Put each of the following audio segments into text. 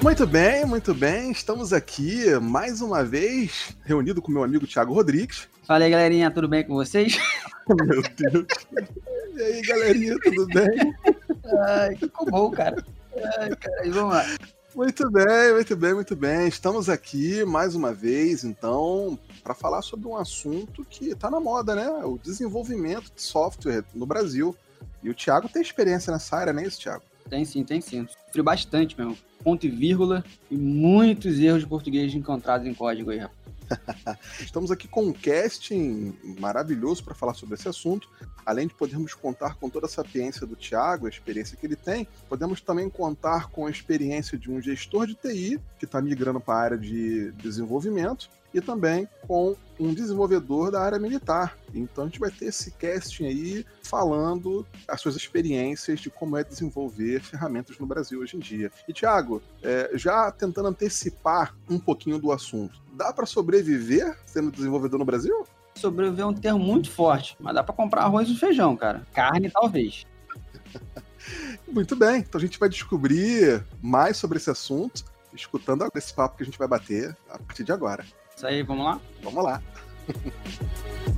Muito bem, muito bem. Estamos aqui mais uma vez reunido com meu amigo Thiago Rodrigues. Fala aí, galerinha, tudo bem com vocês? meu Deus. E aí, galerinha, tudo bem? Ai, ficou bom, cara. Ai, cara, e vamos lá. Muito bem, muito bem, muito bem. Estamos aqui mais uma vez, então, para falar sobre um assunto que está na moda, né? O desenvolvimento de software no Brasil. E o Thiago tem experiência nessa área, não é isso, Thiago? Tem sim, tem sim. Sofri bastante mesmo. Ponto e vírgula e muitos erros de português encontrados em código aí, rapaz. Estamos aqui com um casting maravilhoso para falar sobre esse assunto. Além de podermos contar com toda a sapiência do Tiago, a experiência que ele tem, podemos também contar com a experiência de um gestor de TI que está migrando para a área de desenvolvimento e também com um desenvolvedor da área militar. Então a gente vai ter esse casting aí falando as suas experiências de como é desenvolver ferramentas no Brasil hoje em dia. E Tiago, é, já tentando antecipar um pouquinho do assunto, dá para sobreviver sendo desenvolvedor no Brasil? Sobreviver é um termo muito forte, mas dá para comprar arroz e feijão, cara. Carne, talvez. Muito bem, então a gente vai descobrir mais sobre esse assunto, escutando esse papo que a gente vai bater a partir de agora. Isso aí, vamos lá? Vamos lá.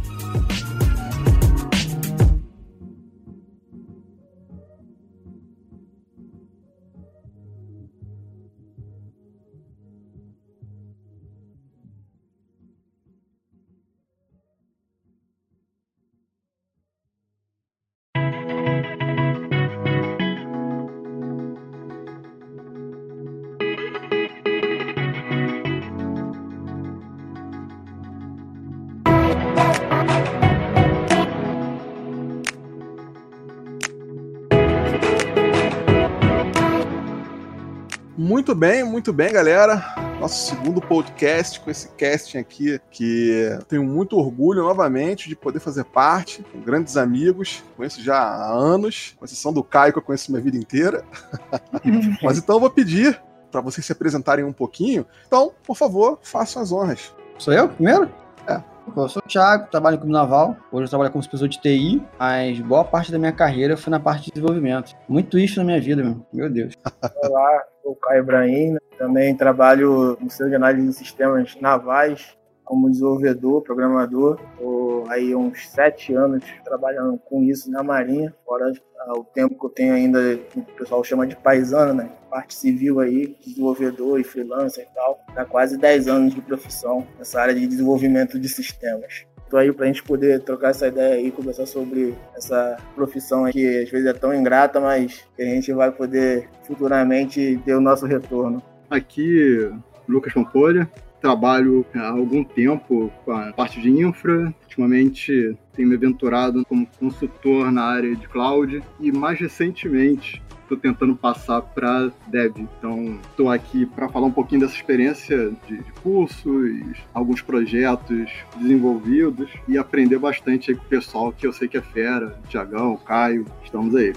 Muito bem, muito bem, galera. Nosso segundo podcast com esse casting aqui, que tenho muito orgulho novamente de poder fazer parte, com grandes amigos, conheço já há anos, com exceção do Caio, que eu conheço minha vida inteira. Mas então eu vou pedir para vocês se apresentarem um pouquinho. Então, por favor, façam as honras. Sou eu primeiro? É. Eu sou o Thiago, trabalho no Clube Naval. Hoje eu trabalho como supervisor de TI, mas boa parte da minha carreira foi na parte de desenvolvimento. Muito isso na minha vida, meu, meu Deus. Olá, sou o Caio Ibrahim. Também trabalho no Centro de Análise de Sistemas Navais como desenvolvedor, programador. Estou aí uns sete anos trabalhando com isso na Marinha, fora o tempo que eu tenho ainda, o pessoal chama de paisano, né? Parte civil aí, desenvolvedor e freelancer e tal. Há quase 10 anos de profissão nessa área de desenvolvimento de sistemas. Estou aí para a gente poder trocar essa ideia aí, conversar sobre essa profissão que às vezes é tão ingrata, mas que a gente vai poder futuramente ter o nosso retorno. Aqui, Lucas Pampolha, trabalho há algum tempo com a parte de infra. Ultimamente tenho me aventurado como consultor na área de cloud e mais recentemente estou tentando passar para dev. Então estou aqui para falar um pouquinho dessa experiência de, cursos, alguns projetos desenvolvidos e aprender bastante com o pessoal que eu sei que é fera, Tiagão, Caio, estamos aí.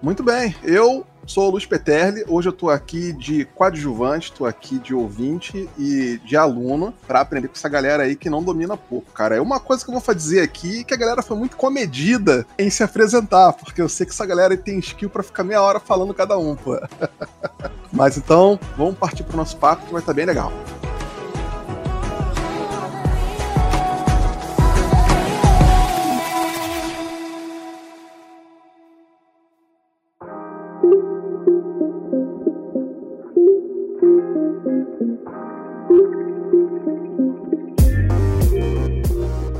Muito bem, eu Sou o Luiz Peterli, hoje eu tô aqui de coadjuvante, tô aqui de ouvinte e de aluno para aprender com essa galera aí que não domina pouco, cara. É uma coisa que eu vou fazer aqui que a galera foi muito comedida em se apresentar, porque eu sei que essa galera tem skill para ficar meia hora falando cada um, pô. Mas então, vamos partir pro nosso papo que vai estar tá bem legal.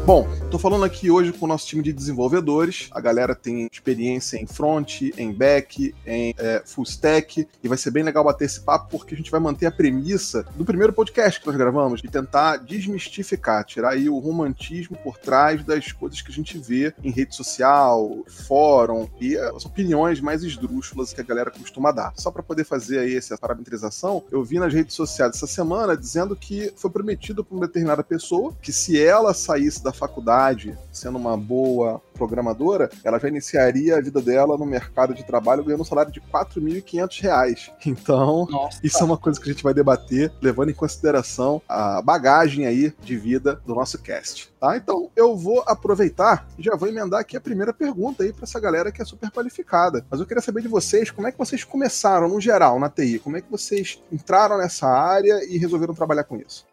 Bom, tô falando aqui hoje com o nosso time de desenvolvedores. A galera tem experiência em front, em back, em é, full stack. E vai ser bem legal bater esse papo porque a gente vai manter a premissa do primeiro podcast que nós gravamos de tentar desmistificar, tirar aí o romantismo por trás das coisas que a gente vê em rede social, fórum e as opiniões mais esdrúxulas que a galera costuma dar. Só para poder fazer aí essa parametrização, eu vi nas redes sociais essa semana dizendo que foi prometido para uma determinada pessoa que se ela saísse da faculdade faculdade, sendo uma boa programadora, ela já iniciaria a vida dela no mercado de trabalho ganhando um salário de R$ 4.500. Então, Nossa. isso é uma coisa que a gente vai debater, levando em consideração a bagagem aí de vida do nosso cast. Tá? Então, eu vou aproveitar e já vou emendar aqui a primeira pergunta aí para essa galera que é super qualificada. Mas eu queria saber de vocês, como é que vocês começaram no geral na TI? Como é que vocês entraram nessa área e resolveram trabalhar com isso?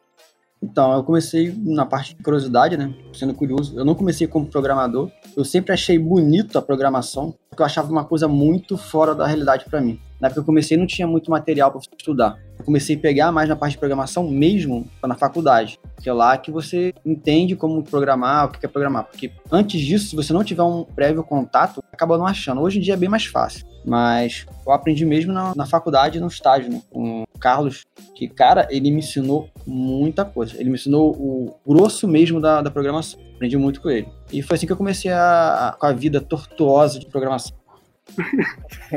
Então, eu comecei na parte de curiosidade, né? Sendo curioso. Eu não comecei como programador. Eu sempre achei bonito a programação, porque eu achava uma coisa muito fora da realidade para mim. Na época que eu comecei, não tinha muito material para estudar. Eu comecei a pegar mais na parte de programação mesmo na faculdade, que é lá que você entende como programar, o que é programar. Porque antes disso, se você não tiver um prévio contato, acaba não achando. Hoje em dia é bem mais fácil. Mas eu aprendi mesmo na, na faculdade, no estágio, né? com o Carlos, que, cara, ele me ensinou muita coisa. Ele me ensinou o grosso mesmo da, da programação. Aprendi muito com ele. E foi assim que eu comecei a, a com a vida tortuosa de programação.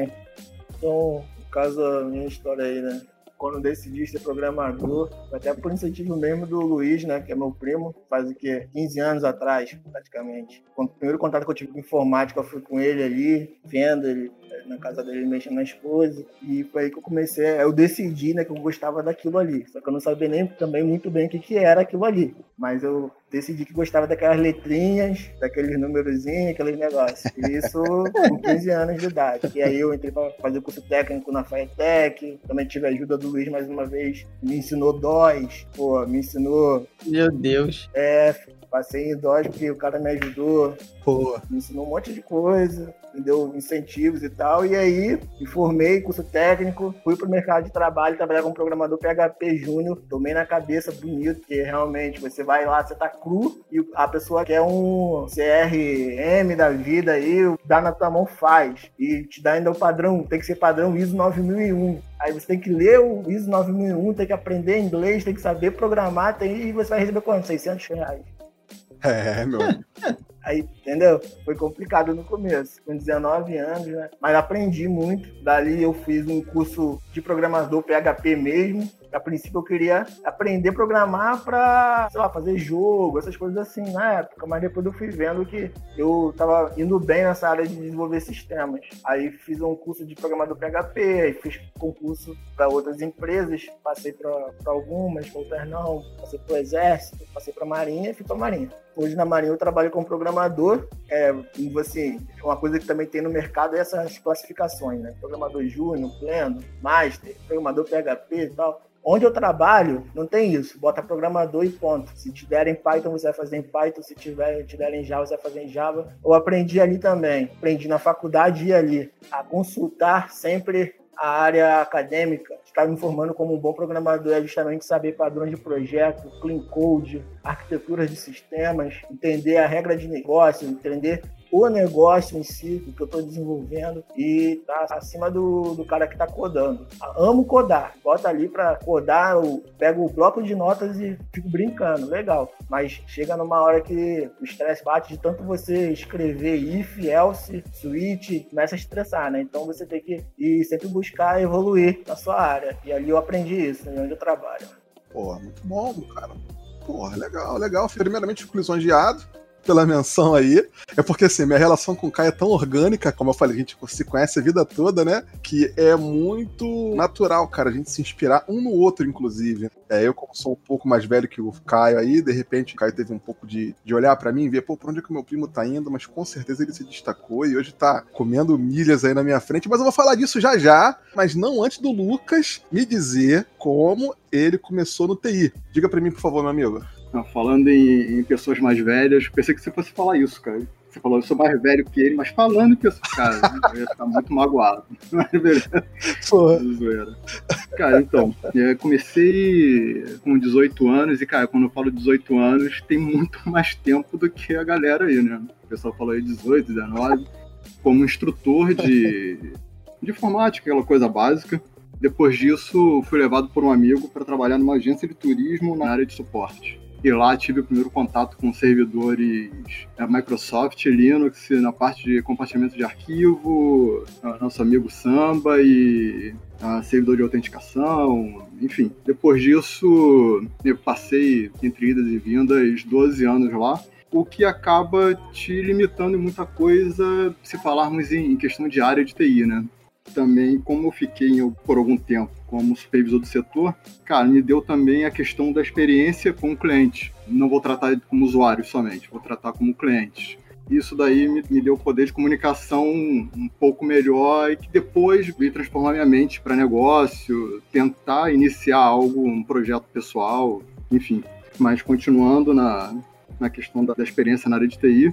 então, no caso, a minha história aí, né? quando decidi ser programador, até por incentivo mesmo do Luiz, né, que é meu primo, faz o quê? 15 anos atrás, praticamente. O primeiro contato que eu tive com informática foi com ele ali, vendo ele na casa dele mexendo nas coisas, e foi aí que eu comecei, eu decidi, né, que eu gostava daquilo ali, só que eu não sabia nem também muito bem o que, que era aquilo ali, mas eu decidi que gostava daquelas letrinhas, daqueles númerozinhos, aqueles negócios. Isso com 15 anos de idade. E aí eu entrei para fazer curso técnico na Firetech, também tive a ajuda do Luiz mais uma vez, me ensinou DOS, pô, me ensinou. Meu Deus. É, passei em DOS porque o cara me ajudou, pô. me ensinou um monte de coisa me deu incentivos e tal. E aí, me formei, curso técnico, fui pro mercado de trabalho, trabalhar como programador PHP Júnior, tomei na cabeça bonito, porque realmente você vai lá, você tá cru, e a pessoa quer um CRM da vida aí, dá na tua mão, faz. E te dá ainda o padrão, tem que ser padrão ISO 9001. Aí você tem que ler o ISO 9001, tem que aprender inglês, tem que saber programar, tem, e você vai receber quanto? 600 reais. É, meu. Aí, entendeu? Foi complicado no começo, com 19 anos, né? Mas aprendi muito. Dali eu fiz um curso de programador PHP mesmo. A princípio eu queria aprender a programar para, sei lá, fazer jogo, essas coisas assim na época, mas depois eu fui vendo que eu tava indo bem nessa área de desenvolver sistemas. Aí fiz um curso de programador PHP, aí fiz concurso para outras empresas, passei para algumas, para outras não, passei para o Exército, passei para a Marinha e fui para a Marinha. Hoje na Marinha eu trabalho como programador. É, assim, uma coisa que também tem no mercado é essas classificações, né? Programador júnior, pleno, master, programador PHP e tal. Onde eu trabalho, não tem isso. Bota programador e ponto. Se tiver em Python, você vai fazer em Python. Se tiver, Java, você vai fazer em Java. Eu aprendi ali também. Aprendi na faculdade e ali a consultar sempre a área acadêmica, estar me formando como um bom programador é justamente saber padrões de projeto, clean code, arquiteturas de sistemas, entender a regra de negócio, entender o negócio em si, do que eu estou desenvolvendo e tá acima do, do cara que está codando. Amo codar, bota ali para codar, eu pego o bloco de notas e fico brincando, legal. Mas chega numa hora que o estresse bate de tanto você escrever if, else, switch, começa a estressar, né? Então você tem que ir sempre buscar evoluir na sua área. E ali eu aprendi isso, né, onde eu trabalho. Pô, muito bom, cara. Porra, legal, legal. Primeiramente, fico lisonjeado pela menção aí. É porque, assim, minha relação com o Kai é tão orgânica, como eu falei, a gente se conhece a vida toda, né? Que é muito natural, cara, a gente se inspirar um no outro, inclusive. É, eu, como sou um pouco mais velho que o Caio aí, de repente o Caio teve um pouco de, de olhar para mim e ver, pô, por onde é que o meu primo tá indo, mas com certeza ele se destacou e hoje tá comendo milhas aí na minha frente. Mas eu vou falar disso já já, mas não antes do Lucas me dizer como ele começou no TI. Diga para mim, por favor, meu amigo. Falando em, em, pessoas mais velhas, pensei que você fosse falar isso, cara. Você falou, eu sou mais velho que ele, mas falando em pessoas. Cara, eu ia ficar muito magoado. Mas beleza. Cara, então, comecei com 18 anos, e, cara, quando eu falo 18 anos, tem muito mais tempo do que a galera aí, né? O pessoal falou aí 18, 19, como instrutor de, de informática, aquela coisa básica. Depois disso, fui levado por um amigo para trabalhar numa agência de turismo na área de suporte. E lá tive o primeiro contato com servidores Microsoft, Linux, na parte de compartilhamento de arquivo, nosso amigo Samba e a servidor de autenticação, enfim. Depois disso, eu passei, entre idas e vindas, 12 anos lá. o que acaba te limitando em muita coisa se falarmos em, questão de área de TI, né? Também, como eu fiquei por algum tempo como supervisor do setor, cara, me deu também a questão da experiência com o cliente. Não vou tratar como usuário somente, vou tratar como cliente. Isso daí me, me deu poder de comunicação um pouco melhor e que depois veio transformar minha mente para negócio, tentar iniciar algo, um projeto pessoal, enfim. Mas continuando na, na questão da, da experiência na área de TI,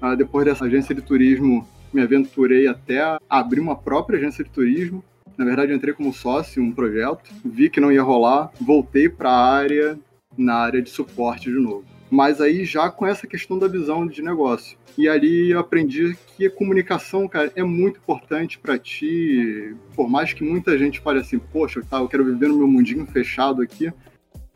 ah, depois dessa agência de turismo, me aventurei até abrir uma própria agência de turismo. Na verdade, entrei como sócio em um projeto, vi que não ia rolar, voltei para a área, na área de suporte de novo mas aí já com essa questão da visão de negócio. E ali eu aprendi que a comunicação, cara, é muito importante para ti. Por mais que muita gente fale assim, poxa, tá, eu quero viver no meu mundinho fechado aqui.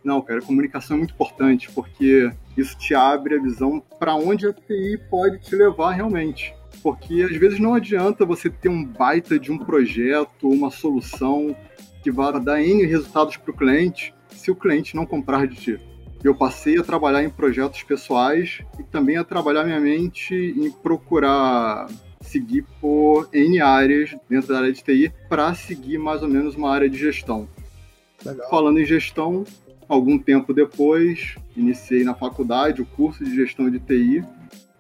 Não, cara, comunicação é muito importante, porque isso te abre a visão para onde a TI pode te levar realmente. Porque às vezes não adianta você ter um baita de um projeto, uma solução que vá dar N resultados para o cliente, se o cliente não comprar de ti eu passei a trabalhar em projetos pessoais e também a trabalhar minha mente em procurar seguir por N áreas dentro da área de TI para seguir mais ou menos uma área de gestão. Legal. Falando em gestão, algum tempo depois, iniciei na faculdade o curso de gestão de TI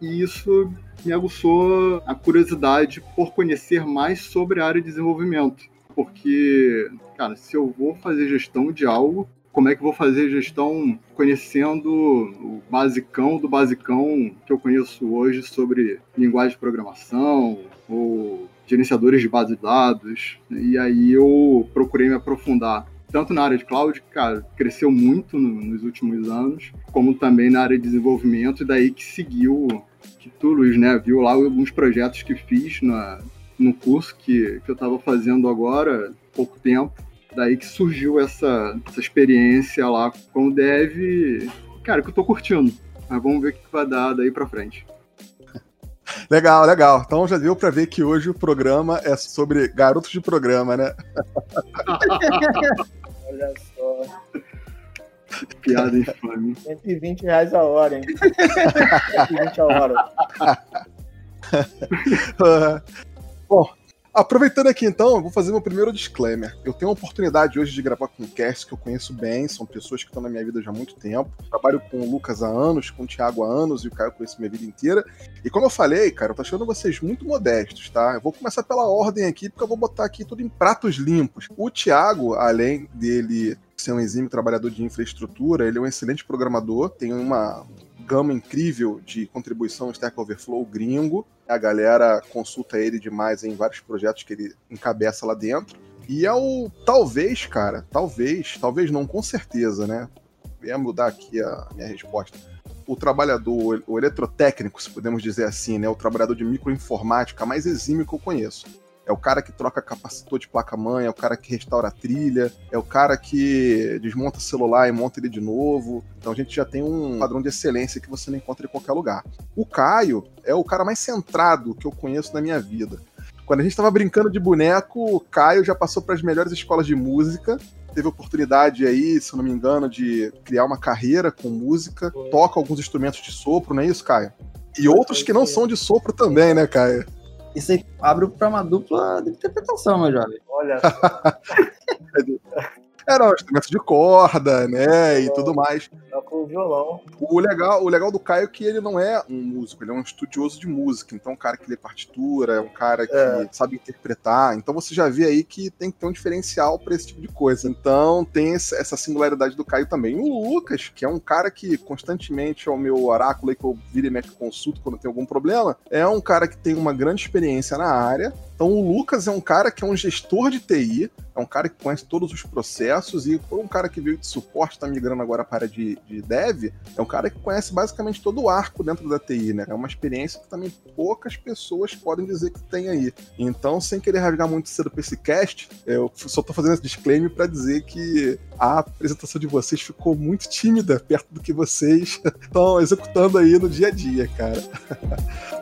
e isso me aguçou a curiosidade por conhecer mais sobre a área de desenvolvimento. Porque, cara, se eu vou fazer gestão de algo, como é que eu vou fazer gestão conhecendo o basicão do basicão que eu conheço hoje sobre linguagem de programação ou gerenciadores de base de dados. E aí eu procurei me aprofundar tanto na área de cloud, que, cara, cresceu muito no, nos últimos anos, como também na área de desenvolvimento, e daí que seguiu, que tu, Luiz, né, viu lá alguns projetos que fiz na, no curso que, que eu estava fazendo agora, pouco tempo, Daí que surgiu essa, essa experiência lá como dev, cara, que eu tô curtindo. Mas vamos ver o que vai dar daí pra frente. Legal, legal. Então já deu para ver que hoje o programa é sobre garotos de programa, né? Olha só. Piada infame. 120 reais a hora, hein? 120 a hora. Bom, Aproveitando aqui então, eu vou fazer meu primeiro disclaimer. Eu tenho a oportunidade hoje de gravar com cast que eu conheço bem, são pessoas que estão na minha vida já há muito tempo. Trabalho com o Lucas há anos, com o Thiago há anos e o Caio conheço minha vida inteira. E como eu falei, cara, eu tô achando vocês muito modestos, tá? Eu vou começar pela ordem aqui, porque eu vou botar aqui tudo em pratos limpos. O Thiago, além dele ser um exímio trabalhador de infraestrutura, ele é um excelente programador, tem uma gama incrível de contribuição Stack Overflow gringo. A galera consulta ele demais em vários projetos que ele encabeça lá dentro. E é o talvez, cara, talvez, talvez não, com certeza, né? Ia mudar aqui a minha resposta. O trabalhador, o eletrotécnico, se podemos dizer assim, né? O trabalhador de microinformática mais exímio que eu conheço. É o cara que troca capacitor de placa-mãe, é o cara que restaura a trilha, é o cara que desmonta celular e monta ele de novo. Então a gente já tem um padrão de excelência que você não encontra em qualquer lugar. O Caio é o cara mais centrado que eu conheço na minha vida. Quando a gente estava brincando de boneco, o Caio já passou para as melhores escolas de música, teve oportunidade aí, se não me engano, de criar uma carreira com música, toca alguns instrumentos de sopro, não é isso, Caio? E outros que não são de sopro também, né, Caio? Isso aí abre para uma dupla de interpretação, meu jovem. Olha só. Era um instrumento de corda, né? E tudo mais. O violão. O legal, o legal do Caio é que ele não é um músico, ele é um estudioso de música. Então, um cara que lê partitura, é um cara que é. sabe interpretar. Então, você já vê aí que tem que ter um diferencial para esse tipo de coisa. Então, tem essa singularidade do Caio também. O Lucas, que é um cara que constantemente é o meu oráculo aí que eu vira e mexe consulto quando tem algum problema, é um cara que tem uma grande experiência na área então o Lucas é um cara que é um gestor de TI, é um cara que conhece todos os processos e por um cara que veio de suporte, está migrando agora para de, de dev, é um cara que conhece basicamente todo o arco dentro da TI, né? É uma experiência que também poucas pessoas podem dizer que tem aí. Então, sem querer rasgar muito cedo para esse cast, eu só estou fazendo esse disclaimer para dizer que a apresentação de vocês ficou muito tímida perto do que vocês estão executando aí no dia a dia, cara.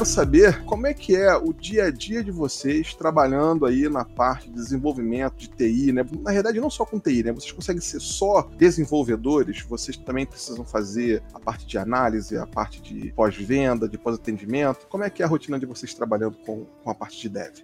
quero saber como é que é o dia a dia de vocês trabalhando aí na parte de desenvolvimento de TI, né? Na verdade, não só com TI, né? Vocês conseguem ser só desenvolvedores, vocês também precisam fazer a parte de análise, a parte de pós-venda, de pós-atendimento. Como é que é a rotina de vocês trabalhando com, com a parte de dev?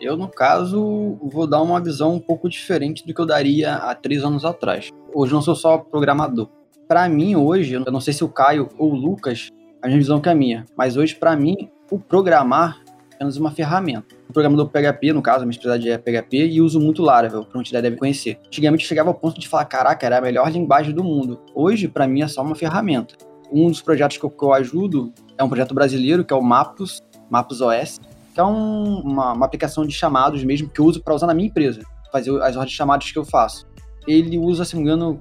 Eu, no caso, vou dar uma visão um pouco diferente do que eu daria há três anos atrás. Hoje não sou só programador. Para mim, hoje, eu não sei se o Caio ou o Lucas, a minha visão que é a minha, mas hoje, para mim, o programar é apenas uma ferramenta. O programador PHP, no caso, a minha especialidade é PHP, e uso muito Laravel, que a gente deve conhecer. Antigamente chegava ao ponto de falar, caraca, era a melhor linguagem do mundo. Hoje, para mim, é só uma ferramenta. Um dos projetos que eu, que eu ajudo é um projeto brasileiro, que é o Mapus, Mapus OS, que é um, uma, uma, aplicação de chamados mesmo que eu uso para usar na minha empresa, fazer as ordens de chamados que eu faço. Ele usa, se não me engano,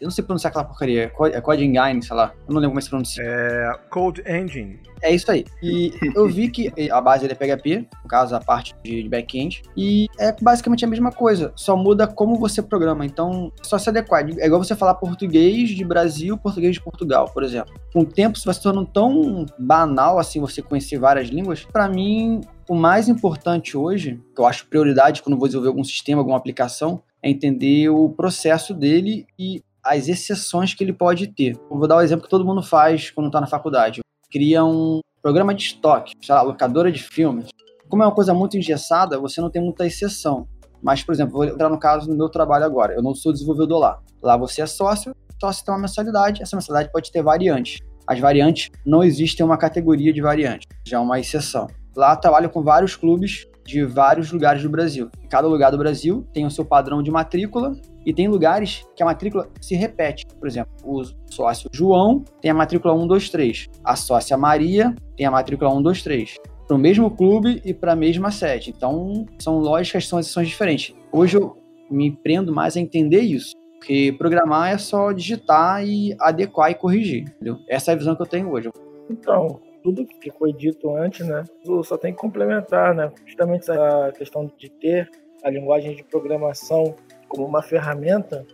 Eu não sei pronunciar aquela porcaria, é Code Engine, sei lá, eu não lembro como é se pronuncia. É Code Engine. É isso aí. E eu vi que a base dele é PHP, no caso a parte de back-end, e é basicamente a mesma coisa, só muda como você programa. Então, é só se adequar. É igual você falar português de Brasil, português de Portugal, por exemplo. Com o tempo, isso vai se tornando tão banal assim você conhecer várias línguas. Para mim, o mais importante hoje, que eu acho prioridade quando vou desenvolver algum sistema, alguma aplicação, é entender o processo dele e as exceções que ele pode ter. Eu vou dar o um exemplo que todo mundo faz quando está na faculdade. Cria um programa de estoque, sei lá, locadora de filmes. Como é uma coisa muito engessada, você não tem muita exceção. Mas, por exemplo, vou entrar no caso do meu trabalho agora. Eu não sou desenvolvedor lá. Lá você é sócio, sócio tem uma mensalidade, essa mensalidade pode ter variantes. As variantes não existem uma categoria de variantes, já é uma exceção. Lá trabalho com vários clubes de vários lugares do Brasil. Cada lugar do Brasil tem o seu padrão de matrícula e tem lugares que a matrícula se repete. Por exemplo, o sócio João tem a matrícula 123, a sócia Maria tem a matrícula 123. Para o mesmo clube e para a mesma sede. Então, são lógicas, são exceções diferentes. Hoje eu me prendo mais a entender isso. Porque programar é só digitar e adequar e corrigir. Entendeu? Essa é a visão que eu tenho hoje. Então, tudo que foi dito antes, né? Só tem que complementar, né? Justamente essa questão de ter a linguagem de programação como uma ferramenta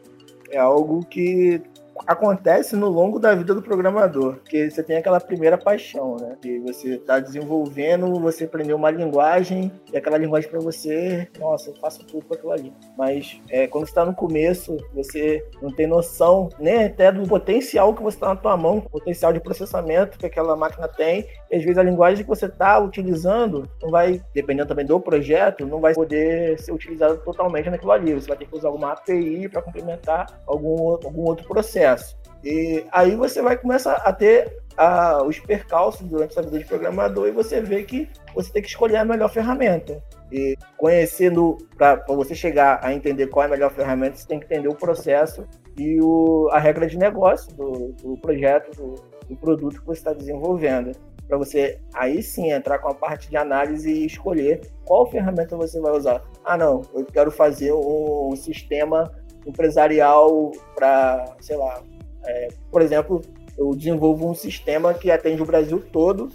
é algo que acontece no longo da vida do programador, porque você tem aquela primeira paixão, né? Que você está desenvolvendo, você aprendeu uma linguagem e aquela linguagem para você, nossa, eu faço tudo com aquilo ali. Mas é, quando está no começo, você não tem noção nem até do potencial que você está na tua mão, potencial de processamento que aquela máquina tem. E às vezes a linguagem que você está utilizando não vai, dependendo também do projeto, não vai poder ser utilizada totalmente naquilo ali. Você vai ter que usar alguma API para complementar algum, algum outro processo processo. E aí você vai começar a ter a, os percalços durante sua vida de programador e você vê que você tem que escolher a melhor ferramenta. E conhecendo, para você chegar a entender qual é a melhor ferramenta, você tem que entender o processo e o, a regra de negócio do, do projeto, do, do produto que você está desenvolvendo. Para você aí sim entrar com a parte de análise e escolher qual ferramenta você vai usar. Ah, não, eu quero fazer um sistema empresarial para, sei lá, é, por exemplo, eu desenvolvo um sistema que atende o Brasil todo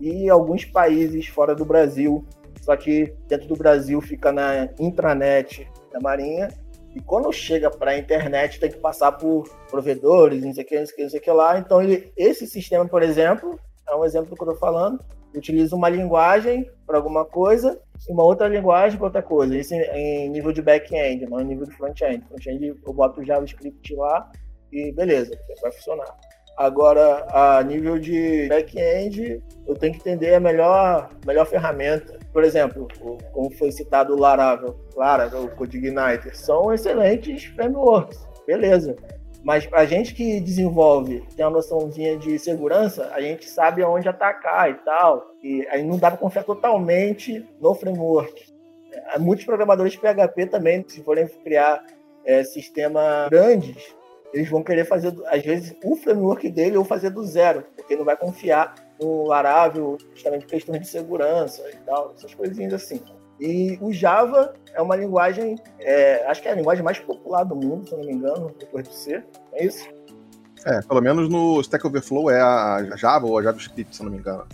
e alguns países fora do Brasil, só que dentro do Brasil fica na intranet da Marinha e quando chega para a internet tem que passar por provedores, não sei o que, não sei o que, não sei o que lá. Então ele, esse sistema, por exemplo, é um exemplo do que eu estou falando, utiliza uma linguagem para alguma coisa e uma outra linguagem para outra coisa. Isso em nível de back-end, não em nível de front-end. Front-end eu boto o JavaScript lá e beleza, vai funcionar. Agora, a nível de back-end, eu tenho que entender a melhor, melhor ferramenta. Por exemplo, como foi citado o Laravel, Laravel, o CodeIgniter, são excelentes frameworks, beleza. Mas a gente que desenvolve, tem uma noçãozinha de segurança, a gente sabe aonde atacar e tal. E aí não dá para confiar totalmente no framework. É, muitos programadores de PHP também, se forem criar é, sistemas grandes, eles vão querer fazer, às vezes, o framework dele ou fazer do zero, porque não vai confiar no Laravel, justamente questões de segurança e tal, essas coisinhas assim. E o Java é uma linguagem, é, acho que é a linguagem mais popular do mundo, se eu não me engano, depois do C. É isso? É, pelo menos no Stack Overflow é a Java ou a JavaScript, se eu não me engano.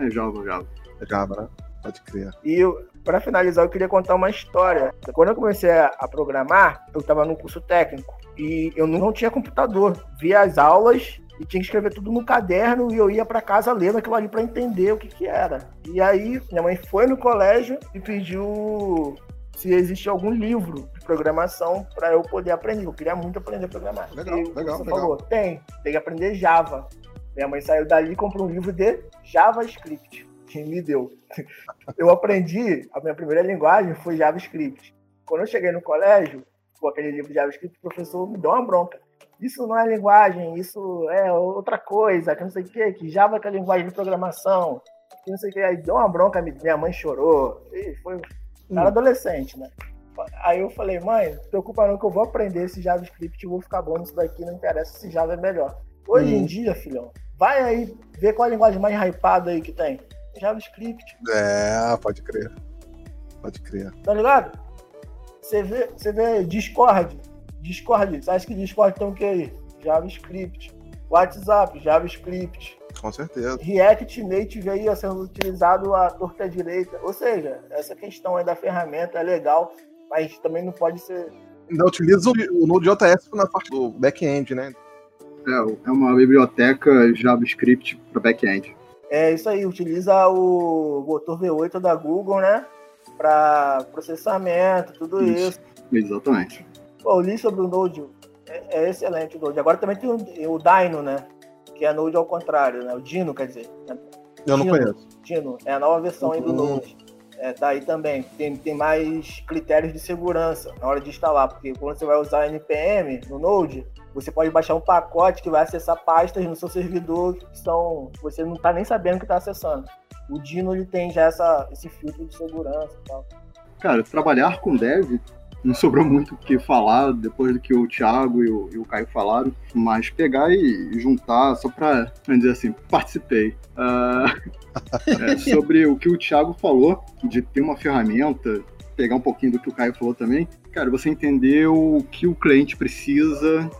É Java, Java. É Java, né? Pode crer. E para finalizar, eu queria contar uma história. Quando eu comecei a programar, eu estava num curso técnico e eu não tinha computador. Via as aulas E tinha que escrever tudo no caderno e eu ia para casa lendo aquilo ali para entender o que que era. E aí minha mãe foi no colégio e pediu se existe algum livro de programação para eu poder aprender. Eu queria muito aprender a programar. Legal, e legal, legal. falou, tem, tem que aprender Java. Minha mãe saiu dali e comprou um livro de JavaScript, que me deu. Eu aprendi, a minha primeira linguagem foi JavaScript. Quando eu cheguei no colégio, com aquele livro de JavaScript, o professor me deu uma bronca. Isso não é linguagem, isso é outra coisa, que não sei o que, que Java que é linguagem de programação, que não sei o que. Aí deu uma bronca, minha mãe chorou. E foi. Era Hum. adolescente, né? Aí eu falei, mãe, não preocupa não que eu vou aprender esse JavaScript e vou ficar bom nisso daqui, não interessa se Java é melhor. Hoje Hum. em dia, filhão, vai aí ver qual a linguagem mais hypada aí que tem. JavaScript, É, pode crer. Pode crer. tá ligado? Você vê, você vê Discord, Discord, você acha que Discord tem o que aí? JavaScript. WhatsApp, JavaScript. Com certeza. React Native aí ó, sendo utilizado à torta direita. Ou seja, essa questão aí da ferramenta é legal, mas também não pode ser. Ainda utiliza o, o Node.js na parte do back-end, né? É, é uma biblioteca JavaScript para back-end. É isso aí, utiliza o motor V8 da Google, né? Para processamento, tudo Isso. isso. Exatamente. Pô, eu li sobre o Node, é, é excelente o Node. Agora também tem o, o Dino, né? Que é Node ao contrário, né? O Dino, quer dizer. Eu não Dino. conheço. Dino, é a nova versão aí do Uhum. Node. É, tá aí também. Tem, tem mais critérios de segurança na hora de instalar, porque quando você vai usar NPM no Node, você pode baixar um pacote que vai acessar pastas no seu servidor que são. Você não tá nem sabendo que está acessando. O Dino ele tem já essa, esse filtro de segurança e tal. Cara, trabalhar com dev não sobrou muito o que falar depois do que o Thiago e o, e o Caio falaram, mas pegar e juntar, só vamos dizer assim, participei. Ah, é, sobre o que o Thiago falou, de ter uma ferramenta, pegar um pouquinho do que o Caio falou também. Cara, você entendeu o que o cliente precisa,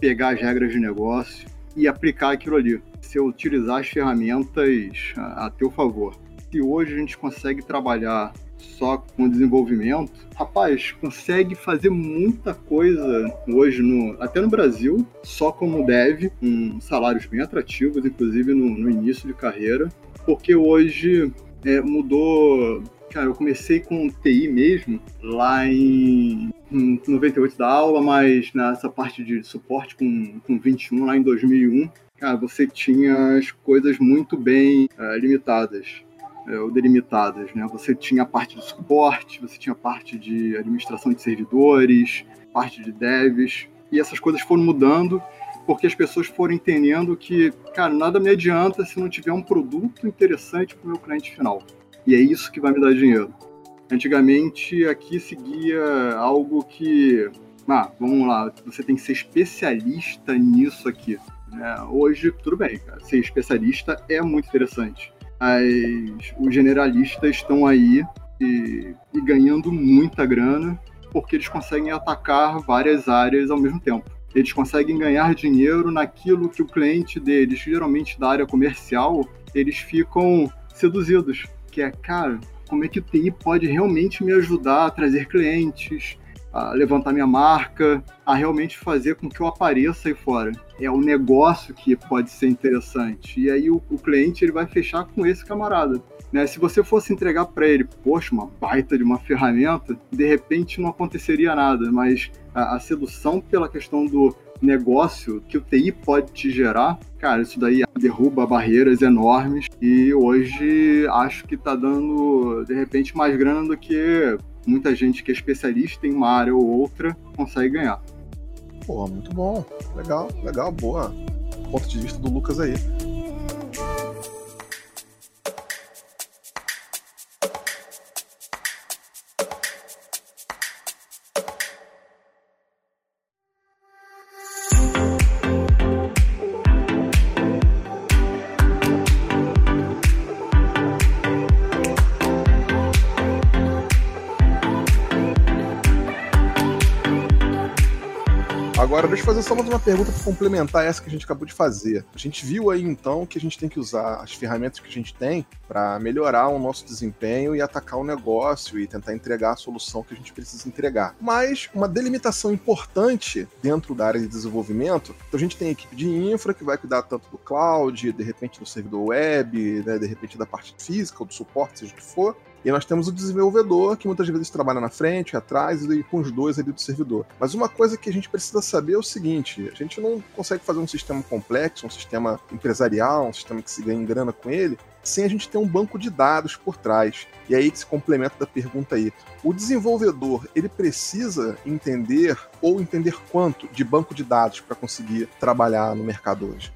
pegar as regras de negócio e aplicar aquilo ali. Você utilizar as ferramentas a, a teu favor. Se hoje a gente consegue trabalhar só com desenvolvimento, rapaz, consegue fazer muita coisa hoje, no, até no Brasil, só como dev, com salários bem atrativos, inclusive no, no início de carreira, porque hoje é, mudou. Cara, eu comecei com TI mesmo, lá em, em 98 da aula, mas nessa parte de suporte com, com 21, lá em 2001, cara, você tinha as coisas muito bem eh, limitadas é, delimitadas, né? Você tinha a parte de suporte, você tinha a parte de administração de servidores, parte de devs, e essas coisas foram mudando porque as pessoas foram entendendo que, cara, nada me adianta se não tiver um produto interessante para o meu cliente final. E é isso que vai me dar dinheiro. Antigamente, aqui seguia algo que, ah, vamos lá, você tem que ser especialista nisso aqui. né? hoje, tudo bem, cara, ser especialista é muito interessante as, os generalistas estão aí e, e ganhando muita grana porque eles conseguem atacar várias áreas ao mesmo tempo. Eles conseguem ganhar dinheiro naquilo que o cliente deles, geralmente da área comercial, eles ficam seduzidos. Que é, cara, como é que o TI pode realmente me ajudar a trazer clientes, a levantar minha marca, a realmente fazer com que eu apareça aí fora. É o negócio que pode ser interessante. E aí o, o cliente ele vai fechar com esse camarada. Né? Se você fosse entregar para ele, poxa, uma baita de uma ferramenta, de repente não aconteceria nada. Mas a, a sedução pela questão do negócio que o TI pode te gerar, cara, isso daí derruba barreiras enormes e hoje acho que tá dando de repente mais grana do que muita gente que é especialista em uma área ou outra consegue ganhar. Pô, muito bom. Legal, legal, boa. Ponto de vista do Lucas aí. Fazer só mais uma pergunta para complementar essa que a gente acabou de fazer. A gente viu aí então que a gente tem que usar as ferramentas que a gente tem para melhorar o nosso desempenho e atacar o negócio e tentar entregar a solução que a gente precisa entregar. Mas uma delimitação importante dentro da área de desenvolvimento, então a gente tem a equipe de infra que vai cuidar tanto do cloud, de repente do servidor web, né, de repente da parte física do suporte, seja o que for. E nós temos o desenvolvedor, que muitas vezes trabalha na frente, atrás e com os dois ali do servidor. Mas uma coisa que a gente precisa saber é o seguinte: a gente não consegue fazer um sistema complexo, um sistema empresarial, um sistema que se ganhe grana com ele, sem a gente ter um banco de dados por trás. E aí que se complementa da pergunta aí. O desenvolvedor, ele precisa entender ou entender quanto de banco de dados para conseguir trabalhar no mercado hoje?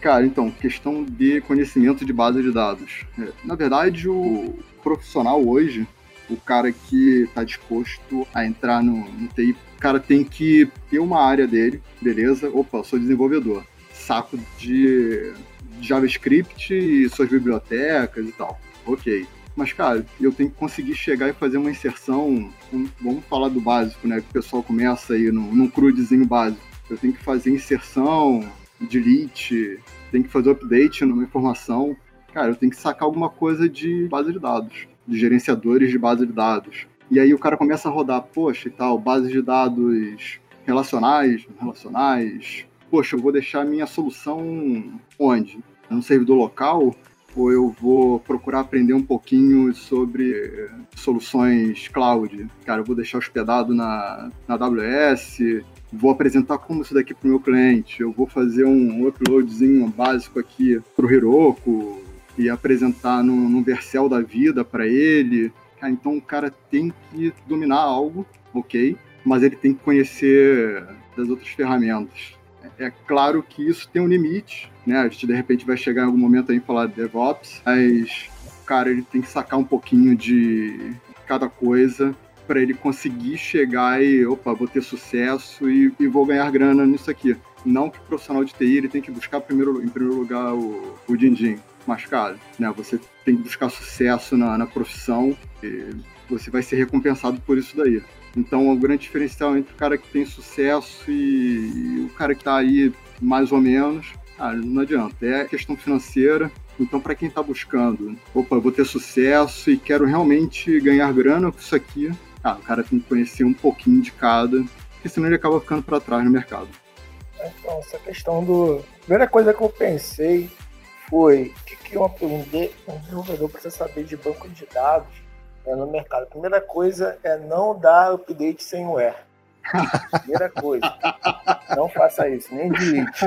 Cara, então, questão de conhecimento de base de dados. É, na verdade, o profissional hoje, o cara que está disposto a entrar no, no TI, o cara tem que ter uma área dele, beleza? Opa, eu sou desenvolvedor. Saco de JavaScript e suas bibliotecas e tal. Ok. Mas, cara, eu tenho que conseguir chegar e fazer uma inserção. Vamos falar do básico, né? Que o pessoal começa aí num, num crudezinho básico. Eu tenho que fazer inserção, delete, tenho que fazer update numa informação. Cara, eu tenho que sacar alguma coisa de base de dados, de gerenciadores de base de dados. E aí o cara começa a rodar, poxa, e tal, base de dados relacionais, relacionais. Poxa, eu vou deixar minha solução onde? No servidor local? Ou eu vou procurar aprender um pouquinho sobre soluções cloud? Cara, eu vou deixar hospedado na, na AWS, vou apresentar como isso daqui para o meu cliente, eu vou fazer um uploadzinho básico aqui para o Heroku e apresentar num, num Vercel da vida para ele. Então o cara tem que dominar algo, ok, mas ele tem que conhecer das outras ferramentas. É, é claro que isso tem um limite, né? A gente de repente vai chegar em algum momento aí e falar de DevOps, mas o cara ele tem que sacar um pouquinho de cada coisa para ele conseguir chegar e, opa, vou ter sucesso e, e, vou ganhar grana nisso aqui. Não que o profissional de TI ele tem que buscar primeiro, em primeiro lugar o, o din-din, mas, cara, né, você tem que buscar sucesso na, na profissão e você vai ser recompensado por isso daí. Então, o grande diferencial entre o cara que tem sucesso e, e o cara que está aí mais ou menos, ah, não adianta. É questão financeira, então, para quem está buscando, opa, vou ter sucesso e quero realmente ganhar grana com isso aqui, ah, o cara tem que conhecer um pouquinho de cada, porque senão ele acaba ficando para trás no mercado. Então, essa questão do. A primeira coisa que eu pensei foi o que, que um, desenvolvedor precisa saber de banco de dados né, no mercado. A primeira coisa é não dar update sem o erro. Primeira coisa. Não faça isso, nem delete.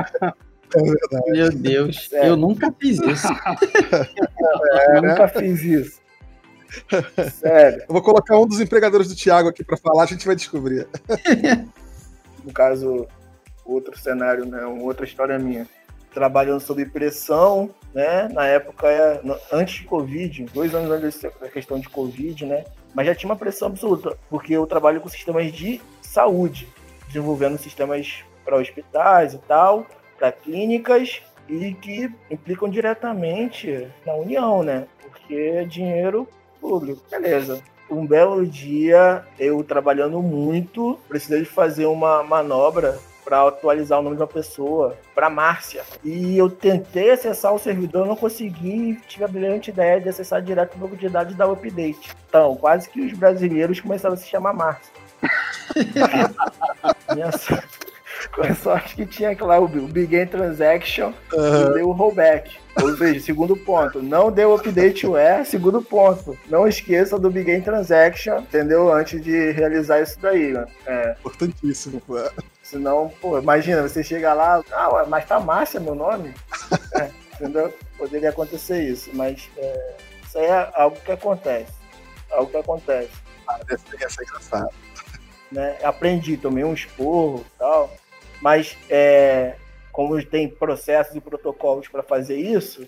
É Meu Deus, Sério. eu nunca fiz isso. É, eu nunca fiz isso. Sério. Eu vou colocar um dos empregadores do Thiago aqui para falar, a gente vai descobrir. no caso, outro cenário, né? Outra história minha. Trabalhando sob pressão, né? Na época, antes de Covid, dois anos antes da questão de Covid, né? Mas já tinha uma pressão absoluta, porque eu trabalho com sistemas de saúde, desenvolvendo sistemas para hospitais e tal, para clínicas e que implicam diretamente na União, né? Porque dinheiro público. Beleza. Um belo dia, eu trabalhando muito, precisei fazer uma manobra para atualizar o nome de uma pessoa para Márcia. E eu tentei acessar o servidor, não consegui, tive a brilhante ideia de acessar direto o banco de dados da update. Então, quase que os brasileiros começaram a se chamar Márcia. Minha com a sorte que tinha lá o Begin Transaction uhum. e deu o rollback. Ou seja, segundo ponto, não deu update where, segundo ponto, não esqueça do Begin Transaction, entendeu? Antes de realizar isso daí, né? É. Importantíssimo, pô. Senão, pô, imagina, você chega lá, ah, mas tá Márcia meu nome? é, entendeu? Poderia acontecer isso, mas é, isso aí é algo que acontece. Algo que acontece. Ah, deve ser engraçado. Né? Aprendi, tomei um esporro e tal. Mas é, como tem processos e protocolos para fazer isso,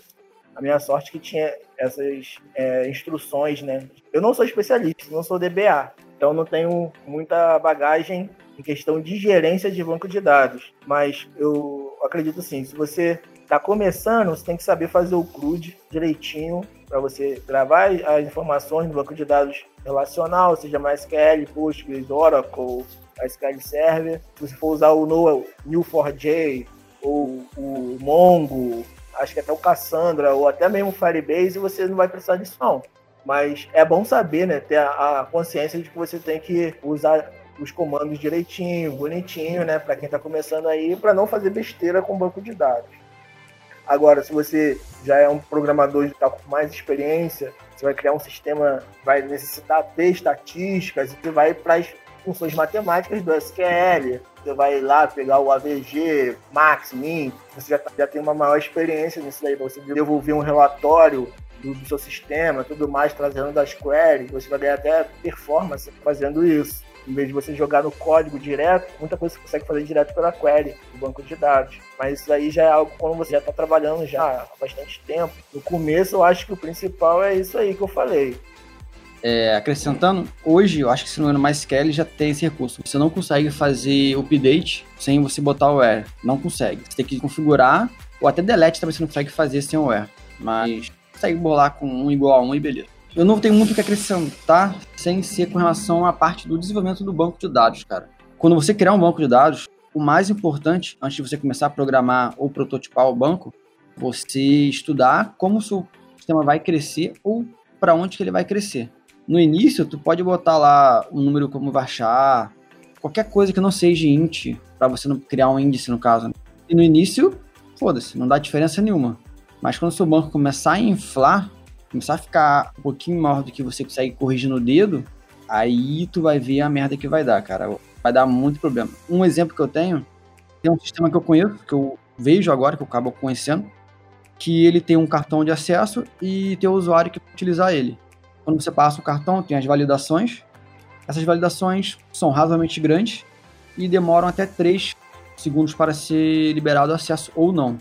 a minha sorte é que tinha essas é, instruções, né? Eu não sou especialista, não sou DBA, então não tenho muita bagagem em questão de gerência de banco de dados. Mas eu acredito assim, se você está começando, você tem que saber fazer o CRUD direitinho, para você gravar as informações no banco de dados relacional, seja MySQL, Postgres, Oracle, SQL Server. Se você for usar o Neo4j ou o Mongo, acho que até o Cassandra ou até mesmo o Firebase, você não vai precisar disso não. Mas é bom saber, né, ter a, consciência de que você tem que usar os comandos direitinho, bonitinho, né, para quem está começando aí, para não fazer besteira com o banco de dados. Agora, se você já é um programador que está com mais experiência, você vai criar um sistema, vai necessitar ter estatísticas, e você vai para as funções matemáticas do SQL, você vai lá pegar o AVG, Max, Min, você já, tá, já tem uma maior experiência nisso daí, você devolver um relatório do, do, seu sistema, tudo mais, trazendo das queries, você vai ganhar até performance fazendo isso. Em vez de você jogar no código direto, muita coisa você consegue fazer direto pela query do banco de dados. Mas isso aí já é algo quando você já está trabalhando já há bastante tempo. No começo, eu acho que o principal é isso aí que eu falei. É, acrescentando, hoje eu acho que se não é no MySQL já tem esse recurso. Você não consegue fazer update sem você botar o where. Não consegue. Você tem que configurar, ou até delete também você não consegue fazer sem o where. Mas consegue bolar com um igual a um e beleza. Eu não tenho muito o que acrescentar sem ser com relação à parte do desenvolvimento do banco de dados, cara. Quando você criar um banco de dados, o mais importante, antes de você começar a programar ou prototipar o banco, você estudar como o seu sistema vai crescer ou para onde que ele vai crescer. No início, tu pode botar lá um número como varchar, qualquer coisa que não seja int, para você não criar um índice no caso. Né? E no início, foda-se, não dá diferença nenhuma. Mas quando o seu banco começar a inflar, começar a ficar um pouquinho maior do que você consegue corrigir no dedo, aí tu vai ver a merda que vai dar, cara. Vai dar muito problema. Um exemplo que eu tenho, tem um sistema que eu conheço, que eu vejo agora, que eu acabo conhecendo, que ele tem um cartão de acesso e tem o usuário que utilizar ele. Quando você passa o cartão, tem as validações. Essas validações são razoavelmente grandes e demoram até 3 segundos para ser liberado acesso ou não.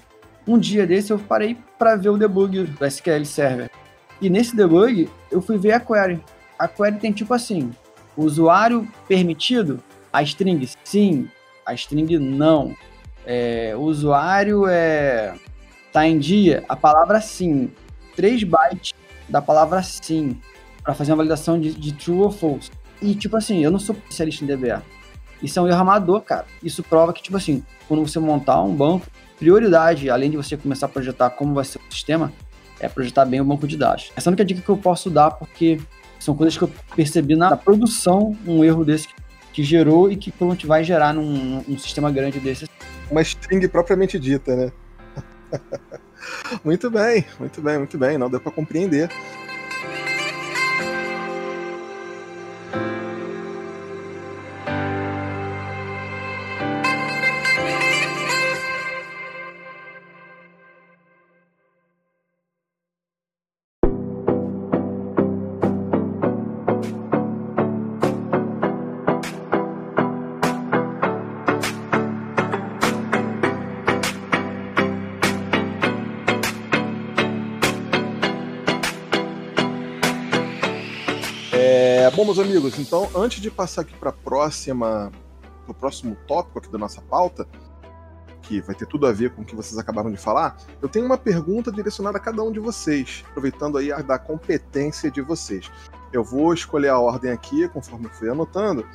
Um dia desse eu parei para ver o debug do SQL Server. E nesse debug, eu fui ver a query. A query tem tipo assim: usuário permitido, a string sim, a string não. É, usuário é tá em dia, a palavra sim. 3 bytes da palavra sim para fazer uma validação de, de, true ou false. E tipo assim, eu não sou especialista em DBA. Isso é um erro amador, cara. Isso prova que, tipo assim, quando você montar um banco, prioridade, além de você começar a projetar como vai ser o sistema, é projetar bem o banco de dados. Essa é a única dica que eu posso dar, porque são coisas que eu percebi na produção, um erro desse que, gerou e que provavelmente vai gerar num, num sistema grande desse. Uma string propriamente dita, né? muito bem, muito bem, muito bem. Não deu para compreender. Bom, meus amigos, então antes de passar aqui para próxima, o próximo tópico aqui da nossa pauta, que vai ter tudo a ver com o que vocês acabaram de falar, eu tenho uma pergunta direcionada a cada um de vocês, aproveitando aí a da competência de vocês. Eu vou escolher a ordem aqui, conforme eu fui anotando,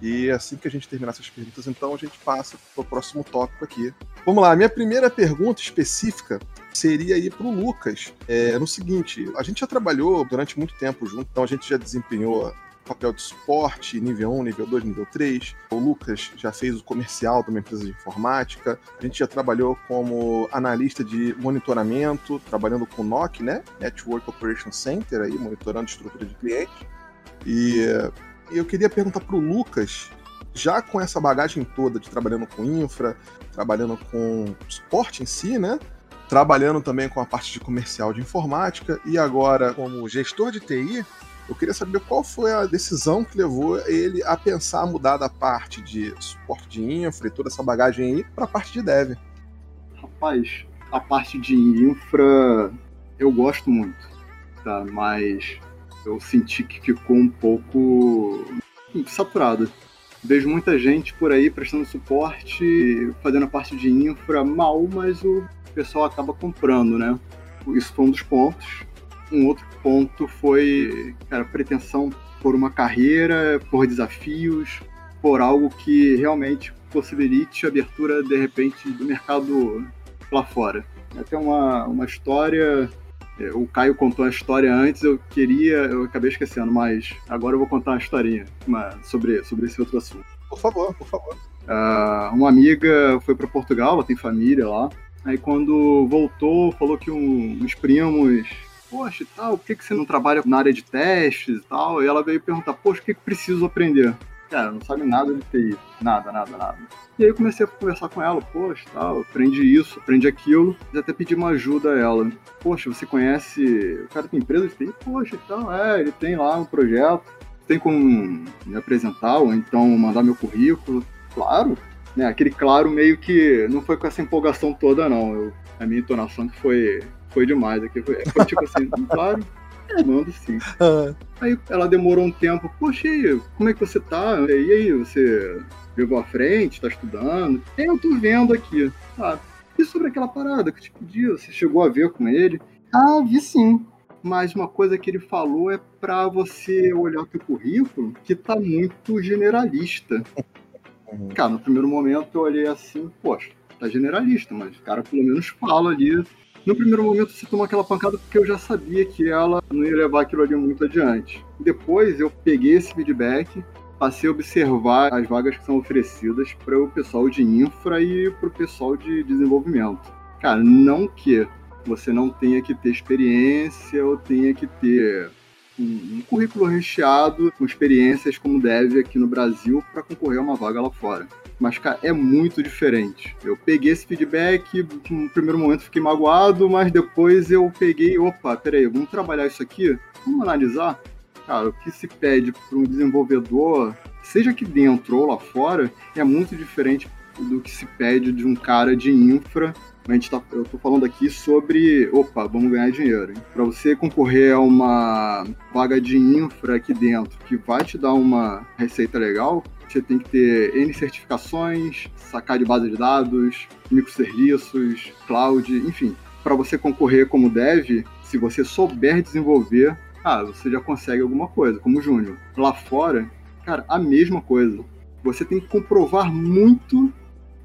e assim que a gente terminar essas perguntas, então a gente passa para o próximo tópico aqui. Vamos lá, minha primeira pergunta específica seria aí para o Lucas. É no seguinte: a gente já trabalhou durante muito tempo junto, então a gente já desempenhou papel de suporte, nível 1, nível 2, nível 3. O Lucas já fez o comercial de uma empresa de informática. A gente já trabalhou como analista de monitoramento, trabalhando com NOC, né? Network Operation Center, aí, monitorando estrutura de cliente. E, eu queria perguntar para o Lucas, já com essa bagagem toda de trabalhando com infra, trabalhando com suporte em si, né? Trabalhando também com a parte de comercial de informática e agora como gestor de TI, eu queria saber qual foi a decisão que levou ele a pensar mudar da parte de suporte de infra e toda essa bagagem aí para a parte de dev. Rapaz, a parte de infra eu gosto muito, tá? Mas eu senti que ficou um pouco saturado. Vejo muita gente por aí prestando suporte, fazendo a parte de infra mal, mas o pessoal acaba comprando, né? Isso foi um dos pontos Um outro ponto foi, cara, pretensão por uma carreira, por desafios, por algo que realmente possibilite a abertura, de repente, do mercado lá fora. Até uma, uma história. é, O Caio contou a história antes, eu queria, eu acabei esquecendo, mas agora eu vou contar uma historinha uma- sobre, sobre esse outro assunto. Por favor, por favor. Ah, uma amiga foi para Portugal, ela tem família lá. Aí quando voltou, falou que um- uns primos, poxa, tal, por que, que você não trabalha na área de testes e tal? E ela veio perguntar, poxa, o que, que preciso aprender? Cara, não sabe nada de TI, nada, nada, nada. E aí eu comecei a conversar com ela, poxa, tal, aprendi isso, aprendi aquilo, e até pedi uma ajuda a ela. Poxa, você conhece, o cara tem empresa de TI? Poxa, então, é, ele tem lá um projeto, tem como me apresentar ou então mandar meu currículo? Claro, né? Aquele claro meio que não foi com essa empolgação toda, não. Eu- a minha entonação que foi, foi demais aqui. Foi, foi tipo assim, claro, mando sim. Aí ela demorou um tempo, poxa, e aí, como é que você tá? E aí, você levou à frente, tá estudando? É, eu tô vendo aqui. Ah, e sobre aquela parada que eu te pedi, você chegou a ver com ele? Ah, vi sim. Mas uma coisa que ele falou é pra você olhar teu currículo que tá muito generalista. Uhum. Cara, no primeiro momento eu olhei assim, poxa, tá generalista, mas o cara pelo menos fala ali. No primeiro momento você toma aquela pancada porque eu já sabia que ela não ia levar aquilo ali muito adiante. Depois eu peguei esse feedback, passei a observar as vagas que são oferecidas para o pessoal de infra e para o pessoal de desenvolvimento. Cara, não que você não tenha que ter experiência ou tenha que ter um, um currículo recheado com experiências como deve aqui no Brasil para concorrer a uma vaga lá fora. Mas, cara, é muito diferente. Eu peguei esse feedback, no primeiro momento fiquei magoado, mas depois eu peguei, opa, peraí, vamos trabalhar isso aqui? Vamos analisar? Cara, o que se pede para um desenvolvedor, seja aqui dentro ou lá fora, é muito diferente do que se pede de um cara de infra a gente tá, eu tô falando aqui sobre, opa, vamos ganhar dinheiro. Para você concorrer a uma vaga de infra aqui dentro, que vai te dar uma receita legal, você tem que ter N certificações, sacar de base de dados, microserviços, cloud, enfim. Para você concorrer como dev, se você souber desenvolver, ah, você já consegue alguma coisa, como júnior. Lá fora, cara, a mesma coisa. Você tem que comprovar muito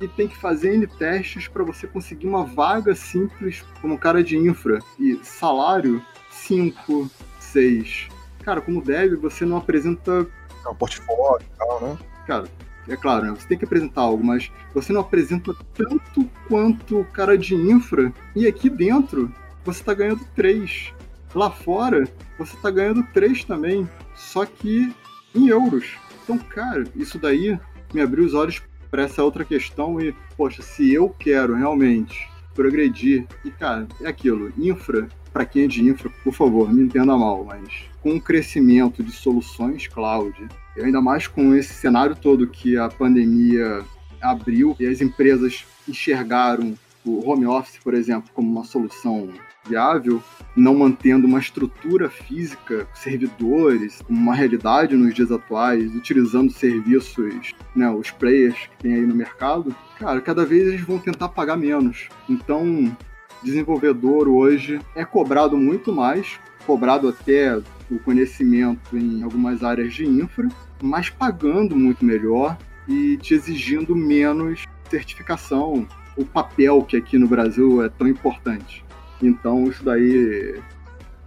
e tem que fazer N testes para você conseguir uma vaga simples como cara de infra. E salário, 5, 6. Cara, como dev, você não apresenta. É um portfólio e tal, né? Cara, é claro, né? Você tem que apresentar algo, mas você não apresenta tanto quanto o cara de infra. E aqui dentro, você tá ganhando 3. Lá fora, você tá ganhando 3 também. Só que em euros. Então, cara, isso daí me abriu os olhos para essa outra questão e, poxa, se eu quero realmente progredir, e cara, é aquilo, infra, para quem é de infra, por favor, me entenda mal, mas com o crescimento de soluções cloud, e ainda mais com esse cenário todo que a pandemia abriu e as empresas enxergaram o home office, por exemplo, como uma solução viável, não mantendo uma estrutura física, servidores, uma realidade nos dias atuais, utilizando serviços, né, os players que tem aí no mercado, cara, cada vez eles vão tentar pagar menos. Então, desenvolvedor hoje é cobrado muito mais, cobrado até o conhecimento em algumas áreas de infra, mas pagando muito melhor e te exigindo menos certificação, o papel que aqui no Brasil é tão importante. Então isso daí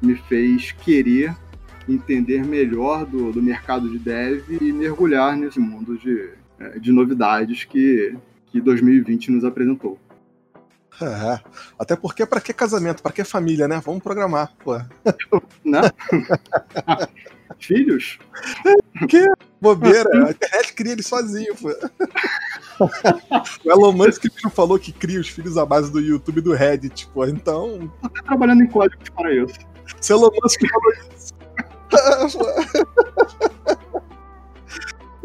me fez querer entender melhor do, do mercado de dev e mergulhar nesse mundo de, eh, de novidades que, que 2020 nos apresentou. É. Até porque, pra que casamento? Pra que família, né? Vamos programar, pô. Né? Filhos? Bobeira, a internet cria ele sozinho, pô. O Elon Musk falou que cria os filhos à base do YouTube e do Reddit, pô. Então, Tô até trabalhando em códigos para isso. se Elon Musk falou isso.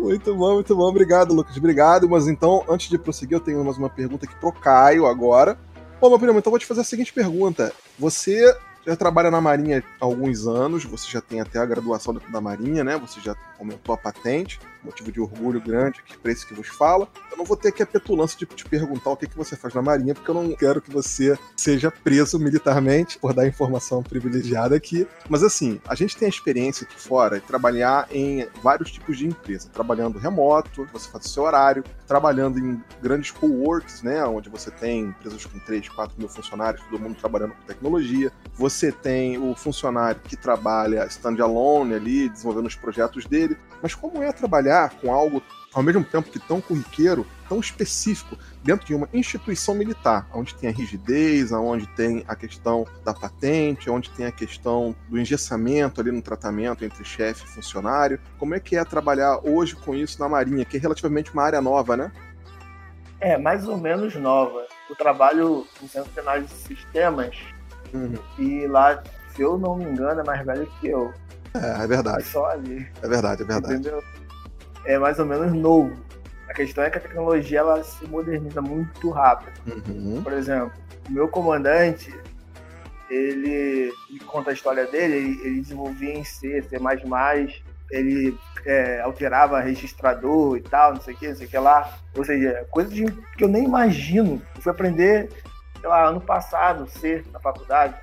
Muito bom, muito bom. Obrigado, Lucas. Obrigado. Mas então, antes de prosseguir, eu tenho mais uma pergunta aqui pro Caio agora. Bom, meu primo, então eu vou te fazer a seguinte pergunta. Você já trabalha na Marinha há alguns anos, você já tem até a graduação da Marinha, né? Você já aumentou a patente, motivo de orgulho grande aqui para esse que vos fala. Eu não vou ter aqui a petulância de te perguntar o que, que você faz na Marinha, porque eu não quero que você seja preso militarmente por dar informação privilegiada aqui. Mas assim, a gente tem a experiência aqui fora de trabalhar em vários tipos de empresa, trabalhando remoto, você faz o seu horário, trabalhando em grandes co-works, né? Onde você tem empresas com 3, 4 mil funcionários, todo mundo trabalhando com tecnologia. Você tem o funcionário que trabalha standalone ali, desenvolvendo os projetos dele. Mas como é trabalhar com algo ao mesmo tempo que tão corriqueiro, tão específico, dentro de uma instituição militar, onde tem a rigidez, onde tem a questão da patente, onde tem a questão do engessamento ali no tratamento entre chefe e funcionário. Como é que é trabalhar hoje com isso na Marinha, que é relativamente uma área nova, né? É, mais ou menos nova. Eu trabalho no Centro de Análise de Sistemas Uhum. e lá, se eu não me engano, é mais velho que eu. É, é verdade. Só ali. É verdade, é verdade. Entendeu? É mais ou menos novo. A questão é que a tecnologia ela se moderniza muito rápido. Uhum. Por exemplo, o meu comandante, ele conta a história dele, ele, ele desenvolvia em C, C++, ele é, alterava registrador e tal, não sei o que, não sei o que lá. Ou seja, coisa de, que eu nem imagino. Eu fui aprender, sei lá, ano passado, C, na faculdade.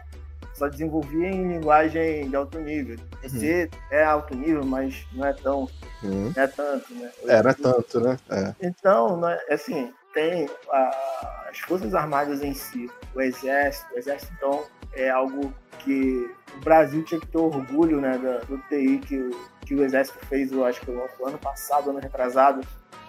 Só desenvolvia em linguagem de alto nível. C é alto nível, mas não é tão, Uhum. não é tanto, né? Não é tanto, né? É. Então, né, assim, tem a- as Forças Armadas em si, o Exército. O Exército, então, é algo que o Brasil tinha que ter orgulho né, da- do TI que o, que o Exército fez, eu acho que o ano passado, ano retrasado,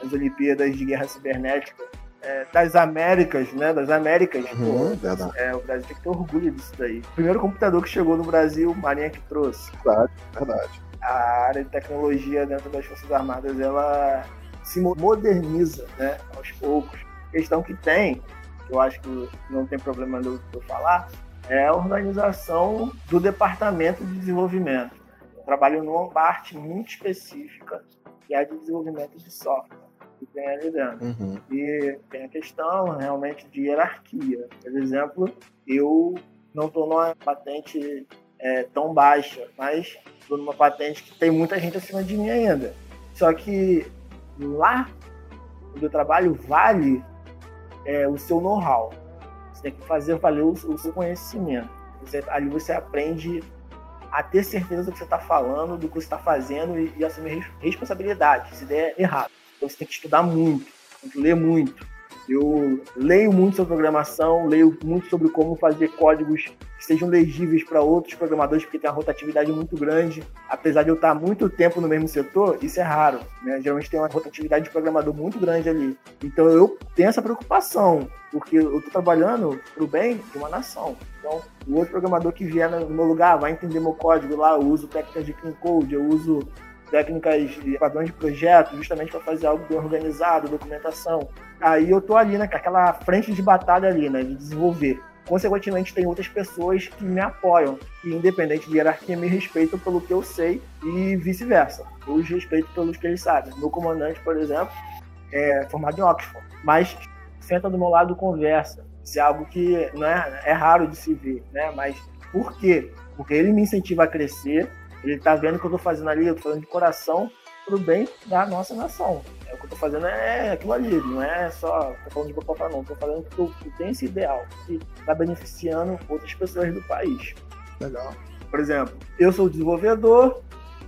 as Olimpíadas de Guerra Cibernética. É, das Américas, né? Das Américas, Uhum, pô, é, o Brasil tem que ter orgulho disso daí. O primeiro computador que chegou no Brasil, Marinha que trouxe verdade, verdade. a área de tecnologia dentro das Forças Armadas ela se mo- moderniza, né, aos poucos. A questão que tem, que eu acho que não tem problema de eu de eu falar, é a organização do departamento de desenvolvimento. Eu trabalho numa parte muito específica, que é a de desenvolvimento de software, que tem ali dentro. Uhum. E tem a questão realmente de hierarquia. Por exemplo, eu não estou numa patente é, tão baixa, mas estou numa patente que tem muita gente acima de mim ainda. Só que lá onde eu trabalho vale é, o seu know-how. Você tem que fazer valer o, o seu conhecimento. Você- ali você aprende a ter certeza do que você está falando, do que você está fazendo e, e assumir res- responsabilidade se der errado. Então você tem que estudar muito, tem que ler muito. Eu leio muito sobre programação, leio muito sobre como fazer códigos que sejam legíveis para outros programadores, porque tem uma rotatividade muito grande. Apesar de eu estar muito tempo no mesmo setor, isso é raro. Né? Geralmente tem uma rotatividade de programador muito grande ali. Então eu tenho essa preocupação, porque eu estou trabalhando para o bem de uma nação. Então, o outro programador que vier no meu lugar vai entender meu código lá, eu uso técnicas de clean code, eu uso técnicas de padrões de projeto, justamente para fazer algo bem organizado, documentação. Aí eu tô ali, né, com aquela frente de batalha ali, né, de desenvolver. Consequentemente, tem outras pessoas que me apoiam, que independente de hierarquia, me respeitam pelo que eu sei e vice-versa. Eu os respeito pelos que eles sabem. Meu comandante, por exemplo, é formado em Oxford, mas senta do meu lado e conversa. Isso é algo que não é, é raro de se ver, né? Mas por quê? Porque ele me incentiva a crescer, ele tá vendo o que eu tô fazendo ali, eu tô falando de coração pro bem da nossa nação. É, o que eu tô fazendo é aquilo ali, não é só tô falando de boca pra não, tô falando que eu, eu tenho esse ideal, que tá beneficiando outras pessoas do país. Legal. Por exemplo, eu sou desenvolvedor,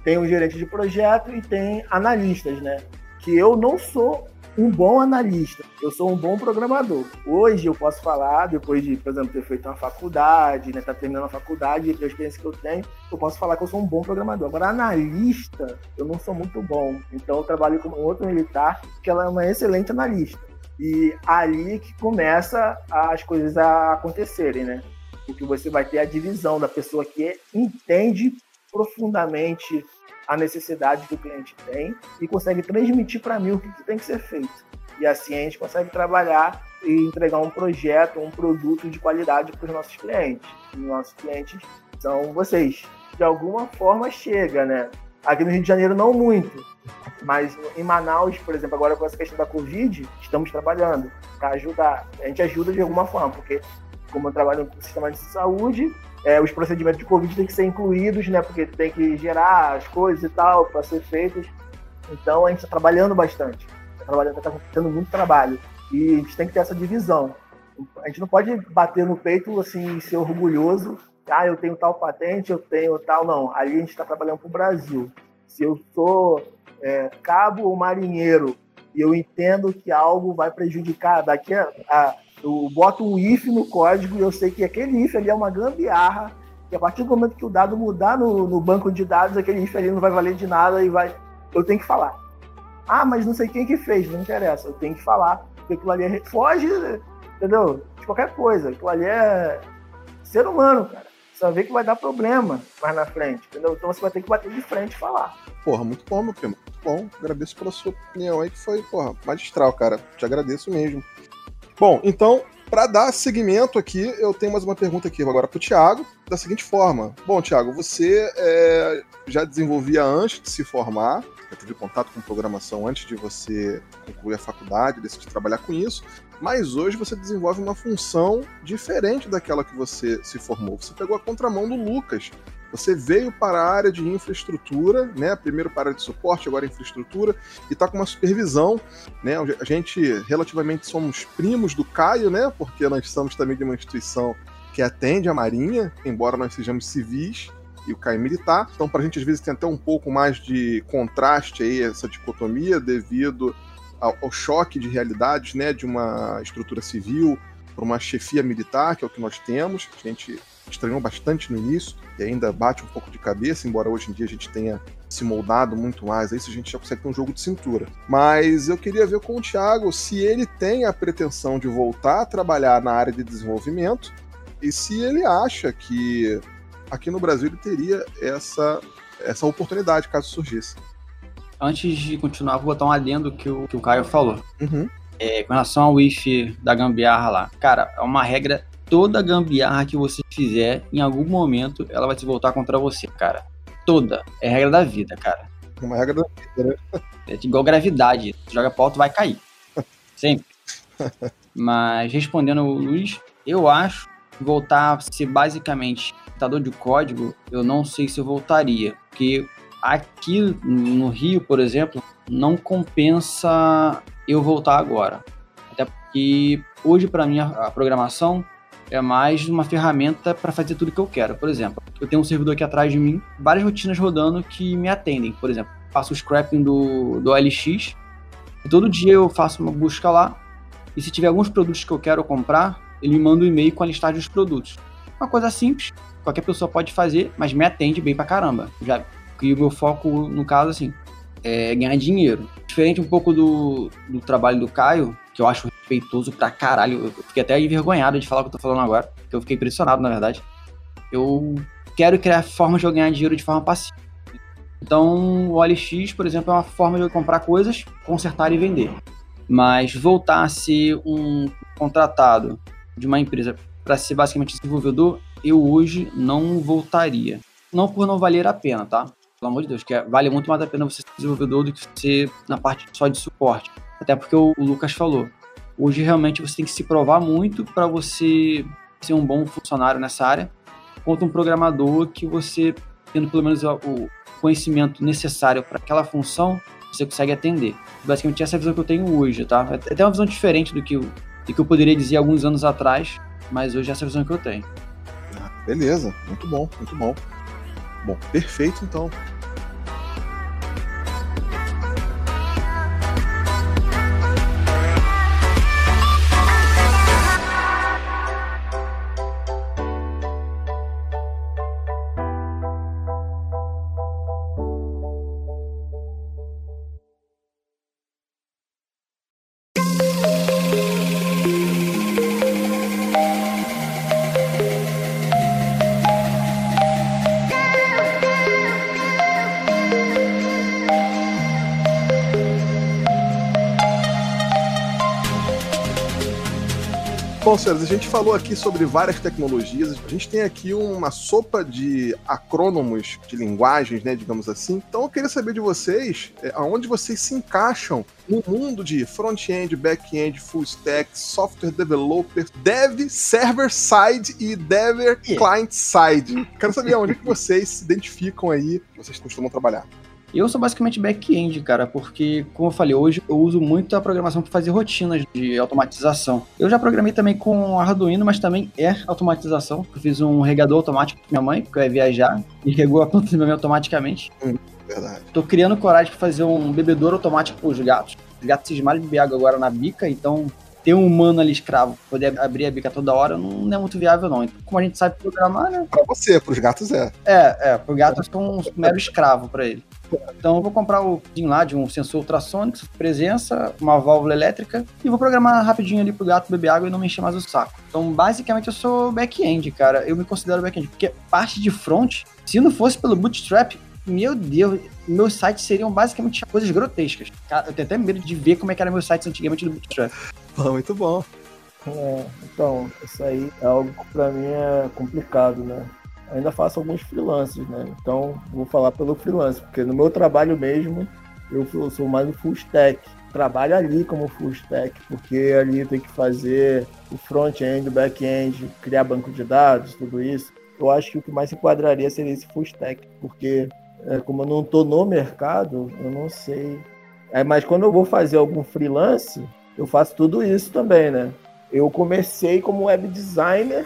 tenho um gerente de projeto e tem analistas, né? Que eu não sou um bom analista, eu sou um bom programador. Hoje eu posso falar, depois de, por exemplo, ter feito uma faculdade, né, tá terminando a faculdade, a experiência que eu tenho, eu posso falar que eu sou um bom programador. Agora, analista, eu não sou muito bom. Então, eu trabalho com um outro militar, que ela é uma excelente analista. E ali que começa as coisas a acontecerem, né? Porque você vai ter a divisão da pessoa que entende profundamente a necessidade que o cliente tem e consegue transmitir para mim o que que tem que ser feito. E assim a gente consegue trabalhar e entregar um projeto, um produto de qualidade para os nossos clientes. E os nossos clientes são vocês. De alguma forma chega, né? Aqui no Rio de Janeiro não muito, mas em Manaus, por exemplo, agora com essa questão da Covid, estamos trabalhando para ajudar. A gente ajuda de alguma forma, porque como eu trabalho no sistema de saúde, é, os procedimentos de Covid têm que ser incluídos, né? Porque tem que gerar as coisas e tal para ser feitos. Então a gente está trabalhando bastante. Está trabalhando, está tendo muito trabalho. E a gente tem que ter essa divisão. A gente não pode bater no peito assim e ser orgulhoso. Ah, eu tenho tal patente, eu tenho tal. Não. Ali a gente está trabalhando para o Brasil. Se eu sou é, cabo ou marinheiro e eu entendo que algo vai prejudicar daqui a, a eu boto um if no código e eu sei que aquele if ali é uma gambiarra, e a partir do momento que o dado mudar no, no banco de dados, aquele if ali não vai valer de nada e vai. Eu tenho que falar. Ah, mas não sei quem que fez, não interessa, eu tenho que falar, porque aquilo ali é, foge, entendeu? De qualquer coisa. Aquilo ali é ser humano, cara. Você vai ver que vai dar problema mais na frente, entendeu? Então você vai ter que bater de frente e falar. Porra, muito bom, meu primo. Muito bom. Agradeço pela sua opinião aí, que foi, porra, magistral, cara. Te agradeço mesmo. Bom, então, para dar seguimento aqui, eu tenho mais uma pergunta aqui agora para o Thiago, da seguinte forma. Bom, Thiago, você é, já desenvolvia antes de se formar, já teve contato com programação antes de você concluir a faculdade, decidir trabalhar com isso, mas hoje você desenvolve uma função diferente daquela que você se formou. Você pegou a contramão do Lucas, você veio para a área de infraestrutura, né? Primeiro para a área de suporte, agora infraestrutura, e está com uma supervisão, né? A gente relativamente somos primos do Caio, né? Porque nós somos também de uma instituição que atende a Marinha, embora nós sejamos civis e o Caio militar. Então, para a gente às vezes tem até um pouco mais de contraste aí essa dicotomia devido ao, ao choque de realidades, né? De uma estrutura civil para uma chefia militar, que é o que nós temos. A gente estranhou bastante no início e ainda bate um pouco de cabeça, embora hoje em dia a gente tenha se moldado muito mais, aí se a gente já consegue ter um jogo de cintura. Mas eu queria ver com o Thiago se ele tem a pretensão de voltar a trabalhar na área de desenvolvimento e se ele acha que aqui no Brasil ele teria essa, essa oportunidade caso surgisse. Antes de continuar, vou botar um adendo que o, que o Caio falou. Uhum. É, com relação ao IF da gambiarra lá. Cara, é uma regra toda gambiarra que você fizer, em algum momento, ela vai se voltar contra você, cara. Toda. É regra da vida, cara. Uma regra da vida, né? É igual gravidade. Tu joga pra alto, vai cair. Sempre. Mas, respondendo o Luiz, eu acho que voltar a ser basicamente computador de código, eu não sei se eu voltaria. Porque aqui no Rio, por exemplo, não compensa eu voltar agora. Até porque hoje, para mim, a programação é mais uma ferramenta para fazer tudo que eu quero. Por exemplo, eu tenho um servidor aqui atrás de mim, várias rotinas rodando que me atendem. Por exemplo, faço o scrapping do, do OLX, e todo dia eu faço uma busca lá, e se tiver alguns produtos que eu quero comprar, ele me manda um e-mail com a listagem dos produtos. Uma coisa simples, qualquer pessoa pode fazer, mas me atende bem pra caramba. Já crio meu foco, no caso, assim, é ganhar dinheiro. Diferente um pouco do, do trabalho do Caio, que eu acho respeitoso pra caralho. Eu fiquei até envergonhado de falar o que eu tô falando agora, que eu fiquei impressionado, na verdade. Eu quero criar formas de eu ganhar dinheiro de forma passiva. Então, o OLX, por exemplo, é uma forma de eu comprar coisas, consertar e vender. Mas voltar a ser um contratado de uma empresa para ser basicamente desenvolvedor, eu hoje não voltaria. Não por não valer a pena, tá? Pelo amor de Deus, que é, vale muito mais a pena você ser desenvolvedor do que ser na parte só de suporte. Até porque o, o Lucas falou, hoje realmente você tem que se provar muito para você ser um bom funcionário nessa área, quanto um programador que você, tendo pelo menos o conhecimento necessário para aquela função, você consegue atender. Basicamente essa é a visão que eu tenho hoje, tá? É até uma visão diferente do que eu, do que eu poderia dizer alguns anos atrás, mas hoje essa é a visão que eu tenho. Ah, beleza, muito bom, muito bom. Bom, perfeito então. Senhores, a gente falou aqui sobre várias tecnologias. A gente tem aqui uma sopa de acrônomos de linguagens, né, digamos assim. Então eu queria saber de vocês é, aonde vocês se encaixam no mundo de front-end, back-end, full stack, software developer, dev, server side e dev client side. Quero saber onde que vocês se identificam aí, vocês costumam trabalhar. Eu sou basicamente back-end, cara, porque, como eu falei, hoje eu uso muito a programação para fazer rotinas de automatização. Eu já programei também com Arduino, mas também é automatização. Eu fiz um regador automático para minha mãe, porque eu ia viajar, e regou a planta de minha mãe automaticamente. Hum, verdade. Tô criando coragem para fazer um bebedouro automático para os gatos. Os gatos cismaram de beber água agora na bica, então ter um humano ali escravo, poder abrir a bica toda hora, não é muito viável, não. Então, como a gente sabe programar, né? Pra você, pros gatos é. É, é, pro gato é um mero escravo para ele. Então eu vou comprar o um lá de um sensor ultrassônico, presença, uma válvula elétrica e vou programar rapidinho ali pro gato beber água e não me encher mais o saco. Então basicamente eu sou back-end, cara. Eu me considero back-end, porque parte de front, se não fosse pelo Bootstrap, meu Deus, meus sites seriam basicamente coisas grotescas. Cara, eu tenho até medo de ver como é que eram meus sites antigamente do Bootstrap. Muito bom. É, então, isso aí é algo que pra mim é complicado, né? ainda faço alguns freelances, né? Então, vou falar pelo freelance, porque no meu trabalho mesmo, eu sou mais o full stack. Trabalho ali como full stack, porque ali tem que fazer o front-end, o back-end, criar banco de dados, tudo isso. Eu acho que o que mais se enquadraria seria esse full stack, porque é, como eu não estou no mercado, eu não sei. É, mas quando eu vou fazer algum freelance, eu faço tudo isso também, né? Eu comecei como web designer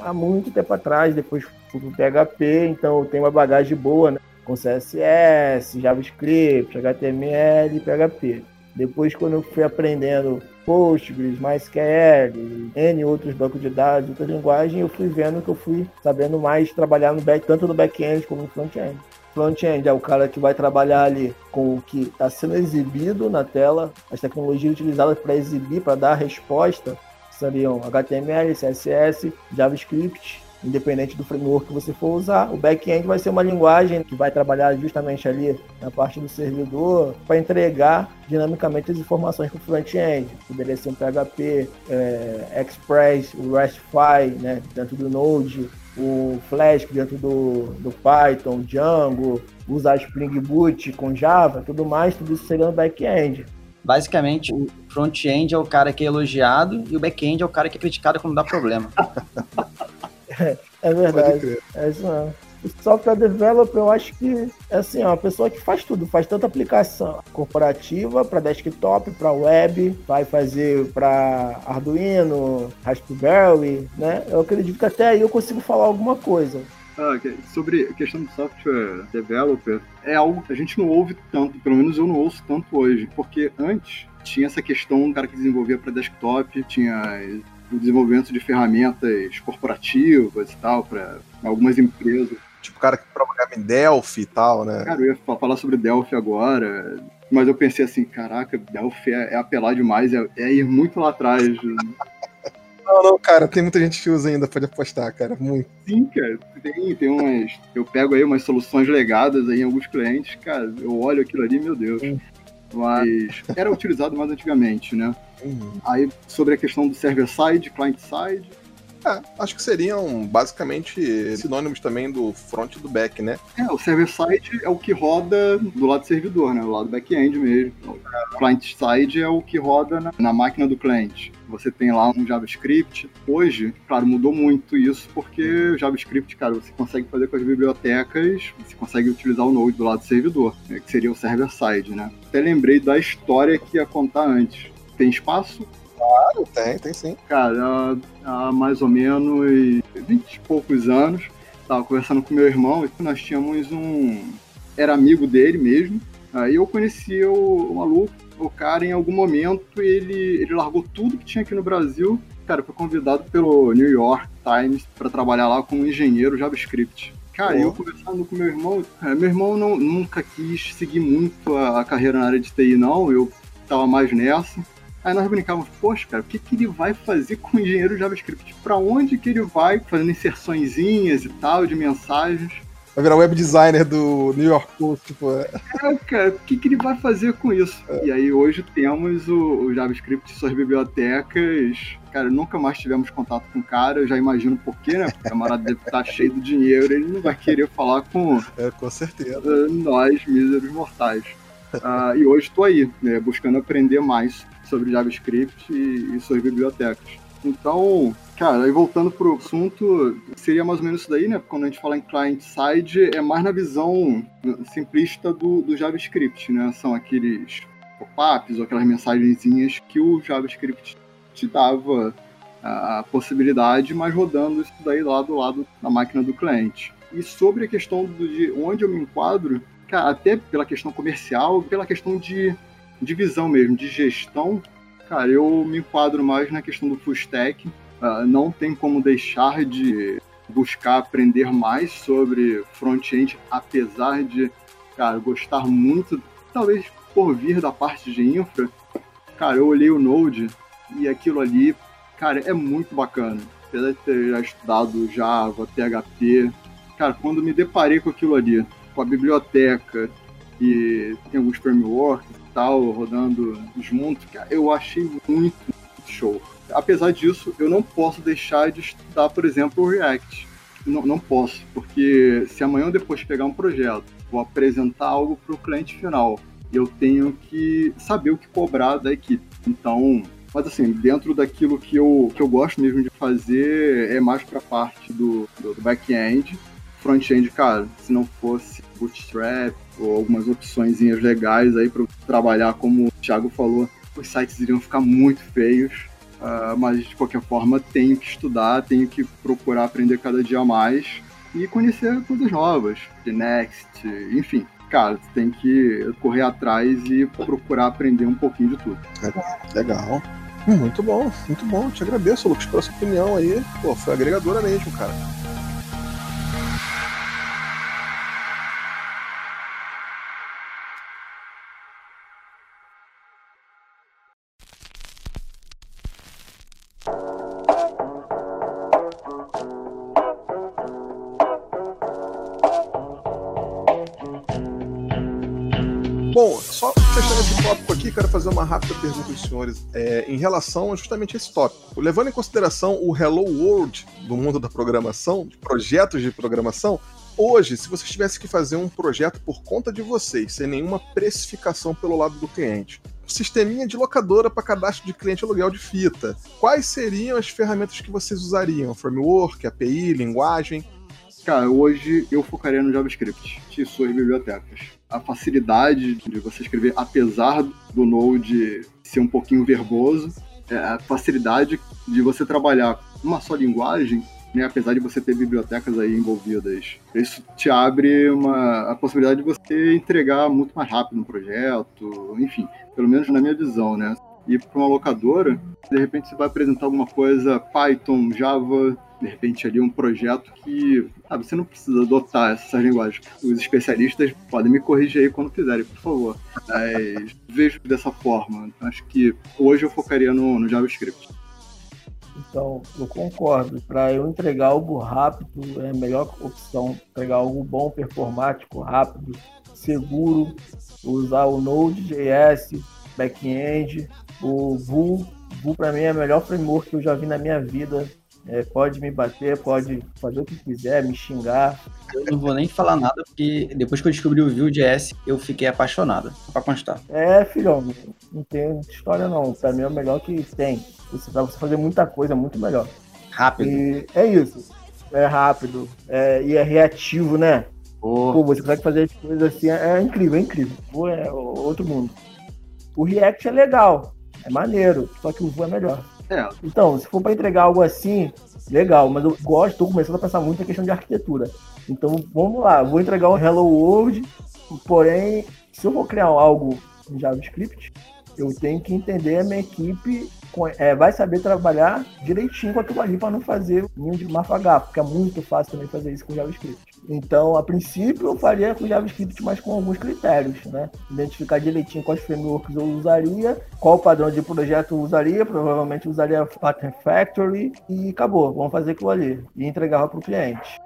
há muito tempo atrás, depois fui pro PHP, então eu tenho uma bagagem boa, né? Com CSS, JavaScript, HTML e PHP. Depois, quando eu fui aprendendo Postgres, MySQL, N outros bancos de dados, outras linguagens, eu fui vendo que eu fui sabendo mais trabalhar no back, tanto no back-end como no front-end. Front-end é o cara que vai trabalhar ali com o que está sendo exibido na tela, as tecnologias utilizadas para exibir, para dar resposta, seriam HTML, CSS, JavaScript, independente do framework que você for usar. O back-end vai ser uma linguagem que vai trabalhar justamente ali na parte do servidor para entregar dinamicamente as informações para o front-end. Poderia ser um PHP, é, Express, o RESTfy né, dentro do Node, o Flask dentro do, do Python, Django, usar Spring Boot com Java, tudo mais, tudo isso seria no back-end. Basicamente, o front-end é o cara que é elogiado e o back-end é o cara que é criticado quando dá problema. é verdade. É isso mesmo. O software developer, eu acho que é assim, é uma pessoa que faz tudo, faz tanta aplicação corporativa para desktop, para web, vai fazer para Arduino, Raspberry, né? Eu acredito que até aí eu consigo falar alguma coisa. Ah. Sobre a questão do software developer, é algo que a gente não ouve tanto, pelo menos eu não ouço tanto hoje, porque antes tinha essa questão do cara que desenvolvia para desktop, tinha o desenvolvimento de ferramentas corporativas e tal, para algumas empresas. Tipo o cara que trabalhava em Delphi e tal, né? Cara, eu ia falar sobre Delphi agora, mas eu pensei assim, caraca, Delphi é, é apelar demais, é, é ir muito lá atrás. Não, não, cara, tem muita gente que usa ainda, pode apostar, cara, muito. Sim, cara, tem, tem umas. Eu pego aí umas soluções legadas aí em alguns clientes, cara, eu olho aquilo ali, meu Deus. Mas era utilizado mais antigamente, né? Uhum. Aí sobre a questão do server-side, client-side, é, acho que seriam basicamente sinônimos também do front e do back, né? É, o server-side é o que roda do lado do servidor, né? Do lado back-end mesmo. O client-side é o que roda na, na máquina do cliente. Você tem lá um JavaScript. Hoje, claro, mudou muito isso, porque o JavaScript, cara, você consegue fazer com as bibliotecas, você consegue utilizar o Node do lado do servidor, né? que seria o server-side, né? Até lembrei da história que ia contar antes. Tem espaço? Claro, tem, tem sim. Cara, há, há mais ou menos 20 e poucos anos, tava conversando com meu irmão e nós tínhamos um. Era amigo dele mesmo. Aí eu conhecia o, o maluco, o cara, em algum momento, ele, ele largou tudo que tinha aqui no Brasil. Cara, foi convidado pelo New York Times para trabalhar lá como engenheiro JavaScript. Cara, eu conversando com meu irmão, é, meu irmão não, nunca quis seguir muito a, a carreira na área de TI, não. Eu tava mais nessa. Aí nós brincávamos, poxa, cara, o que, que ele vai fazer com o engenheiro JavaScript? Para onde que ele vai fazendo inserçõezinhas e tal, de mensagens? Vai virar web designer do New York Post, tipo. É, cara, o que, que ele vai fazer com isso? É. E aí hoje temos o, o JavaScript e suas bibliotecas. Cara, nunca mais tivemos contato com o cara, eu já imagino por quê, né? Porque o camarada deve estar cheio de dinheiro, ele não vai querer falar com. É, com certeza. nós, míseros mortais. Uh, e hoje estou aí, né, buscando aprender mais sobre JavaScript e, e suas bibliotecas. Então, cara, aí voltando pro assunto, seria mais ou menos isso daí, né? Quando a gente fala em client-side, é mais na visão simplista do, do JavaScript, né? São aqueles pop-ups ou aquelas mensagenzinhas que o JavaScript te dava a possibilidade, mas rodando isso daí lá do lado da máquina do cliente. E sobre a questão de onde eu me enquadro, cara, até pela questão comercial, pela questão de, de visão mesmo, de gestão, Cara, eu me enquadro mais na questão do full stack. Uh, não tem como deixar de buscar aprender mais sobre front-end, apesar de, cara, gostar muito, talvez por vir da parte de infra. Cara, eu olhei o Node e aquilo ali, cara, é muito bacana. Apesar de ter já estudado Java, PHP, cara, quando me deparei com aquilo ali, com a biblioteca e tem alguns frameworks, tal rodando junto, eu achei muito, muito show. Apesar disso, eu não posso deixar de estudar, por exemplo, o React. Não, não posso, porque se amanhã ou depois pegar um projeto, vou apresentar algo para o cliente final, eu tenho que saber o que cobrar da equipe. Então, mas assim, dentro daquilo que eu, que eu gosto mesmo de fazer, é mais para a parte do, do back-end. Front-end, cara, se não fosse Bootstrap, ou algumas opções legais aí para trabalhar, como o Thiago falou, os sites iriam ficar muito feios, uh, mas de qualquer forma tenho que estudar, tenho que procurar aprender cada dia mais e conhecer coisas novas, de Next, enfim. Cara, você tem que correr atrás e procurar aprender um pouquinho de tudo. Legal. Muito bom, muito bom. Te agradeço, Lucas, pela sua opinião aí. Pô, foi agregadora mesmo, cara. Fazer uma rápida pergunta aos senhores é, em relação a justamente esse tópico. Levando em consideração o Hello World do mundo da programação, de projetos de programação, hoje, se vocês tivessem que fazer um projeto por conta de vocês, sem nenhuma precificação pelo lado do cliente, sisteminha de locadora para cadastro de cliente aluguel de fita, quais seriam as ferramentas que vocês usariam? Framework, API, linguagem? Cara, hoje eu focaria no JavaScript e suas bibliotecas a facilidade de você escrever, apesar do Node ser um pouquinho verboso, é a facilidade de você trabalhar uma só linguagem, né, apesar de você ter bibliotecas aí envolvidas. Isso te abre uma, a possibilidade de você entregar muito mais rápido um projeto, enfim, pelo menos na minha visão, né? E para uma locadora, de repente você vai apresentar alguma coisa Python, Java, de repente ali um projeto que ah, você não precisa adotar essas linguagens. Os especialistas podem me corrigir aí quando quiserem, por favor. Mas vejo dessa forma. Acho que hoje eu focaria no, no JavaScript. Então, eu concordo. Para eu entregar algo rápido, é a melhor opção. Entregar algo bom, performático, rápido, seguro. Usar o Node.js, back-end, o Vue. Vue, para mim, é o melhor framework que eu já vi na minha vida é, pode me bater, pode fazer o que quiser, me xingar. Eu não vou nem falar nada, porque depois que eu descobri o Vue.js, eu fiquei apaixonado, pra constar. É, filhão, não tem história não. Pra mim é o melhor que tem. Você, pra você fazer muita coisa, muito melhor. Rápido. E é isso. É rápido. É, e é reativo, né? Oh. Pô, você consegue fazer as coisas assim, é, é incrível, é incrível. Pô, é outro mundo. O React é legal, é maneiro, só que o Vue é melhor. É. Então, se for para entregar algo assim, legal, mas eu gosto, estou começando a pensar muito na questão de arquitetura. Então, vamos lá, vou entregar um Hello World, porém, se eu vou criar algo em JavaScript, eu tenho que entender a minha equipe é, vai saber trabalhar direitinho com aquilo ali para não fazer ninho de mafagafo, porque é muito fácil também fazer isso com JavaScript. Então, a princípio, eu faria com JavaScript, mas com alguns critérios, né? Identificar direitinho quais frameworks eu usaria, qual padrão de projeto eu usaria, provavelmente usaria Pattern Factory e acabou, vamos fazer aquilo ali e entregava para o cliente.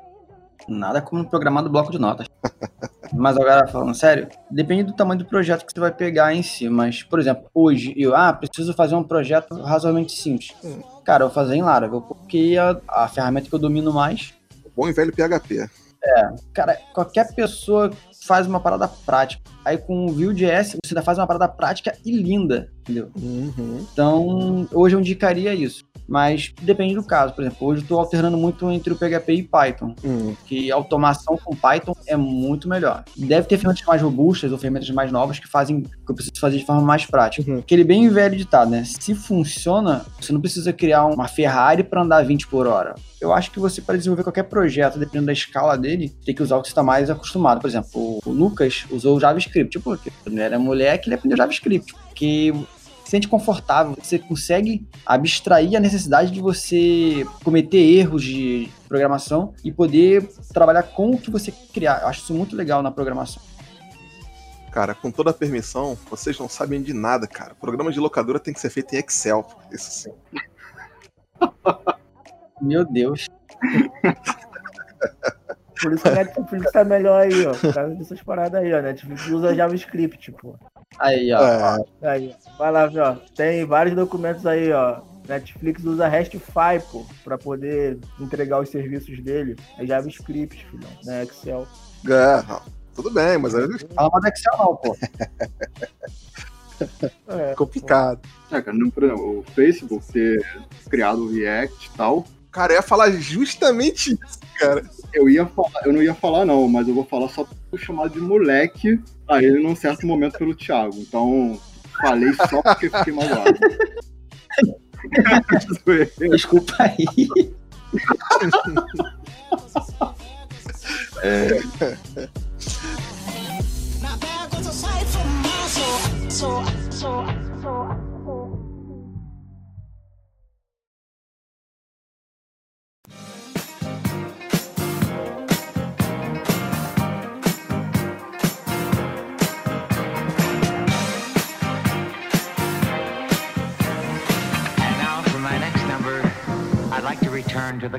Nada como programar do bloco de notas. mas agora, falando sério, depende do tamanho do projeto que você vai pegar em si. Mas, por exemplo, hoje eu, ah, preciso fazer um projeto razoavelmente simples. Hum. Cara, eu vou fazer em Laravel, porque a, a ferramenta que eu domino mais. Bom e velho PHP. É, cara, qualquer pessoa faz uma parada prática. Aí com o Vue.js você ainda faz uma parada prática e linda, entendeu? Uhum. Então, hoje eu indicaria isso. Mas depende do caso. Por exemplo, hoje eu estou alternando muito entre o PHP e Python. Uhum. Que automação com Python é muito melhor. Deve ter ferramentas mais robustas ou ferramentas mais novas que fazem que eu preciso fazer de forma mais prática. Uhum. Aquele bem velho ditado, né? Se funciona, você não precisa criar uma Ferrari para andar 20 por hora. Eu acho que você, para desenvolver qualquer projeto, dependendo da escala dele, tem que usar o que você está mais acostumado. Por exemplo, o Lucas usou o JavaScript, porque quando ele era moleque, ele aprendeu JavaScript, porque se sente confortável, você consegue abstrair a necessidade de você cometer erros de programação e poder trabalhar com o que você criar. Eu acho isso muito legal na programação. Cara, com toda a permissão, vocês não sabem de nada, cara. O programa de locadora tem que ser feito em Excel. Isso sim. Meu Deus. Por isso que a Netflix tá melhor aí, ó. Por causa dessas paradas aí, ó. Netflix usa JavaScript, pô. Aí, ó. É. Aí, vai lá, ó. Tem vários documentos aí, ó. Netflix usa RESTfy, pô, pra poder entregar os serviços dele. É JavaScript, filhão, não é Excel. É. Tudo bem, mas aí. Fala mais Excel, não, pô. é, complicado. É, cara, por exemplo, o Facebook ter criado o React e tal. Cara, eu ia falar justamente isso, cara. Eu ia falar, eu não ia falar não, mas eu vou falar só por chamar de moleque a ele num certo momento pelo Thiago. Então, falei só porque fiquei magoado. Desculpa aí. é.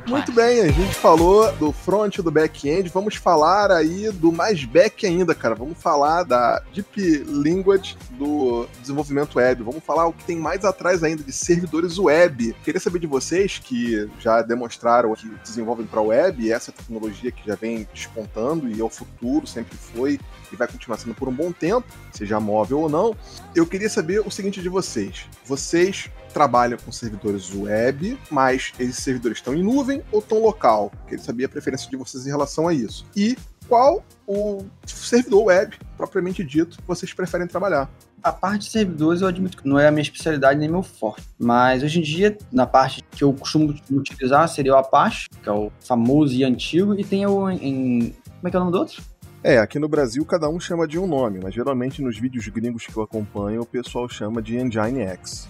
Muito bem, a gente falou do front do back-end, vamos falar aí do mais back ainda, cara. Vamos falar da Deep Language do desenvolvimento web. Vamos falar o que tem mais atrás ainda de servidores web. Queria saber de vocês que já demonstraram que desenvolvem para web, essa tecnologia que já vem despontando e é o futuro, sempre foi e vai continuar sendo por um bom tempo, seja móvel ou não. Eu queria saber o seguinte de vocês. Vocês trabalham com servidores web, mas esses servidores estão em nuvem ou estão local? Queria saber a preferência de vocês em relação a isso. E qual o servidor web, propriamente dito, vocês preferem trabalhar? A parte de servidores eu admito que não é a minha especialidade nem meu forte. Mas hoje em dia, na parte que eu costumo utilizar, seria o Apache, que é o famoso e antigo, e tem o em. Como é que é o nome do outro? É, aqui no Brasil cada um chama de um nome, mas geralmente nos vídeos gringos que eu acompanho o pessoal chama de Nginx.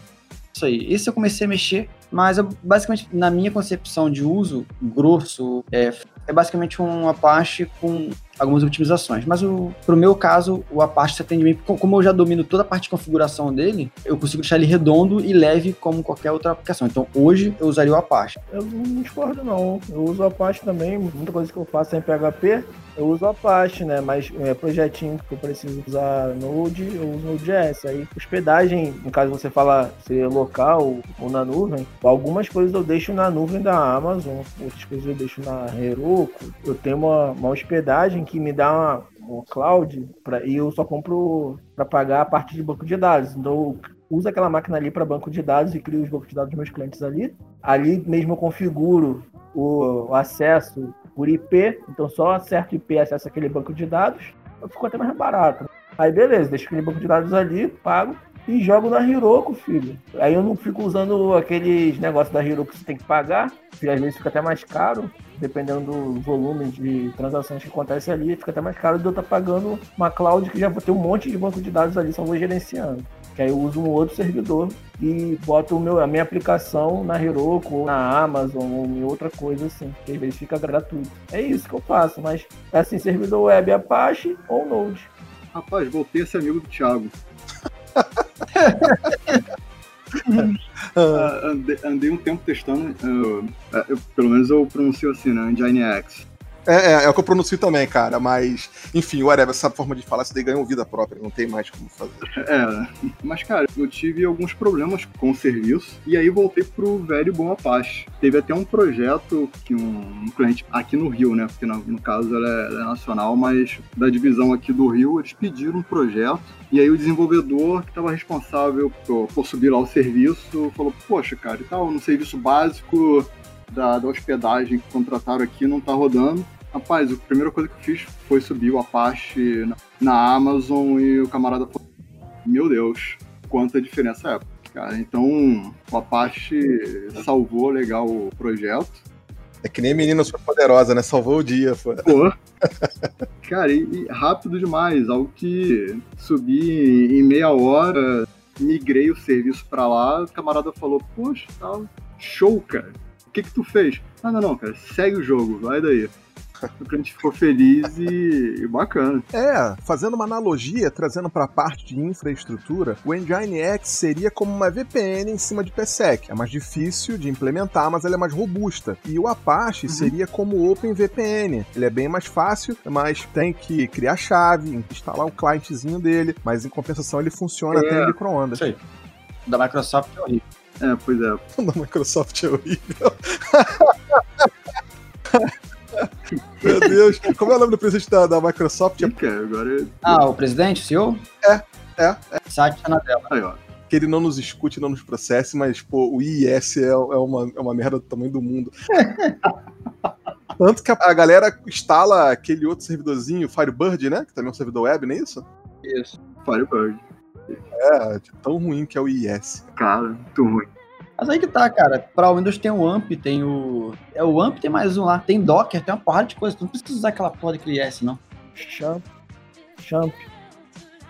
Isso aí. Esse eu comecei a mexer, mas eu, basicamente, na minha concepção de uso grosso, é, é basicamente um Apache com algumas otimizações. Mas o, pro meu caso, o Apache se atende bem. Como eu já domino toda a parte de configuração dele, eu consigo deixar ele redondo e leve como qualquer outra aplicação. Então hoje eu usaria o Apache. Eu não discordo não. Eu uso o Apache também. Muita coisa que eu faço é em PHP. Eu uso Apache, né? Mas é, projetinho que eu preciso usar Node, eu uso Node.js. Aí hospedagem, no caso você fala ser local ou na nuvem, algumas coisas eu deixo na nuvem da Amazon, outras coisas eu deixo na Heroku. Eu tenho uma, uma hospedagem que me dá uma, uma cloud pra, e eu só compro para pagar a parte de banco de dados. Então, uso aquela máquina ali para banco de dados e crio os bancos de dados dos meus clientes ali. Ali mesmo eu configuro o, o acesso por IP, então só acerto IP acesso aquele banco de dados, ficou até mais barato. Aí beleza, deixo aquele banco de dados ali, pago e jogo na Hiroko, filho. Aí eu não fico usando aqueles negócios da Hiroko que você tem que pagar, que às vezes fica até mais caro dependendo do volume de transações que acontece ali, fica até mais caro do eu estar pagando uma cloud que já vou ter um monte de banco de dados ali, só vou gerenciando. Que aí eu uso um outro servidor e boto o meu, a minha aplicação na Heroku, na Amazon, ou em outra coisa assim, que às vezes fica gratuito. É isso que eu faço, mas assim, servidor web Apache ou Node. Rapaz, voltei a ser amigo do Thiago. Uh, andei, andei, um tempo testando, uh, eu, pelo menos eu pronuncio assim, né? Nginx. É, é, é, o que eu pronuncio também, cara, mas, enfim, whatever, essa forma de falar, isso daí ganhou vida própria, não tem mais como fazer. É, mas, cara, eu tive alguns problemas com o serviço, e aí voltei pro velho bom Apache. Teve até um projeto que um, um cliente aqui no Rio, né, porque no, no caso ela é, ela é, nacional, mas da divisão aqui do Rio, eles pediram um projeto, e aí o desenvolvedor que estava responsável por, por subir lá o serviço, falou, poxa, cara, e tal, no serviço básico da, da hospedagem que contrataram aqui não tá rodando. Rapaz, a primeira coisa que eu fiz foi subir o Apache na, na Amazon e o camarada falou: Meu Deus, quanta diferença é. Cara, então o Apache salvou legal o projeto. É que nem menina super poderosa, né? Salvou o dia. Pô. pô. Cara, e, e, rápido demais. Algo que subi em meia hora, migrei o serviço para lá, o camarada falou, poxa, tá show, cara o que que tu fez? Ah, não, não, cara, segue o jogo, vai daí. O cliente ficou feliz e, e, bacana. É, fazendo uma analogia, trazendo para a parte de infraestrutura, o Nginx seria como uma VPN em cima de PSEC. É mais difícil de implementar, mas ela é mais robusta. E o Apache uhum. seria como o OpenVPN. Ele é bem mais fácil, mas tem que criar chave, instalar o clientezinho dele, mas em compensação ele funciona é. até em microondas. Sei. Da Microsoft é horrível. É, pois é. O da Microsoft é horrível. Meu Deus, como é o nome do presidente da, da Microsoft? Cara, agora... Ah, o presidente, o CEO? É, é. é. Satya Nadella. Aí, ó. Que ele não nos escute, não nos processe, mas, pô, o IIS é, é, uma, é uma merda do tamanho do mundo. Tanto que a, a, galera instala aquele outro servidorzinho, Firebird, né? Que também é um servidor web, não é isso? Isso, Firebird. É, de tão ruim que é o IIS. Cara, muito ruim. Mas aí que tá, cara. Pra Windows tem o AMP, tem o. É o AMP, tem mais um lá. Tem Docker, tem uma porrada de coisa. Tu não precisa usar aquela porra daquele IS, não. Champ. Champ.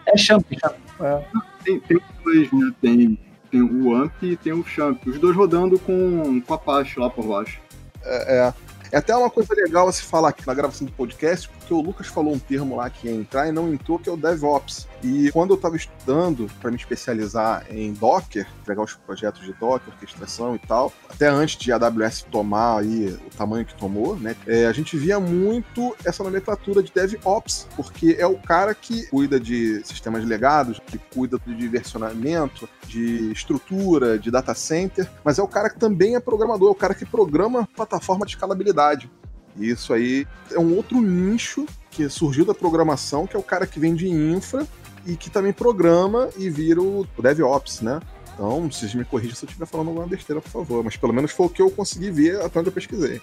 É Champ, Champ. É. Tem, tem dois, né? Tem, tem o AMP e tem o Champ. Os dois rodando com, com Apache lá por baixo. É, é. É até uma coisa legal a se falar aqui na gravação do podcast, porque o Lucas falou um termo lá que ia entrar e não entrou, que é o DevOps. E quando eu estava estudando para me especializar em Docker, pegar os projetos de Docker, orquestração e tal, até antes de a AWS tomar aí o tamanho que tomou, né, é, a gente via muito essa nomenclatura de DevOps, porque é o cara que cuida de sistemas legados, que cuida de versionamento, de estrutura, de data center, mas é o cara que também é programador, é o cara que programa plataforma de escalabilidade. Isso aí é um outro nicho que surgiu da programação, que é o cara que vem de infra e que também programa e vira o DevOps, né? Então, vocês me corrijam se eu estiver falando alguma besteira, por favor. Mas pelo menos foi o que eu consegui ver até onde eu pesquisei.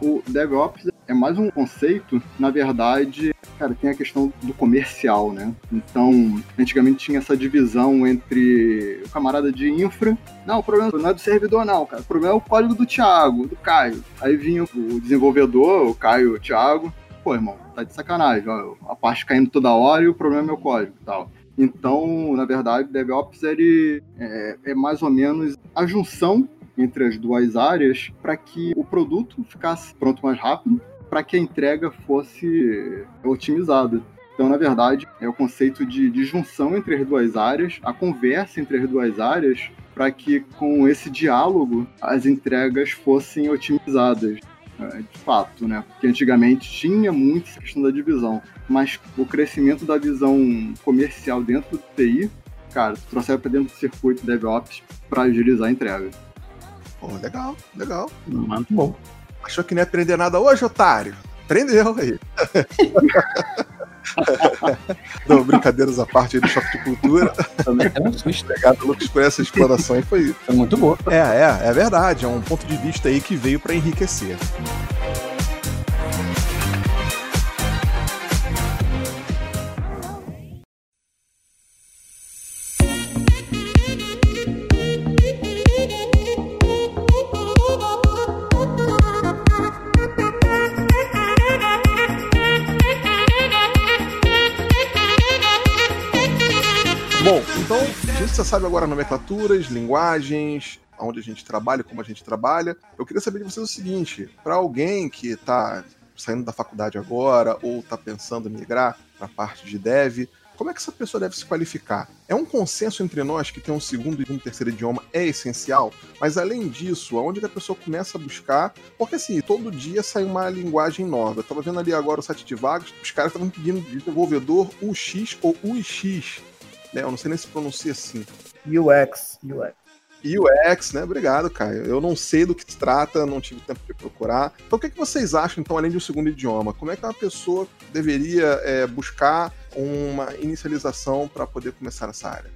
O DevOps é mais um conceito, na verdade, cara, tem a questão do comercial, né? Então, antigamente tinha essa divisão entre o camarada de infra. Não, o problema não é do servidor, não, cara. O problema é o código do Thiago, do Caio. Aí vinha o desenvolvedor, o Caio, o Thiago. Pô, irmão, tá de sacanagem. Ó, a parte caindo toda hora e o problema é o código tal. Então, na verdade, DevOps ele é, é mais ou menos a junção entre as duas áreas para que o produto ficasse pronto mais rápido, para que a entrega fosse otimizada. Então, na verdade, é o conceito de, de junção entre as duas áreas, a conversa entre as duas áreas, para que com esse diálogo as entregas fossem otimizadas. É, de fato, né? Porque antigamente tinha muito essa questão da divisão, mas o crescimento da visão comercial dentro do TI, cara, trouxeram para dentro do circuito DevOps para agilizar a entrega. Pô, legal, legal. Muito bom. Achou que não ia aprender nada hoje, otário? Aprendeu aí. Não, brincadeiras à parte aí do choque de cultura. Também é um susto. Obrigado, Lucas, por essa exploração e foi. Foi muito boa. É, é, é verdade. É um ponto de vista aí que veio para enriquecer. Você sabe agora nomenclaturas, linguagens, onde a gente trabalha, como a gente trabalha. Eu queria saber de vocês o seguinte: para alguém que está saindo da faculdade agora ou está pensando em migrar para a parte de dev, como é que essa pessoa deve se qualificar? É um consenso entre nós que ter um segundo e um terceiro idioma é essencial, mas além disso, aonde a pessoa começa a buscar? Porque assim, todo dia sai uma linguagem nova. Eu tava vendo ali agora o site de vagas, os caras estavam pedindo de desenvolvedor UX ou UX, né? Eu não sei nem se pronuncia assim. UX, UX. UX, né? Obrigado, Caio. Eu não sei do que se trata, não tive tempo de procurar. Então, o que, é que vocês acham, então, além de um segundo idioma? Como é que uma pessoa deveria é, buscar uma inicialização para poder começar essa área?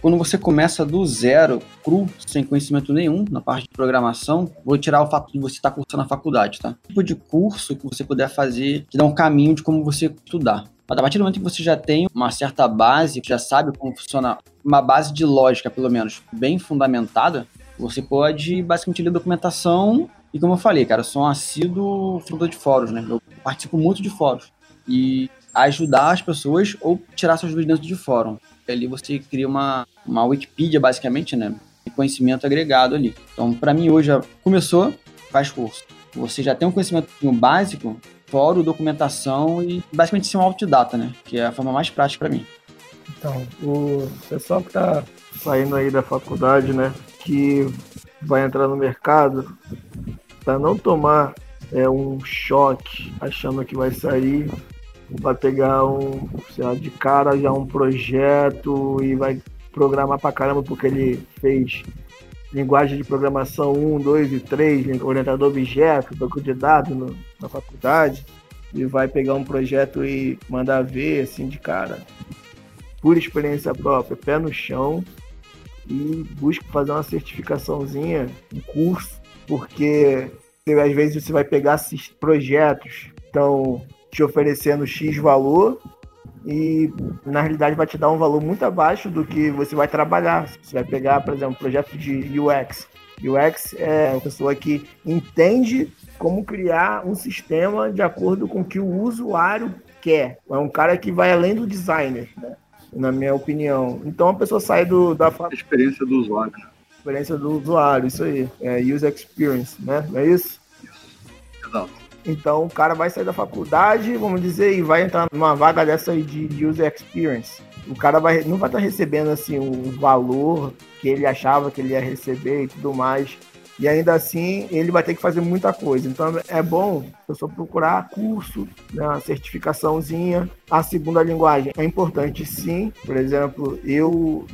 Quando você começa do zero, cru, sem conhecimento nenhum na parte de programação, vou tirar o fato de você estar tá cursando na faculdade, tá? O tipo de curso que você puder fazer te dá um caminho de como você estudar. Mas a partir do momento que você já tem uma certa base, já sabe como funciona, uma base de lógica, pelo menos, bem fundamentada, você pode basicamente ler documentação. E como eu falei, cara, eu sou um assíduo fundador de fóruns, né? Eu participo muito de fóruns. E ajudar as pessoas ou tirar suas dúvidas dentro de fórum. E ali você cria uma, uma Wikipedia, basicamente, né? De conhecimento agregado ali. Então, para mim, hoje, começou, faz curso. Você já tem um conhecimento básico, fórum, documentação e basicamente ser um autodidata, né? Que é a forma mais prática para mim. Então, o pessoal que tá saindo aí da faculdade, né? Que vai entrar no mercado, para não tomar é, um choque achando que vai sair, vai pegar um, sei lá, de cara já um projeto e vai programar pra caramba porque ele fez linguagem de programação 1, 2 e 3, orientador objeto, banco de dados no, na faculdade, e vai pegar um projeto e mandar ver, assim, de cara, por experiência própria, pé no chão, e busca fazer uma certificaçãozinha, um curso, porque às vezes você vai pegar projetos, então te oferecendo X valor, e na realidade vai te dar um valor muito abaixo do que você vai trabalhar. Você vai pegar, por exemplo, um projeto de UX. UX é uma pessoa que entende como criar um sistema de acordo com o que o usuário quer. É um cara que vai além do designer, né? na minha opinião. Então a pessoa sai do, da experiência do usuário. Experiência do usuário, isso aí. É user experience, né? Não é isso? Isso. Exato. Então o cara vai sair da faculdade, vamos dizer, e vai entrar numa vaga dessa aí de user experience. O cara vai, não vai estar recebendo assim o valor que ele achava que ele ia receber e tudo mais. E ainda assim, ele vai ter que fazer muita coisa. Então é bom a pessoa procurar curso, né, certificaçãozinha. A segunda linguagem é importante sim. Por exemplo, eu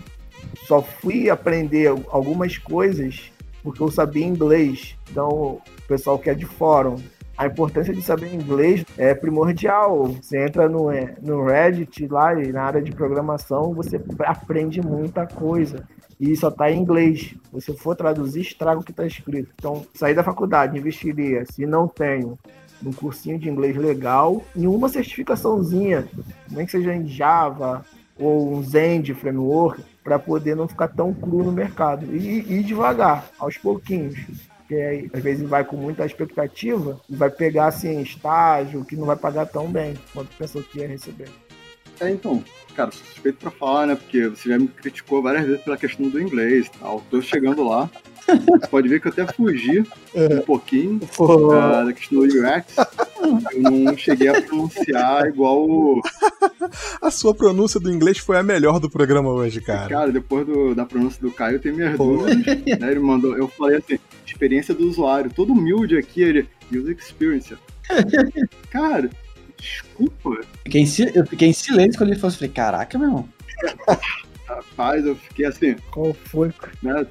só fui aprender algumas coisas porque eu sabia inglês. Então, o pessoal que é de fórum, a importância de saber inglês é primordial. Você entra no, é, no Reddit lá e na área de programação, você aprende muita coisa. E só está em inglês. Se você for traduzir, estraga o que está escrito. Então, sair da faculdade, investiria, se não tenho, um cursinho de inglês legal e uma certificaçãozinha, nem que seja em Java ou um Zend framework, para poder não ficar tão cru no mercado. E ir devagar, aos pouquinhos porque às vezes vai com muita expectativa e vai pegar assim estágio que não vai pagar tão bem quanto pensou que ia receber. É, então, cara, sou suspeito pra falar, né? Porque você já me criticou várias vezes pela questão do inglês e tal. Tô chegando lá. Você pode ver que eu até fugi um pouquinho uh, da questão do UX. Eu não cheguei a pronunciar igual o... A sua pronúncia do inglês foi a melhor do programa hoje, cara. Cara, depois do, da pronúncia do Caio, eu tenho minhas dúvidas. Né? Ele mandou, eu falei assim, experiência do usuário. Todo humilde aqui, ele, user experience. Cara, desculpa. Fiquei em, eu fiquei em silêncio quando ele falou assim, caraca, meu irmão. Rapaz, eu fiquei assim. Qual foi? Né?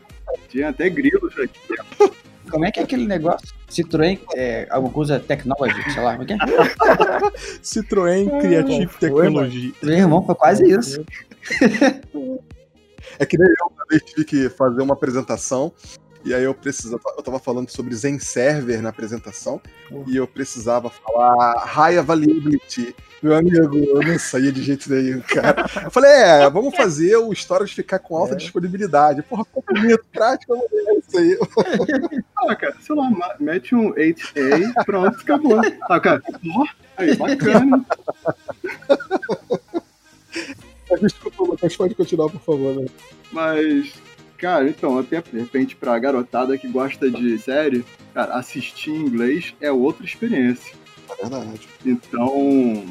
Tinha até grilos aqui. Como é que é aquele negócio? Citroën, é, alguma coisa Technology, sei lá, como é que é? Citroën Creative Technology. Meu irmão, foi quase isso. É que nem eu uma vez tive que fazer uma apresentação e aí eu precisava, eu tava falando sobre Zen Server na apresentação, uhum. e eu precisava falar High Availability. Meu amigo, eu não saía de jeito nenhum, cara. Eu falei, é, vamos fazer o storage ficar com alta é. disponibilidade. Porra, ficou bonito, prático, é isso aí. Ah, cara, sei lá, mete um 8A, pronto, acabou. Ah, cara, aí, bacana. Desculpa, mas pode continuar, por favor. Né? Mas, Cara, então, até de repente pra garotada que gosta de série, cara, assistir em inglês é outra experiência. É verdade. Então,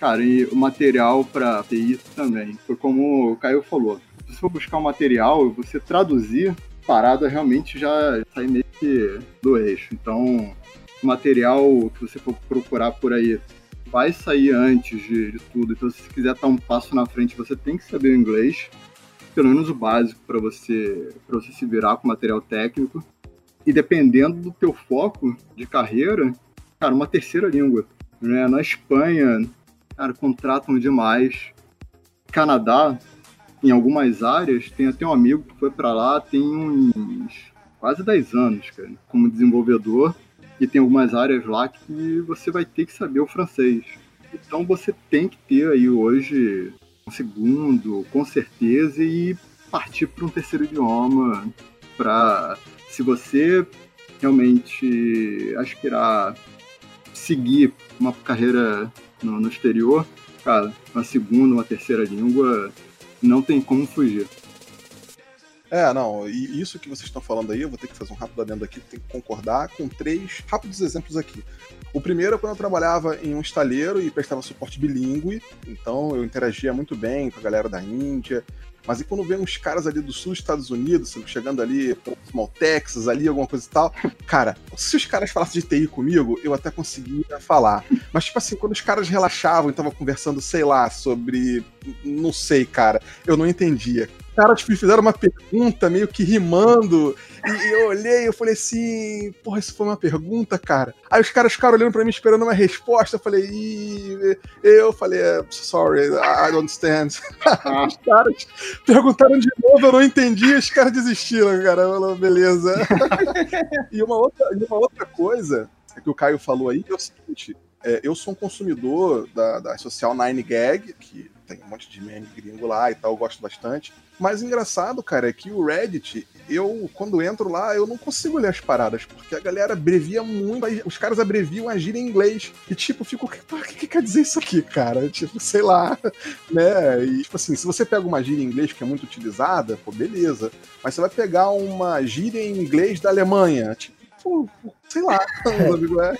Cara, e o material para ter isso também. Foi como o Caio falou. Se você for buscar um material, você traduzir, parada realmente já sai meio que do eixo. Então, o material que você for procurar por aí vai sair antes de, de tudo. Então, se você quiser estar um passo na frente, você tem que saber o inglês, pelo menos o básico para você para você se virar com material técnico. E dependendo do teu foco de carreira, cara, uma terceira língua. Né? Na Espanha, cara, contratam demais. Canadá, em algumas áreas, tem até um amigo que foi para lá tem uns quase 10 anos, cara, como desenvolvedor e tem algumas áreas lá que você vai ter que saber o francês. Então você tem que ter aí hoje um segundo, com certeza, e partir para um terceiro idioma para se você realmente aspirar seguir uma carreira no, no exterior, cara, uma segunda, uma terceira língua não tem como fugir. É, não, e isso que vocês estão falando aí, eu vou ter que fazer um rápido adendo aqui, tem que concordar com três rápidos exemplos aqui. O primeiro é quando eu trabalhava em um estaleiro e prestava suporte bilíngue, então eu interagia muito bem com a galera da Índia, mas e quando vem uns caras ali do sul dos Estados Unidos, chegando ali ao Texas, ali, alguma coisa e tal, cara, se os caras falassem de TI comigo, eu até conseguia falar. Mas, tipo assim, quando os caras relaxavam e estavam conversando, sei lá, sobre. Não sei, cara, eu não entendia caras me fizeram uma pergunta meio que rimando. E eu olhei eu falei assim, porra, isso foi uma pergunta, cara. Aí os caras ficaram olhando pra mim esperando uma resposta. Eu falei, Ih. eu falei, sorry, I don't understand. os caras perguntaram de novo, eu não entendi, os caras desistiram, cara. Eu falei, beleza. e, uma outra, e uma outra coisa que o Caio falou aí é o seguinte: é, eu sou um consumidor da, da social 9gag, que tem um monte de meme gringo lá e tal, eu gosto bastante. Mas engraçado, cara, é que o Reddit, eu, quando entro lá, eu não consigo ler as paradas, porque a galera abrevia muito, os caras abreviam a gíria em inglês. E, tipo, fico, o que, que, que, quer dizer isso aqui, cara? Tipo, sei lá, né? E, tipo assim, se você pega uma gíria em inglês que é muito utilizada, pô, beleza. Mas você vai pegar uma gíria em inglês da Alemanha, tipo, sei lá, amigo, é.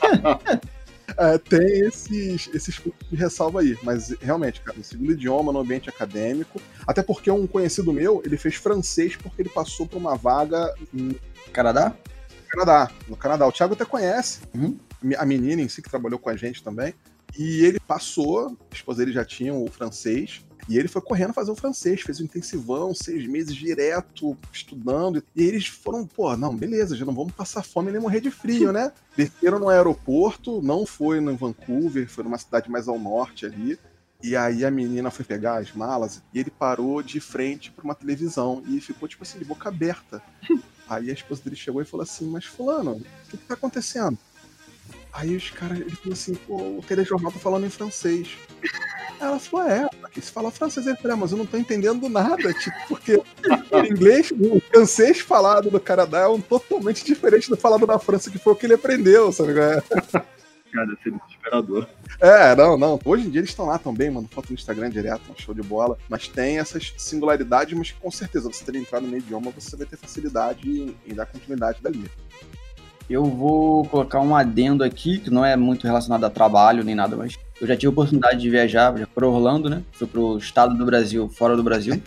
É, tem esses, esses pontos de ressalva aí. Mas realmente, cara, no segundo idioma, no ambiente acadêmico. Até porque um conhecido meu, ele fez francês porque ele passou por uma vaga em. Canadá? Canadá, no Canadá. O Thiago até conhece. Uhum. A menina em si que trabalhou com a gente também. E ele passou, a esposa dele já tinha o francês, e ele foi correndo fazer o francês, fez o um intensivão, seis meses direto, estudando. E eles foram, pô, não, beleza, já não vamos passar fome nem morrer de frio, né? Desceram no aeroporto, não foi no Vancouver, foi numa cidade mais ao norte ali. E aí a menina foi pegar as malas e ele parou de frente para uma televisão e ficou, tipo assim, de boca aberta. Aí a esposa dele chegou e falou assim: Mas, Fulano, o que, que tá acontecendo? Aí os caras, ele falou assim: Pô, o telejornal tá falando em francês. Ela falou, é, porque se fala francês, eu falei, ah, mas eu não tô entendendo nada, tipo, porque o inglês, o francês falado no Canadá é um totalmente diferente do falado na França, que foi o que ele aprendeu, sabe? É? Cara, deve ser desesperador. É, não, não. Hoje em dia eles estão lá também, mano. Foto no Instagram direto, um show de bola. Mas tem essas singularidades, mas com certeza, você ter entrado no idioma, você vai ter facilidade em, em dar continuidade dali. Eu vou colocar um adendo aqui, que não é muito relacionado a trabalho nem nada, mas eu já tive a oportunidade de viajar para Orlando, né? Fui pro estado do Brasil, fora do Brasil.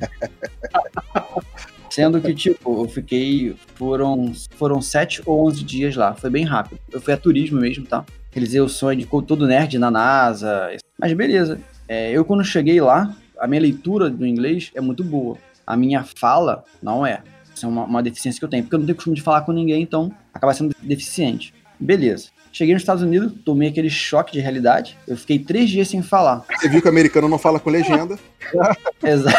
Sendo que, tipo, eu fiquei. Foram, foram 7 ou 11 dias lá. Foi bem rápido. Eu fui a turismo mesmo, tá? Realizei o sonho de todo nerd na NASA. Mas beleza. É, eu, quando cheguei lá, a minha leitura do inglês é muito boa. A minha fala não é. Isso é uma, uma deficiência que eu tenho. Porque eu não tenho costume de falar com ninguém, então acaba sendo deficiente. Beleza. Cheguei nos Estados Unidos, tomei aquele choque de realidade. Eu fiquei três dias sem falar. Você viu que o americano não fala com legenda. Exato.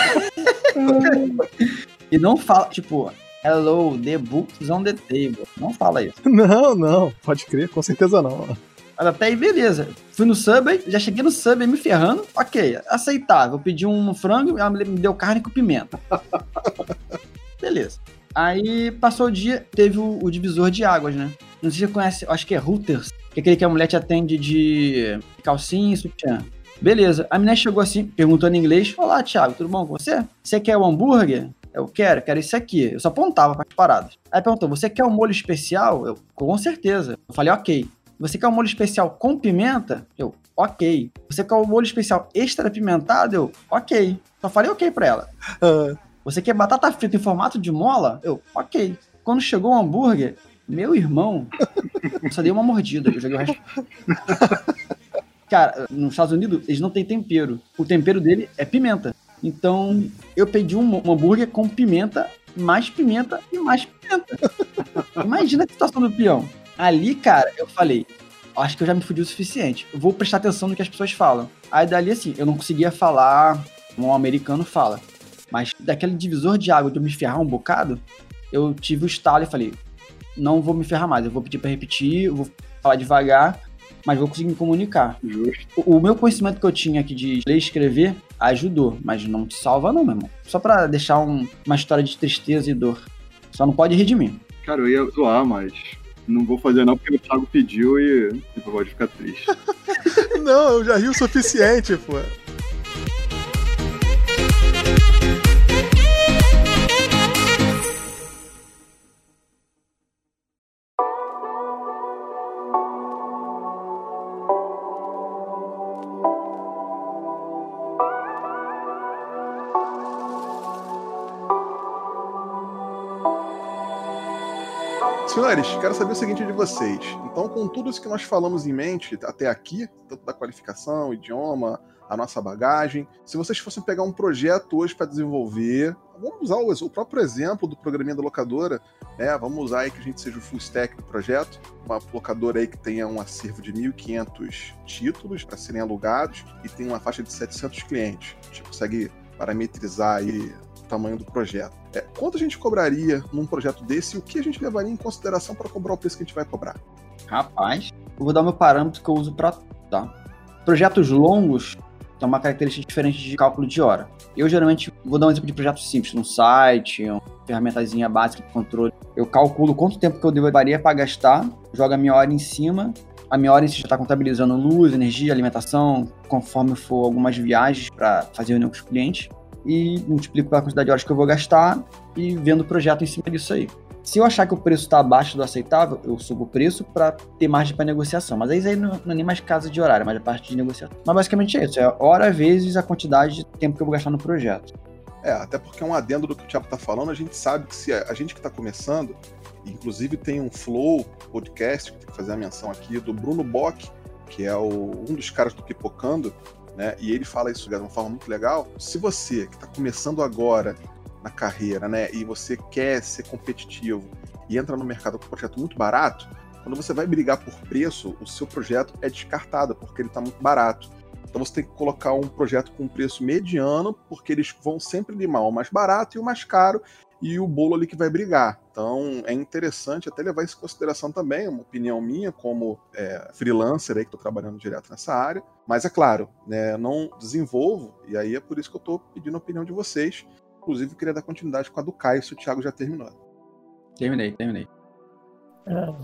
e não fala, tipo, hello, the books on the table. Não fala isso. Não, não, pode crer, com certeza não. Mas até aí, beleza. Fui no Subway, já cheguei no Subway me ferrando. Ok, aceitável. Pedi um frango, ela me deu carne com pimenta. Beleza. Aí passou o dia, teve o, o, divisor de águas, né? Não sei se você conhece, acho que é Hooters, que é aquele que a mulher te atende de calcinha e sutiã. Beleza, a menina chegou assim, perguntando em inglês: Olá, Thiago, tudo bom com você? Você quer o hambúrguer? Eu quero, quero isso aqui. Eu só apontava para as paradas. Aí perguntou: Você quer um molho especial? Eu, com certeza. Eu falei: Ok. Você quer um molho especial com pimenta? Eu, ok. Você quer um molho especial extra pimentado? Eu, ok. Só falei ok pra ela. Você quer batata frita em formato de mola? Eu, ok. Quando chegou o hambúrguer, meu irmão, só dei uma mordida. Eu joguei o resto. Cara, nos Estados Unidos, eles não têm tempero. O tempero dele é pimenta. Então, eu pedi um, um hambúrguer com pimenta, mais pimenta e mais pimenta. Imagina a situação do peão. Ali, cara, eu falei, acho que eu já me fudi o suficiente. Eu vou prestar atenção no que as pessoas falam. Aí dali, assim, eu não conseguia falar como um americano fala. Mas daquele divisor de água de eu me ferrar um bocado, eu tive o estalo e falei, não vou me ferrar mais, eu vou pedir pra repetir, eu vou falar devagar, mas vou conseguir me comunicar. Justo. O, o meu conhecimento que eu tinha aqui de ler e escrever ajudou, mas não te salva não, meu irmão. Só pra deixar um- uma história de tristeza e dor. Só não pode rir de mim. Cara, eu ia zoar, mas não vou fazer não porque o Thiago pediu e depois pode ficar triste. não, eu já ri o suficiente, pô. Senhores, quero saber o seguinte de vocês. Então, com tudo isso que nós falamos em mente até aqui, tanto da qualificação, idioma, a nossa bagagem, se vocês fossem pegar um projeto hoje para desenvolver, vamos usar o, o próprio exemplo do programinha da locadora, né? Vamos usar aí que a gente seja o full stack do projeto, uma locadora aí que tenha um acervo de 1.500 títulos para serem alugados e tem uma faixa de 700 clientes. A gente consegue parametrizar aí tamanho do projeto. É, quanto a gente cobraria num projeto desse e o que a gente levaria em consideração para cobrar o preço que a gente vai cobrar? Rapaz, eu vou dar meu parâmetro que eu uso para tá? Projetos longos têm uma característica diferente de cálculo de hora. Eu geralmente vou dar um exemplo de projeto simples, num site, uma ferramentazinha básica de controle. Eu calculo quanto tempo que eu levaria para gastar, jogo a minha hora em cima. A minha hora já está contabilizando luz, energia, alimentação, conforme for algumas viagens para fazer reunião com os clientes. E multiplico pela quantidade de horas que eu vou gastar e vendo o projeto em cima disso aí. Se eu achar que o preço está abaixo do aceitável, eu subo o preço para ter margem para negociação. Mas aí não, não é nem mais casa de horário, mas é parte de negociação. Mas basicamente é isso: é hora vezes a quantidade de tempo que eu vou gastar no projeto. É, até porque é um adendo do que o Thiago tá falando, a gente sabe que se a, a gente que tá começando, inclusive tem um Flow podcast, que tem que fazer a menção aqui, do Bruno Bock, que é o- um dos caras do Pipocando, né? E ele fala isso de uma forma muito legal. Se você que tá começando agora na carreira, né, e você quer ser competitivo e entra no mercado com um projeto muito barato, quando você vai brigar por preço, o seu projeto é descartado porque ele está muito barato. Então você tem que colocar um projeto com um preço mediano, porque eles vão sempre limar o mais barato e o mais caro, e o bolo ali que vai brigar. Então é interessante até levar isso em consideração também, uma opinião minha como é, freelancer aí que estou trabalhando direto nessa área. Mas é claro, né, eu não desenvolvo, e aí é por isso que eu estou pedindo a opinião de vocês. Inclusive, queria dar continuidade com a do Caio, se o Thiago já terminou. Terminei, terminei. É,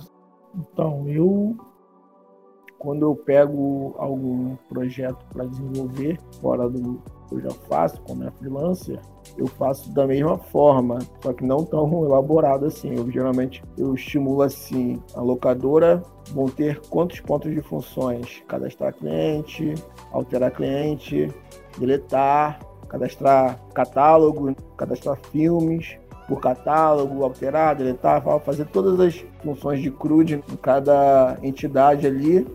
então, eu quando eu pego algum projeto para desenvolver fora do que eu já faço, como é freelancer, eu faço da mesma forma, só que não tão elaborado assim. Eu geralmente eu estimulo assim, a locadora vão ter quantos pontos de funções? Cadastrar cliente, alterar cliente, deletar, cadastrar catálogo, cadastrar filmes, por catálogo, alterar, deletar, fazer todas as funções de CRUD em cada entidade ali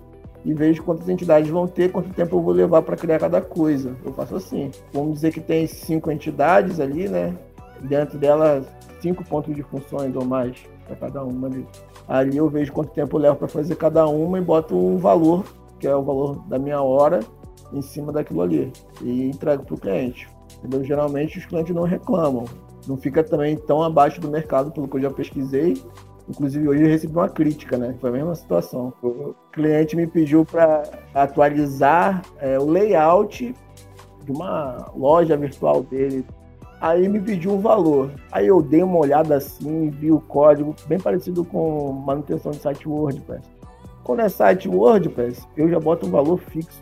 e vejo quantas entidades vão ter, quanto tempo eu vou levar para criar cada coisa. Eu faço assim. Vamos dizer que tem cinco entidades ali, né? Dentro delas, cinco pontos de funções ou mais para cada uma ali. Ali eu vejo quanto tempo eu levo para fazer cada uma e boto um valor, que é o valor da minha hora, em cima daquilo ali. E entrego para o cliente. Entendeu? Geralmente os clientes não reclamam não fica também tão abaixo do mercado, pelo que eu já pesquisei. Inclusive, hoje eu recebi uma crítica, né? Foi a mesma situação. O cliente me pediu para atualizar é, o layout de uma loja virtual dele. Aí me pediu um valor. Aí eu dei uma olhada assim, vi o código, bem parecido com manutenção de site WordPress. Quando é site WordPress, eu já boto um valor fixo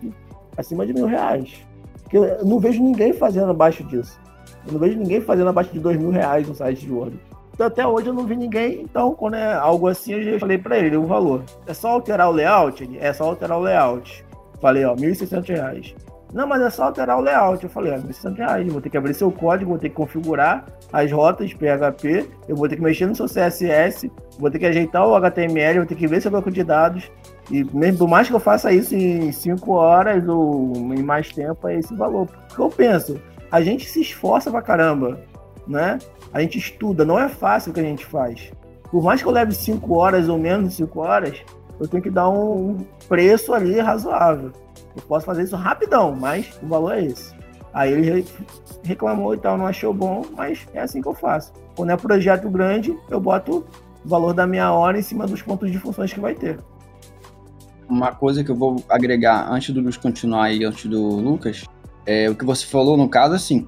acima de mil reais. Porque eu não vejo ninguém fazendo abaixo disso. Eu não vejo ninguém fazendo abaixo de dois mil reais no site de Word. Até hoje eu não vi ninguém, então quando é algo assim, eu já falei para ele o valor. É só alterar o layout? Ele, é só alterar o layout. Falei, ó, R$ 1.600. Não, mas é só alterar o layout. Eu falei, 1.600. reais. Vou ter que abrir seu código, vou ter que configurar as rotas PHP, eu vou ter que mexer no seu CSS, vou ter que ajeitar o HTML, vou ter que ver seu banco de dados. E mesmo por mais que eu faça isso em 5 horas ou em mais tempo, é esse valor. Porque eu penso, a gente se esforça pra caramba, né? A gente estuda, não é fácil o que a gente faz. Por mais que eu leve 5 horas ou menos de 5 horas, eu tenho que dar um preço ali razoável. Eu posso fazer isso rapidão, mas o valor é esse. Aí ele reclamou e tal, não achou bom, mas é assim que eu faço. Quando é projeto grande, eu boto o valor da minha hora em cima dos pontos de funções que vai ter. Uma coisa que eu vou agregar antes do Luiz continuar aí, antes do Lucas, é o que você falou no caso, assim,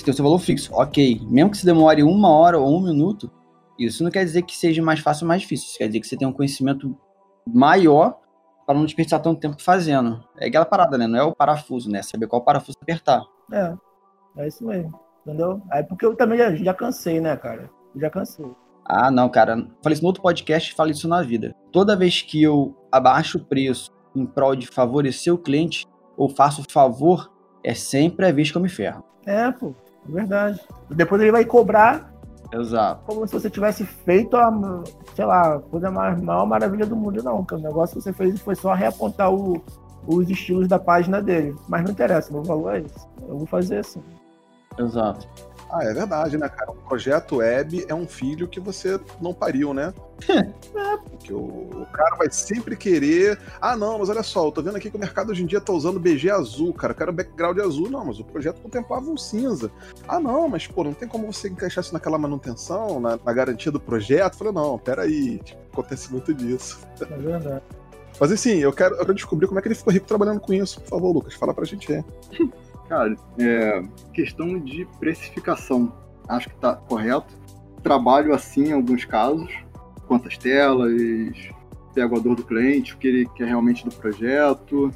você tem o seu valor fixo, ok. Mesmo que se demore uma hora ou um minuto, isso não quer dizer que seja mais fácil ou mais difícil. Isso quer dizer que você tem um conhecimento maior para não desperdiçar tanto tempo fazendo. É aquela parada, né? Não é o parafuso, né? Saber qual parafuso apertar. É, é isso mesmo. Entendeu? É porque eu também já, já cansei, né, cara? Eu já cansei. Ah, não, cara. Falei isso no outro podcast e falei isso na vida. Toda vez que eu abaixo o preço em prol de favorecer o cliente ou faço favor, é sempre a vez que eu me ferro. É, pô. Verdade. Depois ele vai cobrar Exato. como se você tivesse feito a, sei lá, coisa mais maior maravilha do mundo, não. Que o negócio que você fez foi só reapontar o, os estilos da página dele. Mas não interessa, meu valor é esse. Eu vou fazer assim. Exato. Ah, é verdade, né, cara? Um projeto web é um filho que você não pariu, né? é, porque o, o, cara vai sempre querer. Ah, não, mas olha só, eu tô vendo aqui que o mercado hoje em dia tá usando BG azul, cara. Eu quero background azul. Não, mas o projeto contemplava um cinza. Ah, não, mas pô, não tem como você encaixar isso naquela manutenção, na, na garantia do projeto? Eu falei, não, peraí. Tipo, acontece muito disso. É verdade. Mas assim, eu quero, eu quero descobrir como é que ele ficou rico trabalhando com isso. Por favor, Lucas, fala pra gente aí. Cara, é questão de precificação. Acho que está correto. Trabalho assim em alguns casos. Quantas telas, pego a dor do cliente, o que ele quer realmente do projeto.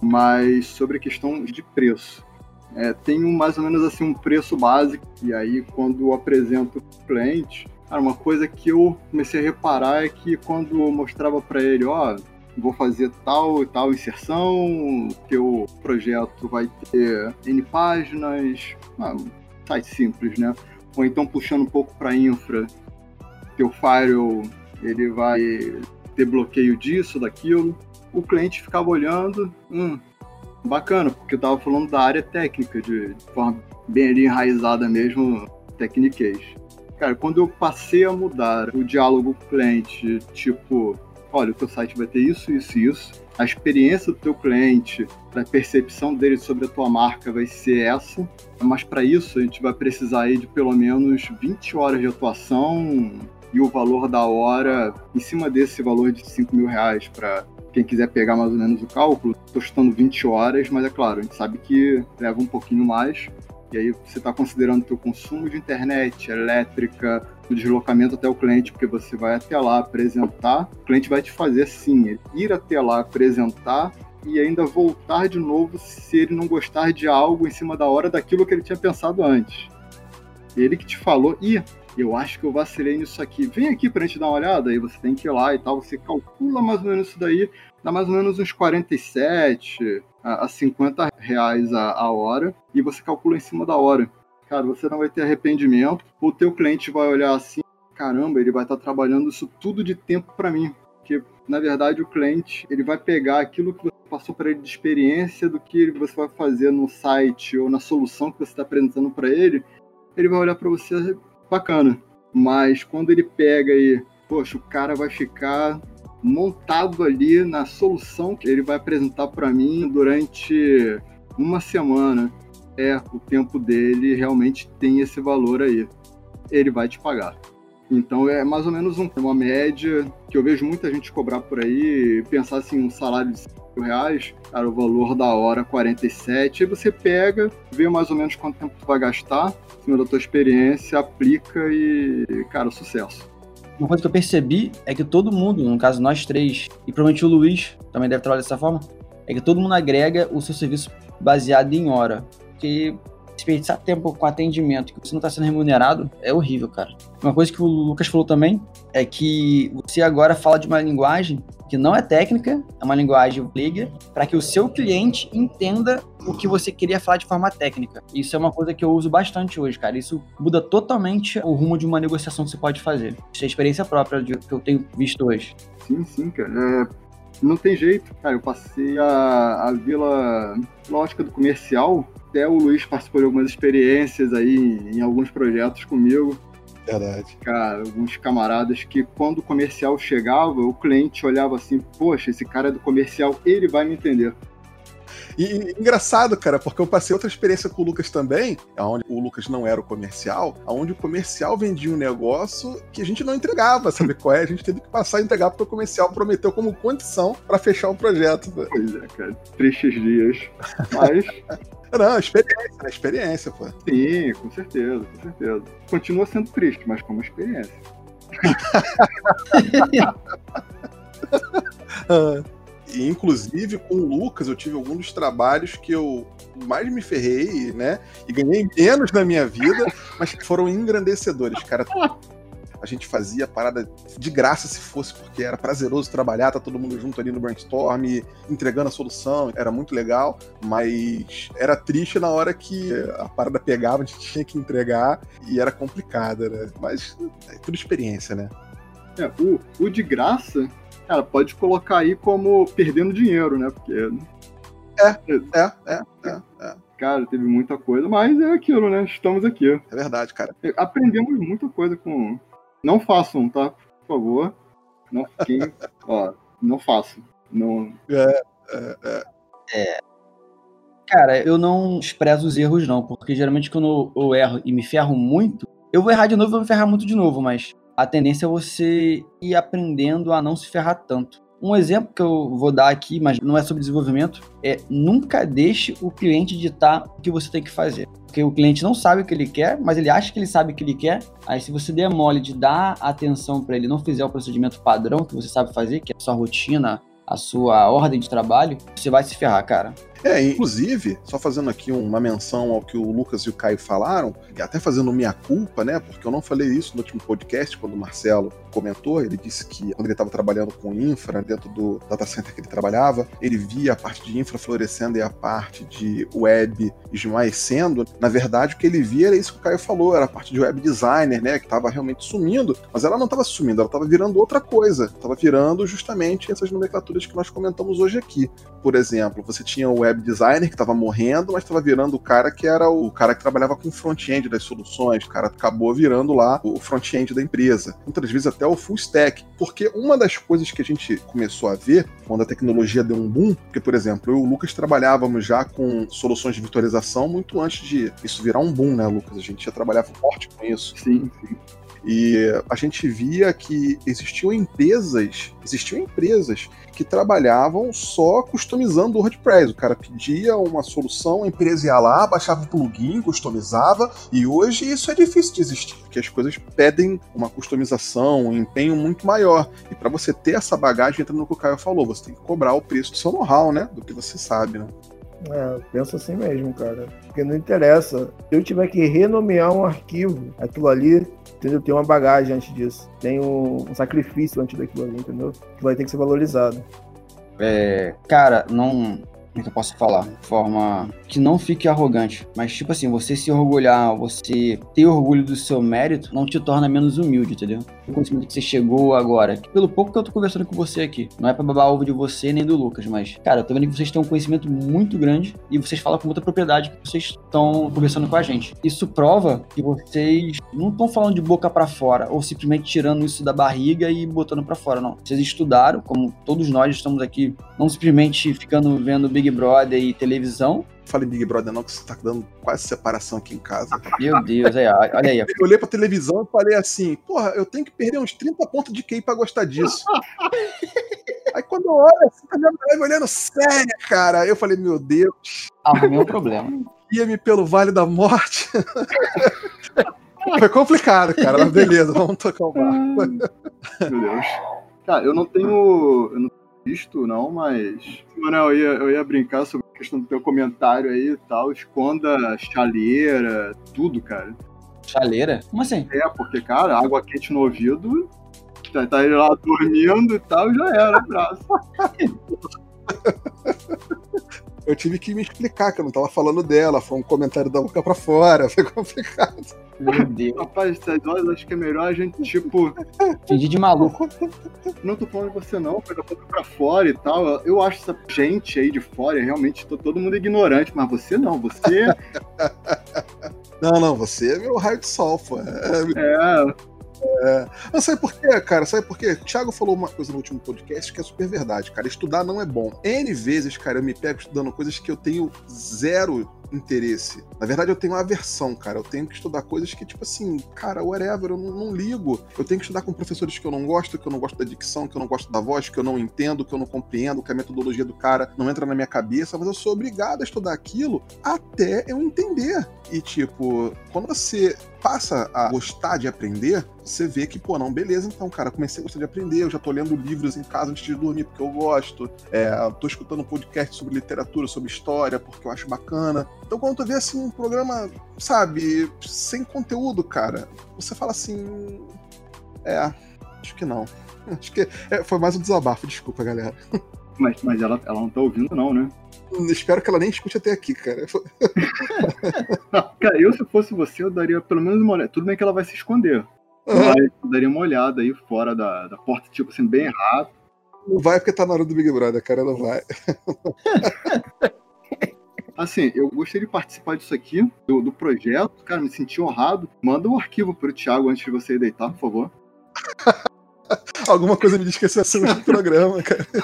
Mas sobre a questão de preço. É, tenho mais ou menos assim um preço básico. E aí, quando eu apresento o cliente, cara, uma coisa que eu comecei a reparar é que quando eu mostrava para ele, ó, vou fazer tal e tal inserção, teu projeto vai ter N páginas, ah, site simples, né? Ou então puxando um pouco para infra, teu firewall ele vai ter bloqueio disso, daquilo. O cliente ficava olhando, hum, bacana, porque eu tava falando da área técnica, de, forma bem ali enraizada mesmo, tecniquez. Cara, quando eu passei a mudar o diálogo cliente, tipo, olha, o teu site vai ter isso, isso e isso. A experiência do teu cliente, a percepção dele sobre a tua marca vai ser essa. Mas para isso a gente vai precisar aí de pelo menos 20 horas de atuação e o valor da hora em cima desse valor de 5 mil reais para quem quiser pegar mais ou menos o cálculo. Estou chutando 20 horas, mas é claro, a gente sabe que leva um pouquinho mais. E aí você está considerando o teu consumo de internet, elétrica, o deslocamento até o cliente, porque você vai até lá apresentar, o cliente vai te fazer sim, ir até lá apresentar e ainda voltar de novo se ele não gostar de algo em cima da hora daquilo que ele tinha pensado antes. Ele que te falou, ih, eu acho que eu vacilei nisso aqui. Vem aqui pra gente dar uma olhada, aí você tem que ir lá e tal, você calcula mais ou menos isso daí, dá mais ou menos uns 47 a 50 reais a, a hora, e você calcula em cima da hora cara, você não vai ter arrependimento. O teu cliente vai olhar assim, caramba, ele vai estar tá trabalhando isso tudo de tempo para mim. Porque, na verdade, o cliente ele vai pegar aquilo que você passou para ele de experiência, do que você vai fazer no site ou na solução que você está apresentando para ele, ele vai olhar para você bacana. Mas quando ele pega e, poxa, o cara vai ficar montado ali na solução que ele vai apresentar para mim durante uma semana é, o tempo dele realmente tem esse valor aí. Ele vai te pagar. Então é mais ou menos um, uma média que eu vejo muita gente cobrar por aí, pensar assim, um salário de 5 reais, cara, o valor da hora 47, aí você pega, vê mais ou menos quanto tempo tu vai gastar, em cima da tua experiência, aplica e, cara, sucesso. Uma coisa que eu percebi é que todo mundo, no caso nós três, e provavelmente o Luiz também deve trabalhar dessa forma, é que todo mundo agrega o seu serviço baseado em hora. Porque desperdiçar tempo com atendimento que você não está sendo remunerado é horrível, cara. Uma coisa que o Lucas falou também é que você agora fala de uma linguagem que não é técnica, é uma linguagem leiga, para que o seu cliente entenda o que você queria falar de forma técnica. Isso é uma coisa que eu uso bastante hoje, cara. Isso muda totalmente o rumo de uma negociação que você pode fazer. Isso é experiência própria que eu tenho visto hoje. Sim, sim, cara. É, não tem jeito. Cara, eu passei a, a Vila Lógica do Comercial. Até o Luiz participou de algumas experiências aí em alguns projetos comigo. Verdade. Cara, alguns camaradas que quando o comercial chegava, o cliente olhava assim, poxa, esse cara é do comercial, ele vai me entender. E, e, engraçado, cara, porque eu passei outra experiência com o Lucas também, onde o Lucas não era o comercial, onde o comercial vendia um negócio que a gente não entregava, sabe qual é? A gente teve que passar a entregar porque o comercial prometeu como condição para fechar o projeto. Né? Pois é, cara. Tristes dias. Mas. Não, experiência, né? Experiência, pô. Sim, com certeza, com certeza. Continua sendo triste, mas como experiência. Ah. E, inclusive, com o Lucas, eu tive alguns dos trabalhos que eu mais me ferrei, né? E ganhei menos na minha vida, mas que foram engrandecedores, cara. A gente fazia parada de graça se fosse, porque era prazeroso trabalhar, tá todo mundo junto ali no brainstorm, entregando a solução, era muito legal, mas era triste na hora que a parada pegava, a gente tinha que entregar e era complicada, né? Mas é tudo experiência, né? É, o, o de graça cara, pode colocar aí como perdendo dinheiro, né? Porque. É, é, é, é, é. Cara, teve muita coisa, mas é aquilo, né? Estamos aqui. É verdade, cara. Aprendemos muita coisa com. Não façam, tá? Por favor. Não fiquem. ó, não façam. Não. É, é, é. É. Cara, eu não desprezo os erros, não, porque geralmente quando eu erro e me ferro muito, eu vou errar de novo e vou me ferrar muito de novo, mas a tendência é você ir aprendendo a não se ferrar tanto. Um exemplo que eu vou dar aqui, mas não é sobre desenvolvimento, é nunca deixe o cliente ditar o que você tem que fazer. Porque o cliente não sabe o que ele quer, mas ele acha que ele sabe o que ele quer. Aí, se você der mole de dar atenção para ele, não fizer o procedimento padrão que você sabe fazer, que é a sua rotina, a sua ordem de trabalho, você vai se ferrar, cara. É, inclusive, só fazendo aqui uma menção ao que o Lucas e o Caio falaram, até fazendo minha culpa, né? Porque eu não falei isso no último podcast, quando o Marcelo comentou, ele disse que quando ele estava trabalhando com infra, dentro do data center que ele trabalhava, ele via a parte de infra florescendo e a parte de web esmaecendo. Na verdade, o que ele via era isso que o Caio falou, era a parte de web designer, né? Que estava realmente sumindo, mas ela não estava sumindo, ela estava virando outra coisa. Estava virando justamente essas nomenclaturas que nós comentamos hoje aqui. Por exemplo, você tinha o web web designer que estava morrendo, mas estava virando o cara que era o cara que trabalhava com front-end das soluções. O cara acabou virando lá o front-end da empresa. Muitas vezes até o full stack. Porque uma das coisas que a gente começou a ver quando a tecnologia deu um boom, porque, por exemplo, eu e o Lucas trabalhávamos já com soluções de virtualização muito antes de isso virar um boom, né, Lucas? A gente já trabalhava forte com isso. Sim, sim. E a gente via que existiam empresas, existiam empresas que trabalhavam só customizando o WordPress. O cara pedia uma solução, a empresa ia lá, baixava o plugin, customizava, e hoje isso é difícil de existir, porque as coisas pedem uma customização, um empenho muito maior. E para você ter essa bagagem, entra no que o Caio falou, você tem que cobrar o preço do seu know-how, né? Do que você sabe, né? É, penso assim mesmo, cara. Porque não interessa. Se eu tiver que renomear um arquivo, aquilo ali, entendeu? Tem uma bagagem antes disso. Tem um, um sacrifício antes daquilo ali, entendeu? Que vai ter que ser valorizado. É, cara, não, como é que eu posso falar? De forma que não fique arrogante. Mas, tipo assim, você se orgulhar, você ter orgulho do seu mérito, não te torna menos humilde, entendeu? O conhecimento que você chegou agora. Pelo pouco que eu tô conversando com você aqui. Não é pra babar ovo de você nem do Lucas, mas, cara, eu tô vendo que vocês têm um conhecimento muito grande e vocês falam com muita propriedade que vocês estão conversando com a gente. Isso prova que vocês não estão falando de boca para fora ou simplesmente tirando isso da barriga e botando para fora, não. Vocês estudaram, como todos nós estamos aqui, não simplesmente ficando vendo Big Brother e televisão. Falei Big Brother não, que você tá dando quase separação aqui em casa. Meu Deus, é, olha aí. Eu olhei pra televisão e falei assim, porra, eu tenho que perder uns 30 pontos de QI pra gostar disso. aí quando eu olho assim, tá minha mulher me olhando séria, cara, eu falei, meu Deus. Arrumei um problema. Ia-me pelo Vale da Morte. Foi complicado, cara, mas beleza, vamos tocar o barco. Meu Deus. Cara, eu não tenho. Eu não visto, não, mas. Manoel, eu ia, eu ia brincar sobre a questão do teu comentário aí e tal. Esconda chaleira, tudo, cara. Chaleira? Como assim? É, porque, cara, água quente no ouvido, tá, tá ele lá dormindo e tal, já era, abraço. Eu tive que me explicar que eu não tava falando dela, foi um comentário da boca pra fora, foi complicado. Meu Deus. Rapaz, essas horas acho que é melhor a gente, tipo, Fingi de maluco. não tô falando de você não, foi da boca pra fora e tal. Eu acho essa gente aí de fora, realmente, tô todo mundo ignorante, mas você não, você Não, não, você é meu raio de sol, pô. É, é. Não, sabe por quê, cara? Sabe por quê? O Thiago falou uma coisa no último podcast que é super verdade, cara. Estudar não é bom. N vezes, cara, eu me pego estudando coisas que eu tenho zero interesse. Na verdade, eu tenho aversão, cara. Eu tenho que estudar coisas que, tipo assim, cara, whatever, eu não, não ligo. Eu tenho que estudar com professores que eu não gosto, que eu não gosto da dicção, que eu não gosto da voz, que eu não entendo, que eu não compreendo, que a metodologia do cara não entra na minha cabeça, mas eu sou obrigado a estudar aquilo até eu entender. E, tipo, quando você passa a gostar de aprender, você vê que, pô, não, beleza, então, cara, comecei a gostar de aprender, eu já tô lendo livros em casa antes de dormir porque eu gosto, é, tô escutando um podcast sobre literatura, sobre história, porque eu acho bacana. Então, quando tu vê, assim, um programa, sabe, sem conteúdo, cara, você fala assim, é, acho que não. Acho que é, foi mais um desabafo, desculpa, galera. Mas, mas ela, ela não tá ouvindo, não, né? Espero que ela nem escute até aqui, cara. Cara, eu se fosse você, eu daria pelo menos uma olhada. Tudo bem que ela vai se esconder. Mas eu daria uma olhada aí fora da, da porta, tipo assim, bem rápido. Não vai porque tá na hora do Big Brother, cara, não vai. Assim, eu gostaria de participar disso aqui, do, do projeto. Cara, me senti honrado. Manda o arquivo pro Thiago antes de você ir deitar, por favor. Alguma coisa me diz que esse é o último programa, cara.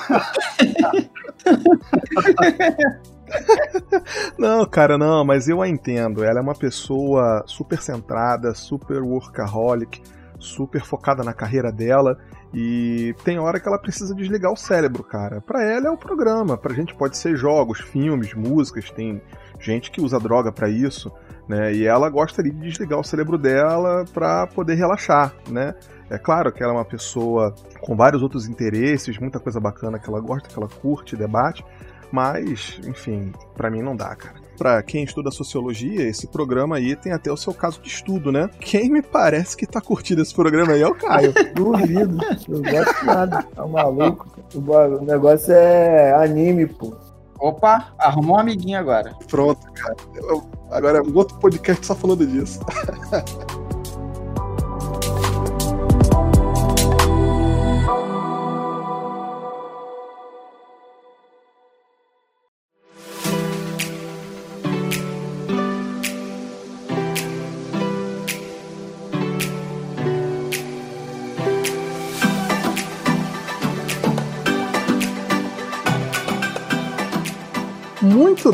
Não, cara, não, mas eu a entendo. Ela é uma pessoa super centrada, super workaholic, super focada na carreira dela. E tem hora que ela precisa desligar o cérebro, cara. Pra ela é o programa. Pra gente pode ser jogos, filmes, músicas. Tem gente que usa droga pra isso, né? E ela gostaria de desligar o cérebro dela pra poder relaxar, né? É claro que ela é uma pessoa com vários outros interesses, muita coisa bacana que ela gosta, que ela curte, debate, mas, enfim, pra mim não dá, cara. Pra quem estuda sociologia, esse programa aí tem até o seu caso de estudo, né? Quem me parece que tá curtindo esse programa aí é o Caio. Duvido. Eu gosto nada. Tá maluco? O negócio é anime, pô. Opa, arrumou um amiguinho agora. Pronto, cara. Eu- agora, um outro podcast só falando disso.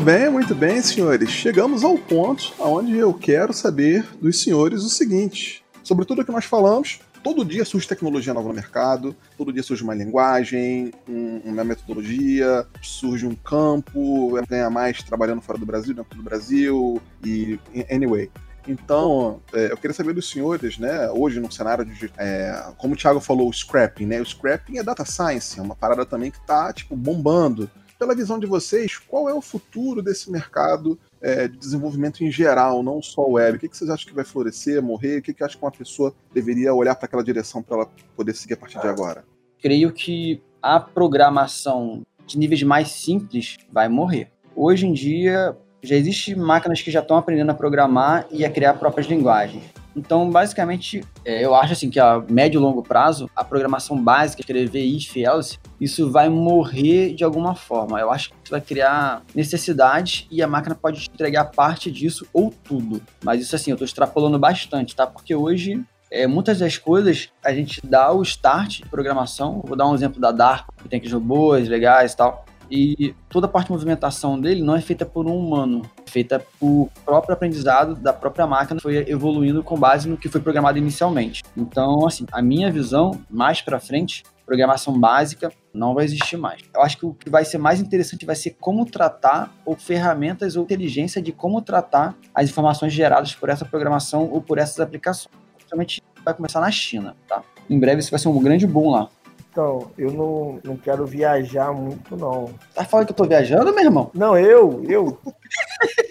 bem, muito bem, senhores. Chegamos ao ponto onde eu quero saber dos senhores o seguinte: sobre tudo o que nós falamos, todo dia surge tecnologia nova no mercado, todo dia surge uma linguagem, um- uma metodologia, surge um campo, ganha mais trabalhando fora do Brasil, dentro do Brasil, e anyway. Então, é, eu queria saber dos senhores, né, hoje no cenário de, é, como o Thiago falou, o scrapping, né, o scrapping é data science, é uma parada também que tá, tipo, bombando. Pela visão de vocês, qual é o futuro desse mercado é, de desenvolvimento em geral, não só web? O que, que vocês acham que vai florescer, morrer? O que, que que uma pessoa deveria olhar para aquela direção para ela poder seguir a partir de agora? creio que a programação de níveis mais simples vai morrer. Hoje em dia, já existem máquinas que já estão aprendendo a programar e a criar próprias linguagens. Então, basicamente, é, eu acho assim que a médio e longo prazo, a programação básica, escrever if, else, isso vai morrer de alguma forma. Eu acho que isso vai criar necessidades e a máquina pode entregar parte disso ou tudo. Mas isso assim, eu estou extrapolando bastante, tá? Porque hoje é, muitas das coisas a gente dá o start de programação. Vou dar um exemplo da Dark, que tem aqueles robôs legais e tal. E toda a parte de movimentação dele não é feita por um humano, é feita por próprio aprendizado da própria máquina, foi evoluindo com base no que foi programado inicialmente. Então, assim, a minha visão, mais para frente, programação básica não vai existir mais. Eu acho que o que vai ser mais interessante vai ser como tratar, ou ferramentas ou inteligência de como tratar as informações geradas por essa programação ou por essas aplicações. Principalmente vai começar na China, tá? Em breve isso vai ser um grande boom lá. Então, eu não, não quero viajar muito, não. Tá falando que eu tô viajando, meu irmão? Não, eu, eu.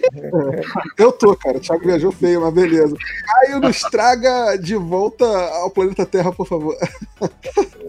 eu tô, cara. O Thiago viajou feio, mas beleza. Caio nos traga de volta ao planeta Terra, por favor.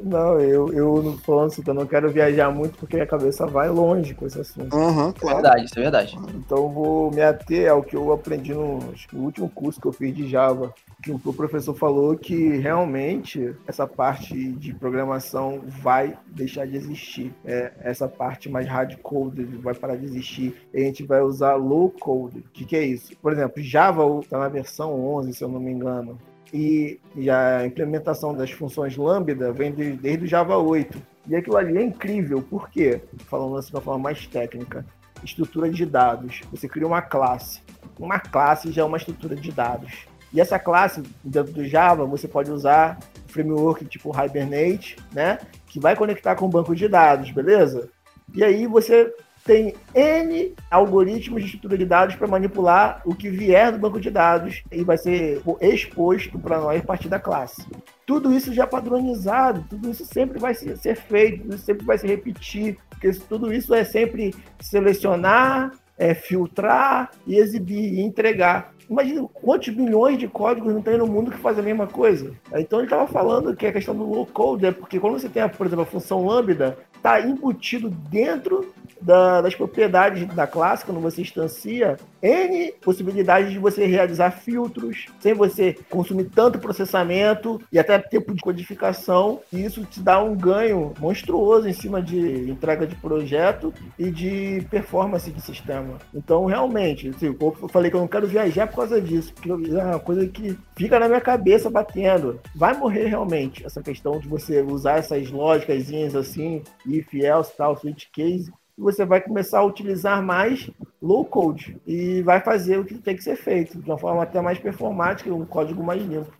Não, eu, eu não falando assim, eu não quero viajar muito porque a cabeça vai longe com esse assunto. Uhum, claro. É verdade, isso é verdade. Então eu vou me ater ao que eu aprendi no, no último curso que eu fiz de Java que o professor falou que realmente essa parte de programação vai deixar de existir. É, essa parte mais hard code vai parar de existir. E a gente vai usar low O que, que é isso? Por exemplo, Java está na versão 11, se eu não me engano. E, e a implementação das funções Lambda vem de, desde o Java 8. E aquilo ali é incrível, por quê? Falando assim de uma forma mais técnica. Estrutura de dados. Você cria uma classe. Uma classe já é uma estrutura de dados e essa classe, dentro do Java, você pode usar framework tipo Hibernate, né? Que vai conectar com o banco de dados, beleza? E aí você tem N algoritmos de estrutura de dados para manipular o que vier do banco de dados e vai ser exposto para nós a partir da classe. Tudo isso já padronizado, tudo isso sempre vai ser feito, tudo isso sempre vai se repetir, porque tudo isso é sempre selecionar, é, filtrar e exibir e entregar. Imagina quantos milhões de códigos não tem no mundo que fazem a mesma coisa. Então ele estava falando que a questão do low code é porque quando você tem, por exemplo, a função lambda, está embutido dentro da, das propriedades da classe, quando você instancia, N possibilidades de você realizar filtros, sem você consumir tanto processamento e até tempo de codificação, e isso te dá um ganho monstruoso em cima de entrega de projeto e de performance de sistema. Então, realmente, assim, eu falei que eu não quero viajar causa disso, porque é uma coisa que fica na minha cabeça batendo. Vai morrer realmente essa questão de você usar essas lógicas assim, if, else, tal, switch case, você vai começar a utilizar mais low code e vai fazer o que tem que ser feito, de uma forma até mais performática, um código mais limpo.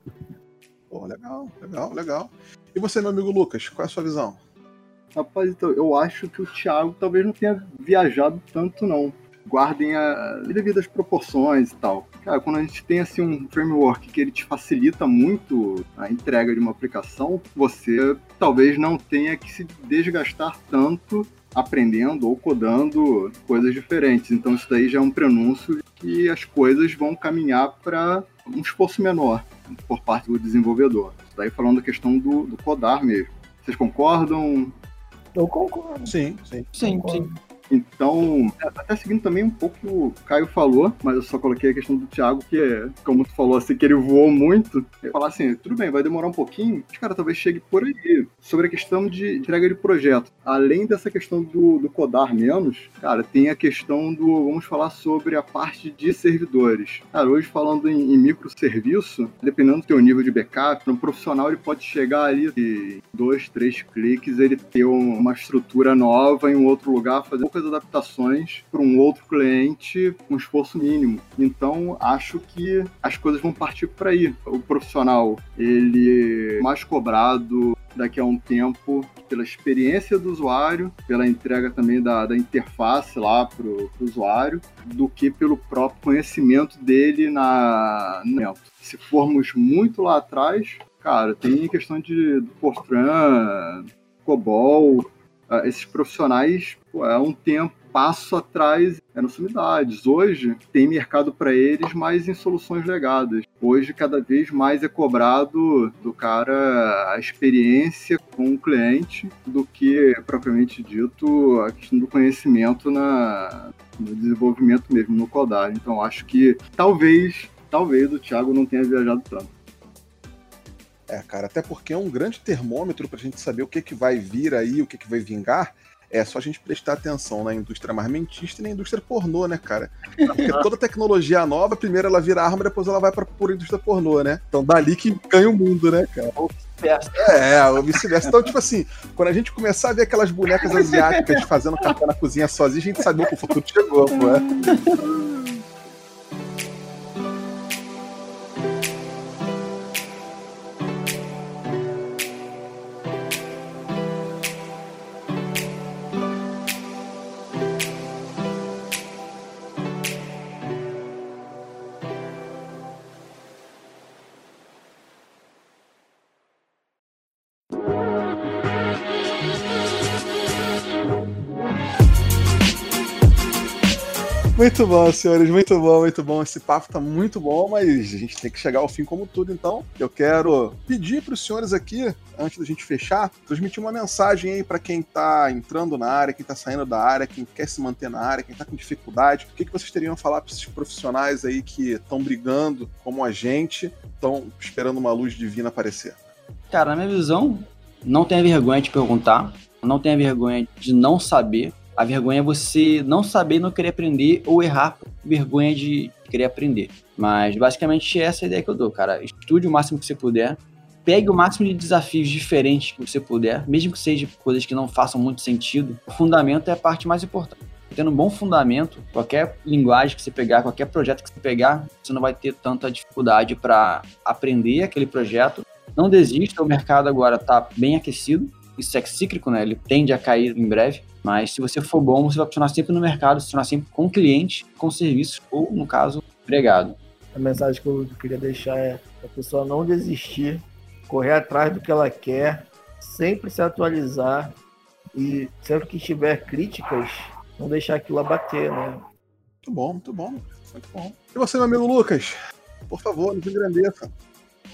Pô, legal, legal, legal. E você, meu amigo Lucas, qual é a sua visão? Rapaz, então, eu acho que o Thiago talvez não tenha viajado tanto, não. Guardem as devidas proporções e tal. Cara, quando a gente tem assim um framework que ele te facilita muito a entrega de uma aplicação, você talvez não tenha que se desgastar tanto aprendendo ou codando coisas diferentes. Então isso daí já é um prenúncio de que as coisas vão caminhar para um esforço menor por parte do desenvolvedor. Isso daí falando da questão do, do codar mesmo. Vocês concordam? Eu concordo. Sim, sim. Sim, sim. Então, até seguindo também um pouco o que o Caio falou, mas eu só coloquei a questão do Thiago, que é, como tu falou assim, que ele voou muito. Falar assim, tudo bem, vai demorar um pouquinho, mas, cara, talvez chegue por aí. Sobre a questão de entrega de projeto. Além dessa questão do, do codar menos, cara, tem a questão do, vamos falar sobre a parte de servidores. Cara, hoje falando em, em microserviço, dependendo do teu nível de backup, um profissional ele pode chegar ali e dois, três cliques, ele ter uma estrutura nova em um outro lugar, fazer poucas adaptações para um outro cliente com esforço mínimo. Então, acho que as coisas vão partir para aí. O profissional, ele é mais cobrado daqui a um tempo pela experiência do usuário, pela entrega também da, da interface lá para o usuário, do que pelo próprio conhecimento dele na, no Se formos muito lá atrás, cara, tem questão de Fortran, COBOL, uh, esses profissionais pô, é um tempo passo atrás eram sumidades. Hoje tem mercado para eles, mas em soluções legadas. Hoje cada vez mais é cobrado do cara a experiência com o cliente do que propriamente dito a questão do conhecimento na, no desenvolvimento mesmo, no codar. Então acho que talvez, talvez o Thiago não tenha viajado tanto. É, cara, até porque é um grande termômetro para a gente saber o que, que vai vir aí, o que, que vai vingar. É só a gente prestar atenção na indústria armamentista e na indústria pornô, né, cara? Porque toda tecnologia nova, primeiro ela vira arma, depois ela vai pra pura indústria pornô, né? Então dali que ganha o mundo, né, cara? É, ou vice-versa. Então, tipo assim, quando a gente começar a ver aquelas bonecas asiáticas fazendo café na cozinha sozinha, a gente sabe que o futuro chegou, pô. É? Muito bom, senhores, muito bom, muito bom. Esse papo tá muito bom, mas a gente tem que chegar ao fim como tudo, então. Eu quero pedir para os senhores aqui, antes da gente fechar, transmitir uma mensagem aí para quem tá entrando na área, quem tá saindo da área, quem quer se manter na área, quem tá com dificuldade. O que, que vocês teriam a falar para esses profissionais aí que estão brigando como a gente, estão esperando uma luz divina aparecer? Cara, na minha visão, não tenha vergonha de perguntar, não tenha vergonha de não saber. A vergonha é você não saber não querer aprender ou errar vergonha de querer aprender. Mas basicamente essa é a ideia que eu dou, cara. Estude o máximo que você puder. Pegue o máximo de desafios diferentes que você puder, mesmo que sejam coisas que não façam muito sentido. O fundamento é a parte mais importante. Tendo um bom fundamento, qualquer linguagem que você pegar, qualquer projeto que você pegar, você não vai ter tanta dificuldade para aprender aquele projeto. Não desista, o mercado agora está bem aquecido. Isso é cíclico, né? Ele tende a cair em breve. Mas se você for bom, você vai funcionar sempre no mercado, funcionar sempre com cliente, com serviço ou, no caso, empregado. A mensagem que eu queria deixar é a pessoa não desistir, correr atrás do que ela quer, sempre se atualizar e sempre que tiver críticas, não deixar aquilo abater, né? Muito bom, muito bom, muito bom. E você, meu amigo Lucas? Por favor, nos engrandeça.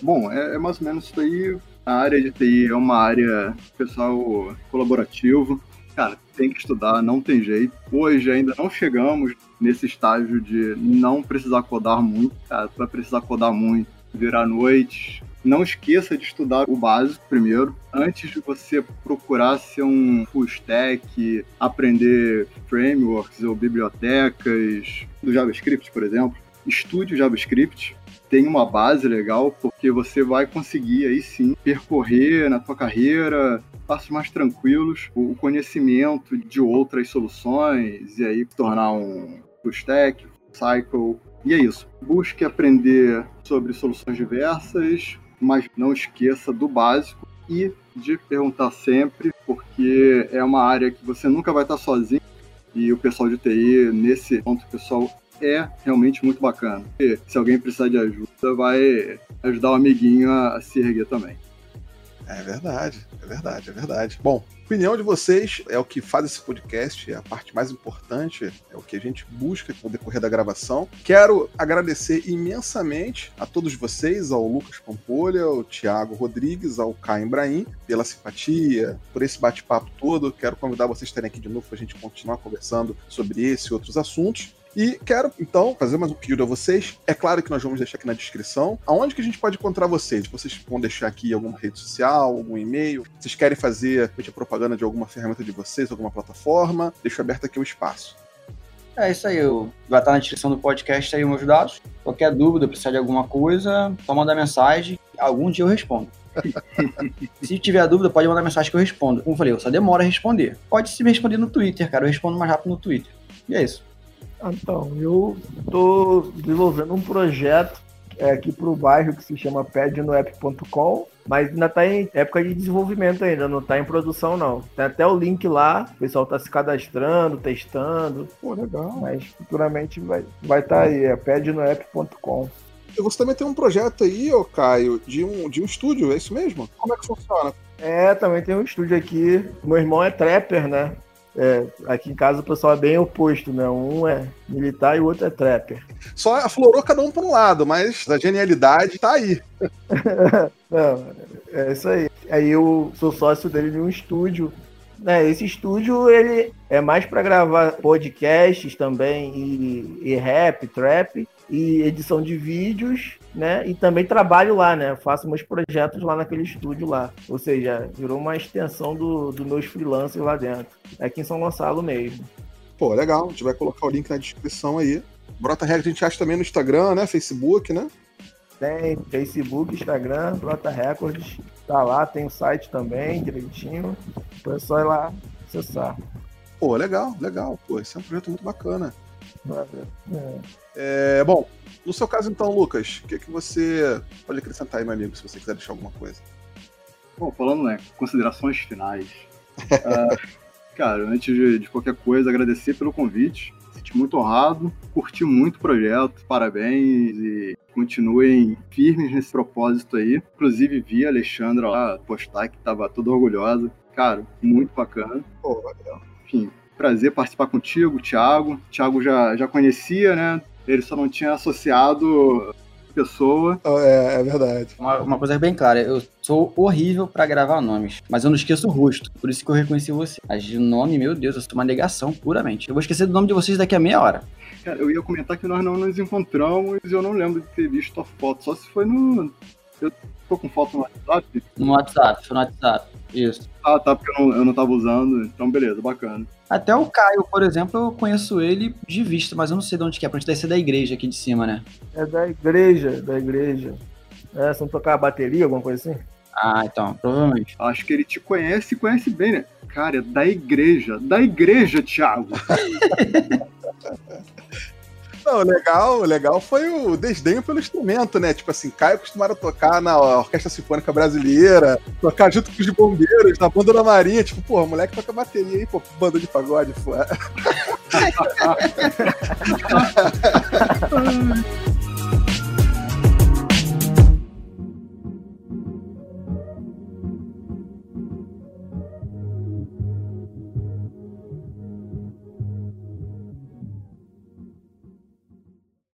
Bom, é, é mais ou menos isso aí. A área de TI é uma área pessoal colaborativo. Cara, tem que estudar, não tem jeito. Hoje ainda não chegamos nesse estágio de não precisar codar muito. Cara, tu vai precisar codar muito, virar noite. Não esqueça de estudar o básico primeiro, antes de você procurar ser um full stack, aprender frameworks ou bibliotecas do JavaScript, por exemplo. Estude o JavaScript, tem uma base legal, porque você vai conseguir aí sim percorrer na tua carreira passos mais tranquilos o conhecimento de outras soluções e aí tornar um full stack, cycle. E é isso. Busque aprender sobre soluções diversas, mas não esqueça do básico e de perguntar sempre, porque é uma área que você nunca vai estar sozinho. E o pessoal de TI, nesse ponto, o pessoal é realmente muito bacana. E se alguém precisar de ajuda, vai ajudar o amiguinho a se erguer também. É verdade, é verdade, é verdade. Bom, a opinião de vocês é o que faz esse podcast, é a parte mais importante, é o que a gente busca no decorrer da gravação. Quero agradecer imensamente a todos vocês, ao Lucas Pampolha, ao Thiago Rodrigues, ao Caio Ibrahim, pela simpatia, por esse bate-papo todo. Quero convidar vocês a estarem aqui de novo para a gente continuar conversando sobre esse e outros assuntos. E quero, então, fazer mais um pedido a vocês. É claro que nós vamos deixar aqui na descrição. Aonde que a gente pode encontrar vocês? Vocês vão deixar aqui alguma rede social, algum e-mail? Vocês querem fazer a propaganda de alguma ferramenta de vocês, alguma plataforma? Deixo aberto aqui o espaço. É isso aí, vai estar na descrição do podcast aí meus dados. Qualquer dúvida, precisar de alguma coisa, só mandar mensagem. Algum dia eu respondo. se tiver dúvida, pode mandar mensagem que eu respondo. Como eu falei, eu só demoro a responder. Pode se me responder no Twitter, cara. Eu respondo mais rápido no Twitter. E é isso. Então, eu estou desenvolvendo um projeto é, aqui para o bairro que se chama pednoapp.com, mas ainda está em época de desenvolvimento ainda, não está em produção não. Tem até o link lá, o pessoal está se cadastrando, testando. Pô, legal. Mas futuramente vai estar vai tá aí, é pednoapp.com. Você também tem um projeto aí, ô Caio, de um, de um estúdio, é isso mesmo? Como é que funciona? É, também tem um estúdio aqui. Meu irmão é trapper, né? É, aqui em casa o pessoal é bem oposto, né? Um é militar e o outro é trapper. Só aflorou cada um para um lado, mas a genialidade tá aí. Não, é isso aí. Aí eu sou sócio dele de um estúdio. Né, esse estúdio ele é mais para gravar podcasts também e, e rap, trap e edição de vídeos né? E também trabalho lá, né? Faço meus projetos lá naquele estúdio lá. Ou seja, virou uma extensão do, do meus freelancers lá dentro. É aqui em São Gonçalo mesmo. Pô, legal. A gente vai colocar o link na descrição aí. Brota Records a gente acha também no Instagram, né? Facebook, né? Tem Facebook, Instagram, Brota Records. Tá lá, tem o site também, direitinho. Então é só ir lá acessar. Pô, legal, legal. Pô, esse é um projeto muito bacana. É. É, bom, no seu caso, então, Lucas, o que, é que você pode acrescentar aí, meu amigo, se você quiser deixar alguma coisa? Bom, falando, né, considerações finais. uh, cara, antes de, de, qualquer coisa, agradecer pelo convite. Senti muito honrado, curti muito o projeto, parabéns e continuem firmes nesse propósito aí. Inclusive, vi a Alexandra lá postar que tava toda orgulhosa. Cara, muito bacana. Pô. Enfim, Prazer participar contigo, Thiago. Thiago já, já conhecia, né? Ele só não tinha associado pessoa. É, é verdade. Uma, uma coisa bem clara, eu sou horrível pra gravar nomes, mas eu não esqueço o rosto, por isso que eu reconheci você. Mas de nome, meu Deus, eu sou uma negação puramente. Eu vou esquecer do nome de vocês daqui a meia hora. Cara, eu ia comentar que nós não nos encontramos e eu não lembro de ter visto a foto, só se foi no. Eu ficou com foto no WhatsApp? No WhatsApp, foi no WhatsApp. Isso. Ah, tá, porque eu não, eu não tava usando, então beleza, bacana. Até o Caio, por exemplo, eu conheço ele de vista, mas eu não sei de onde que é, pra gente deve ser da igreja aqui de cima, né? É da igreja, da igreja. É, se não tocar a bateria, alguma coisa assim? Ah, então, provavelmente. Acho que ele te conhece e conhece bem, né? Cara, é da igreja. Da igreja, Thiago. Não, o legal, o legal foi o desdenho pelo instrumento, né? Tipo assim, Caio acostumaram a tocar na Orquestra Sinfônica Brasileira, tocar junto com os bombeiros, na banda da Marinha. Tipo, o moleque toca bateria aí, pô, banda de pagode, pô.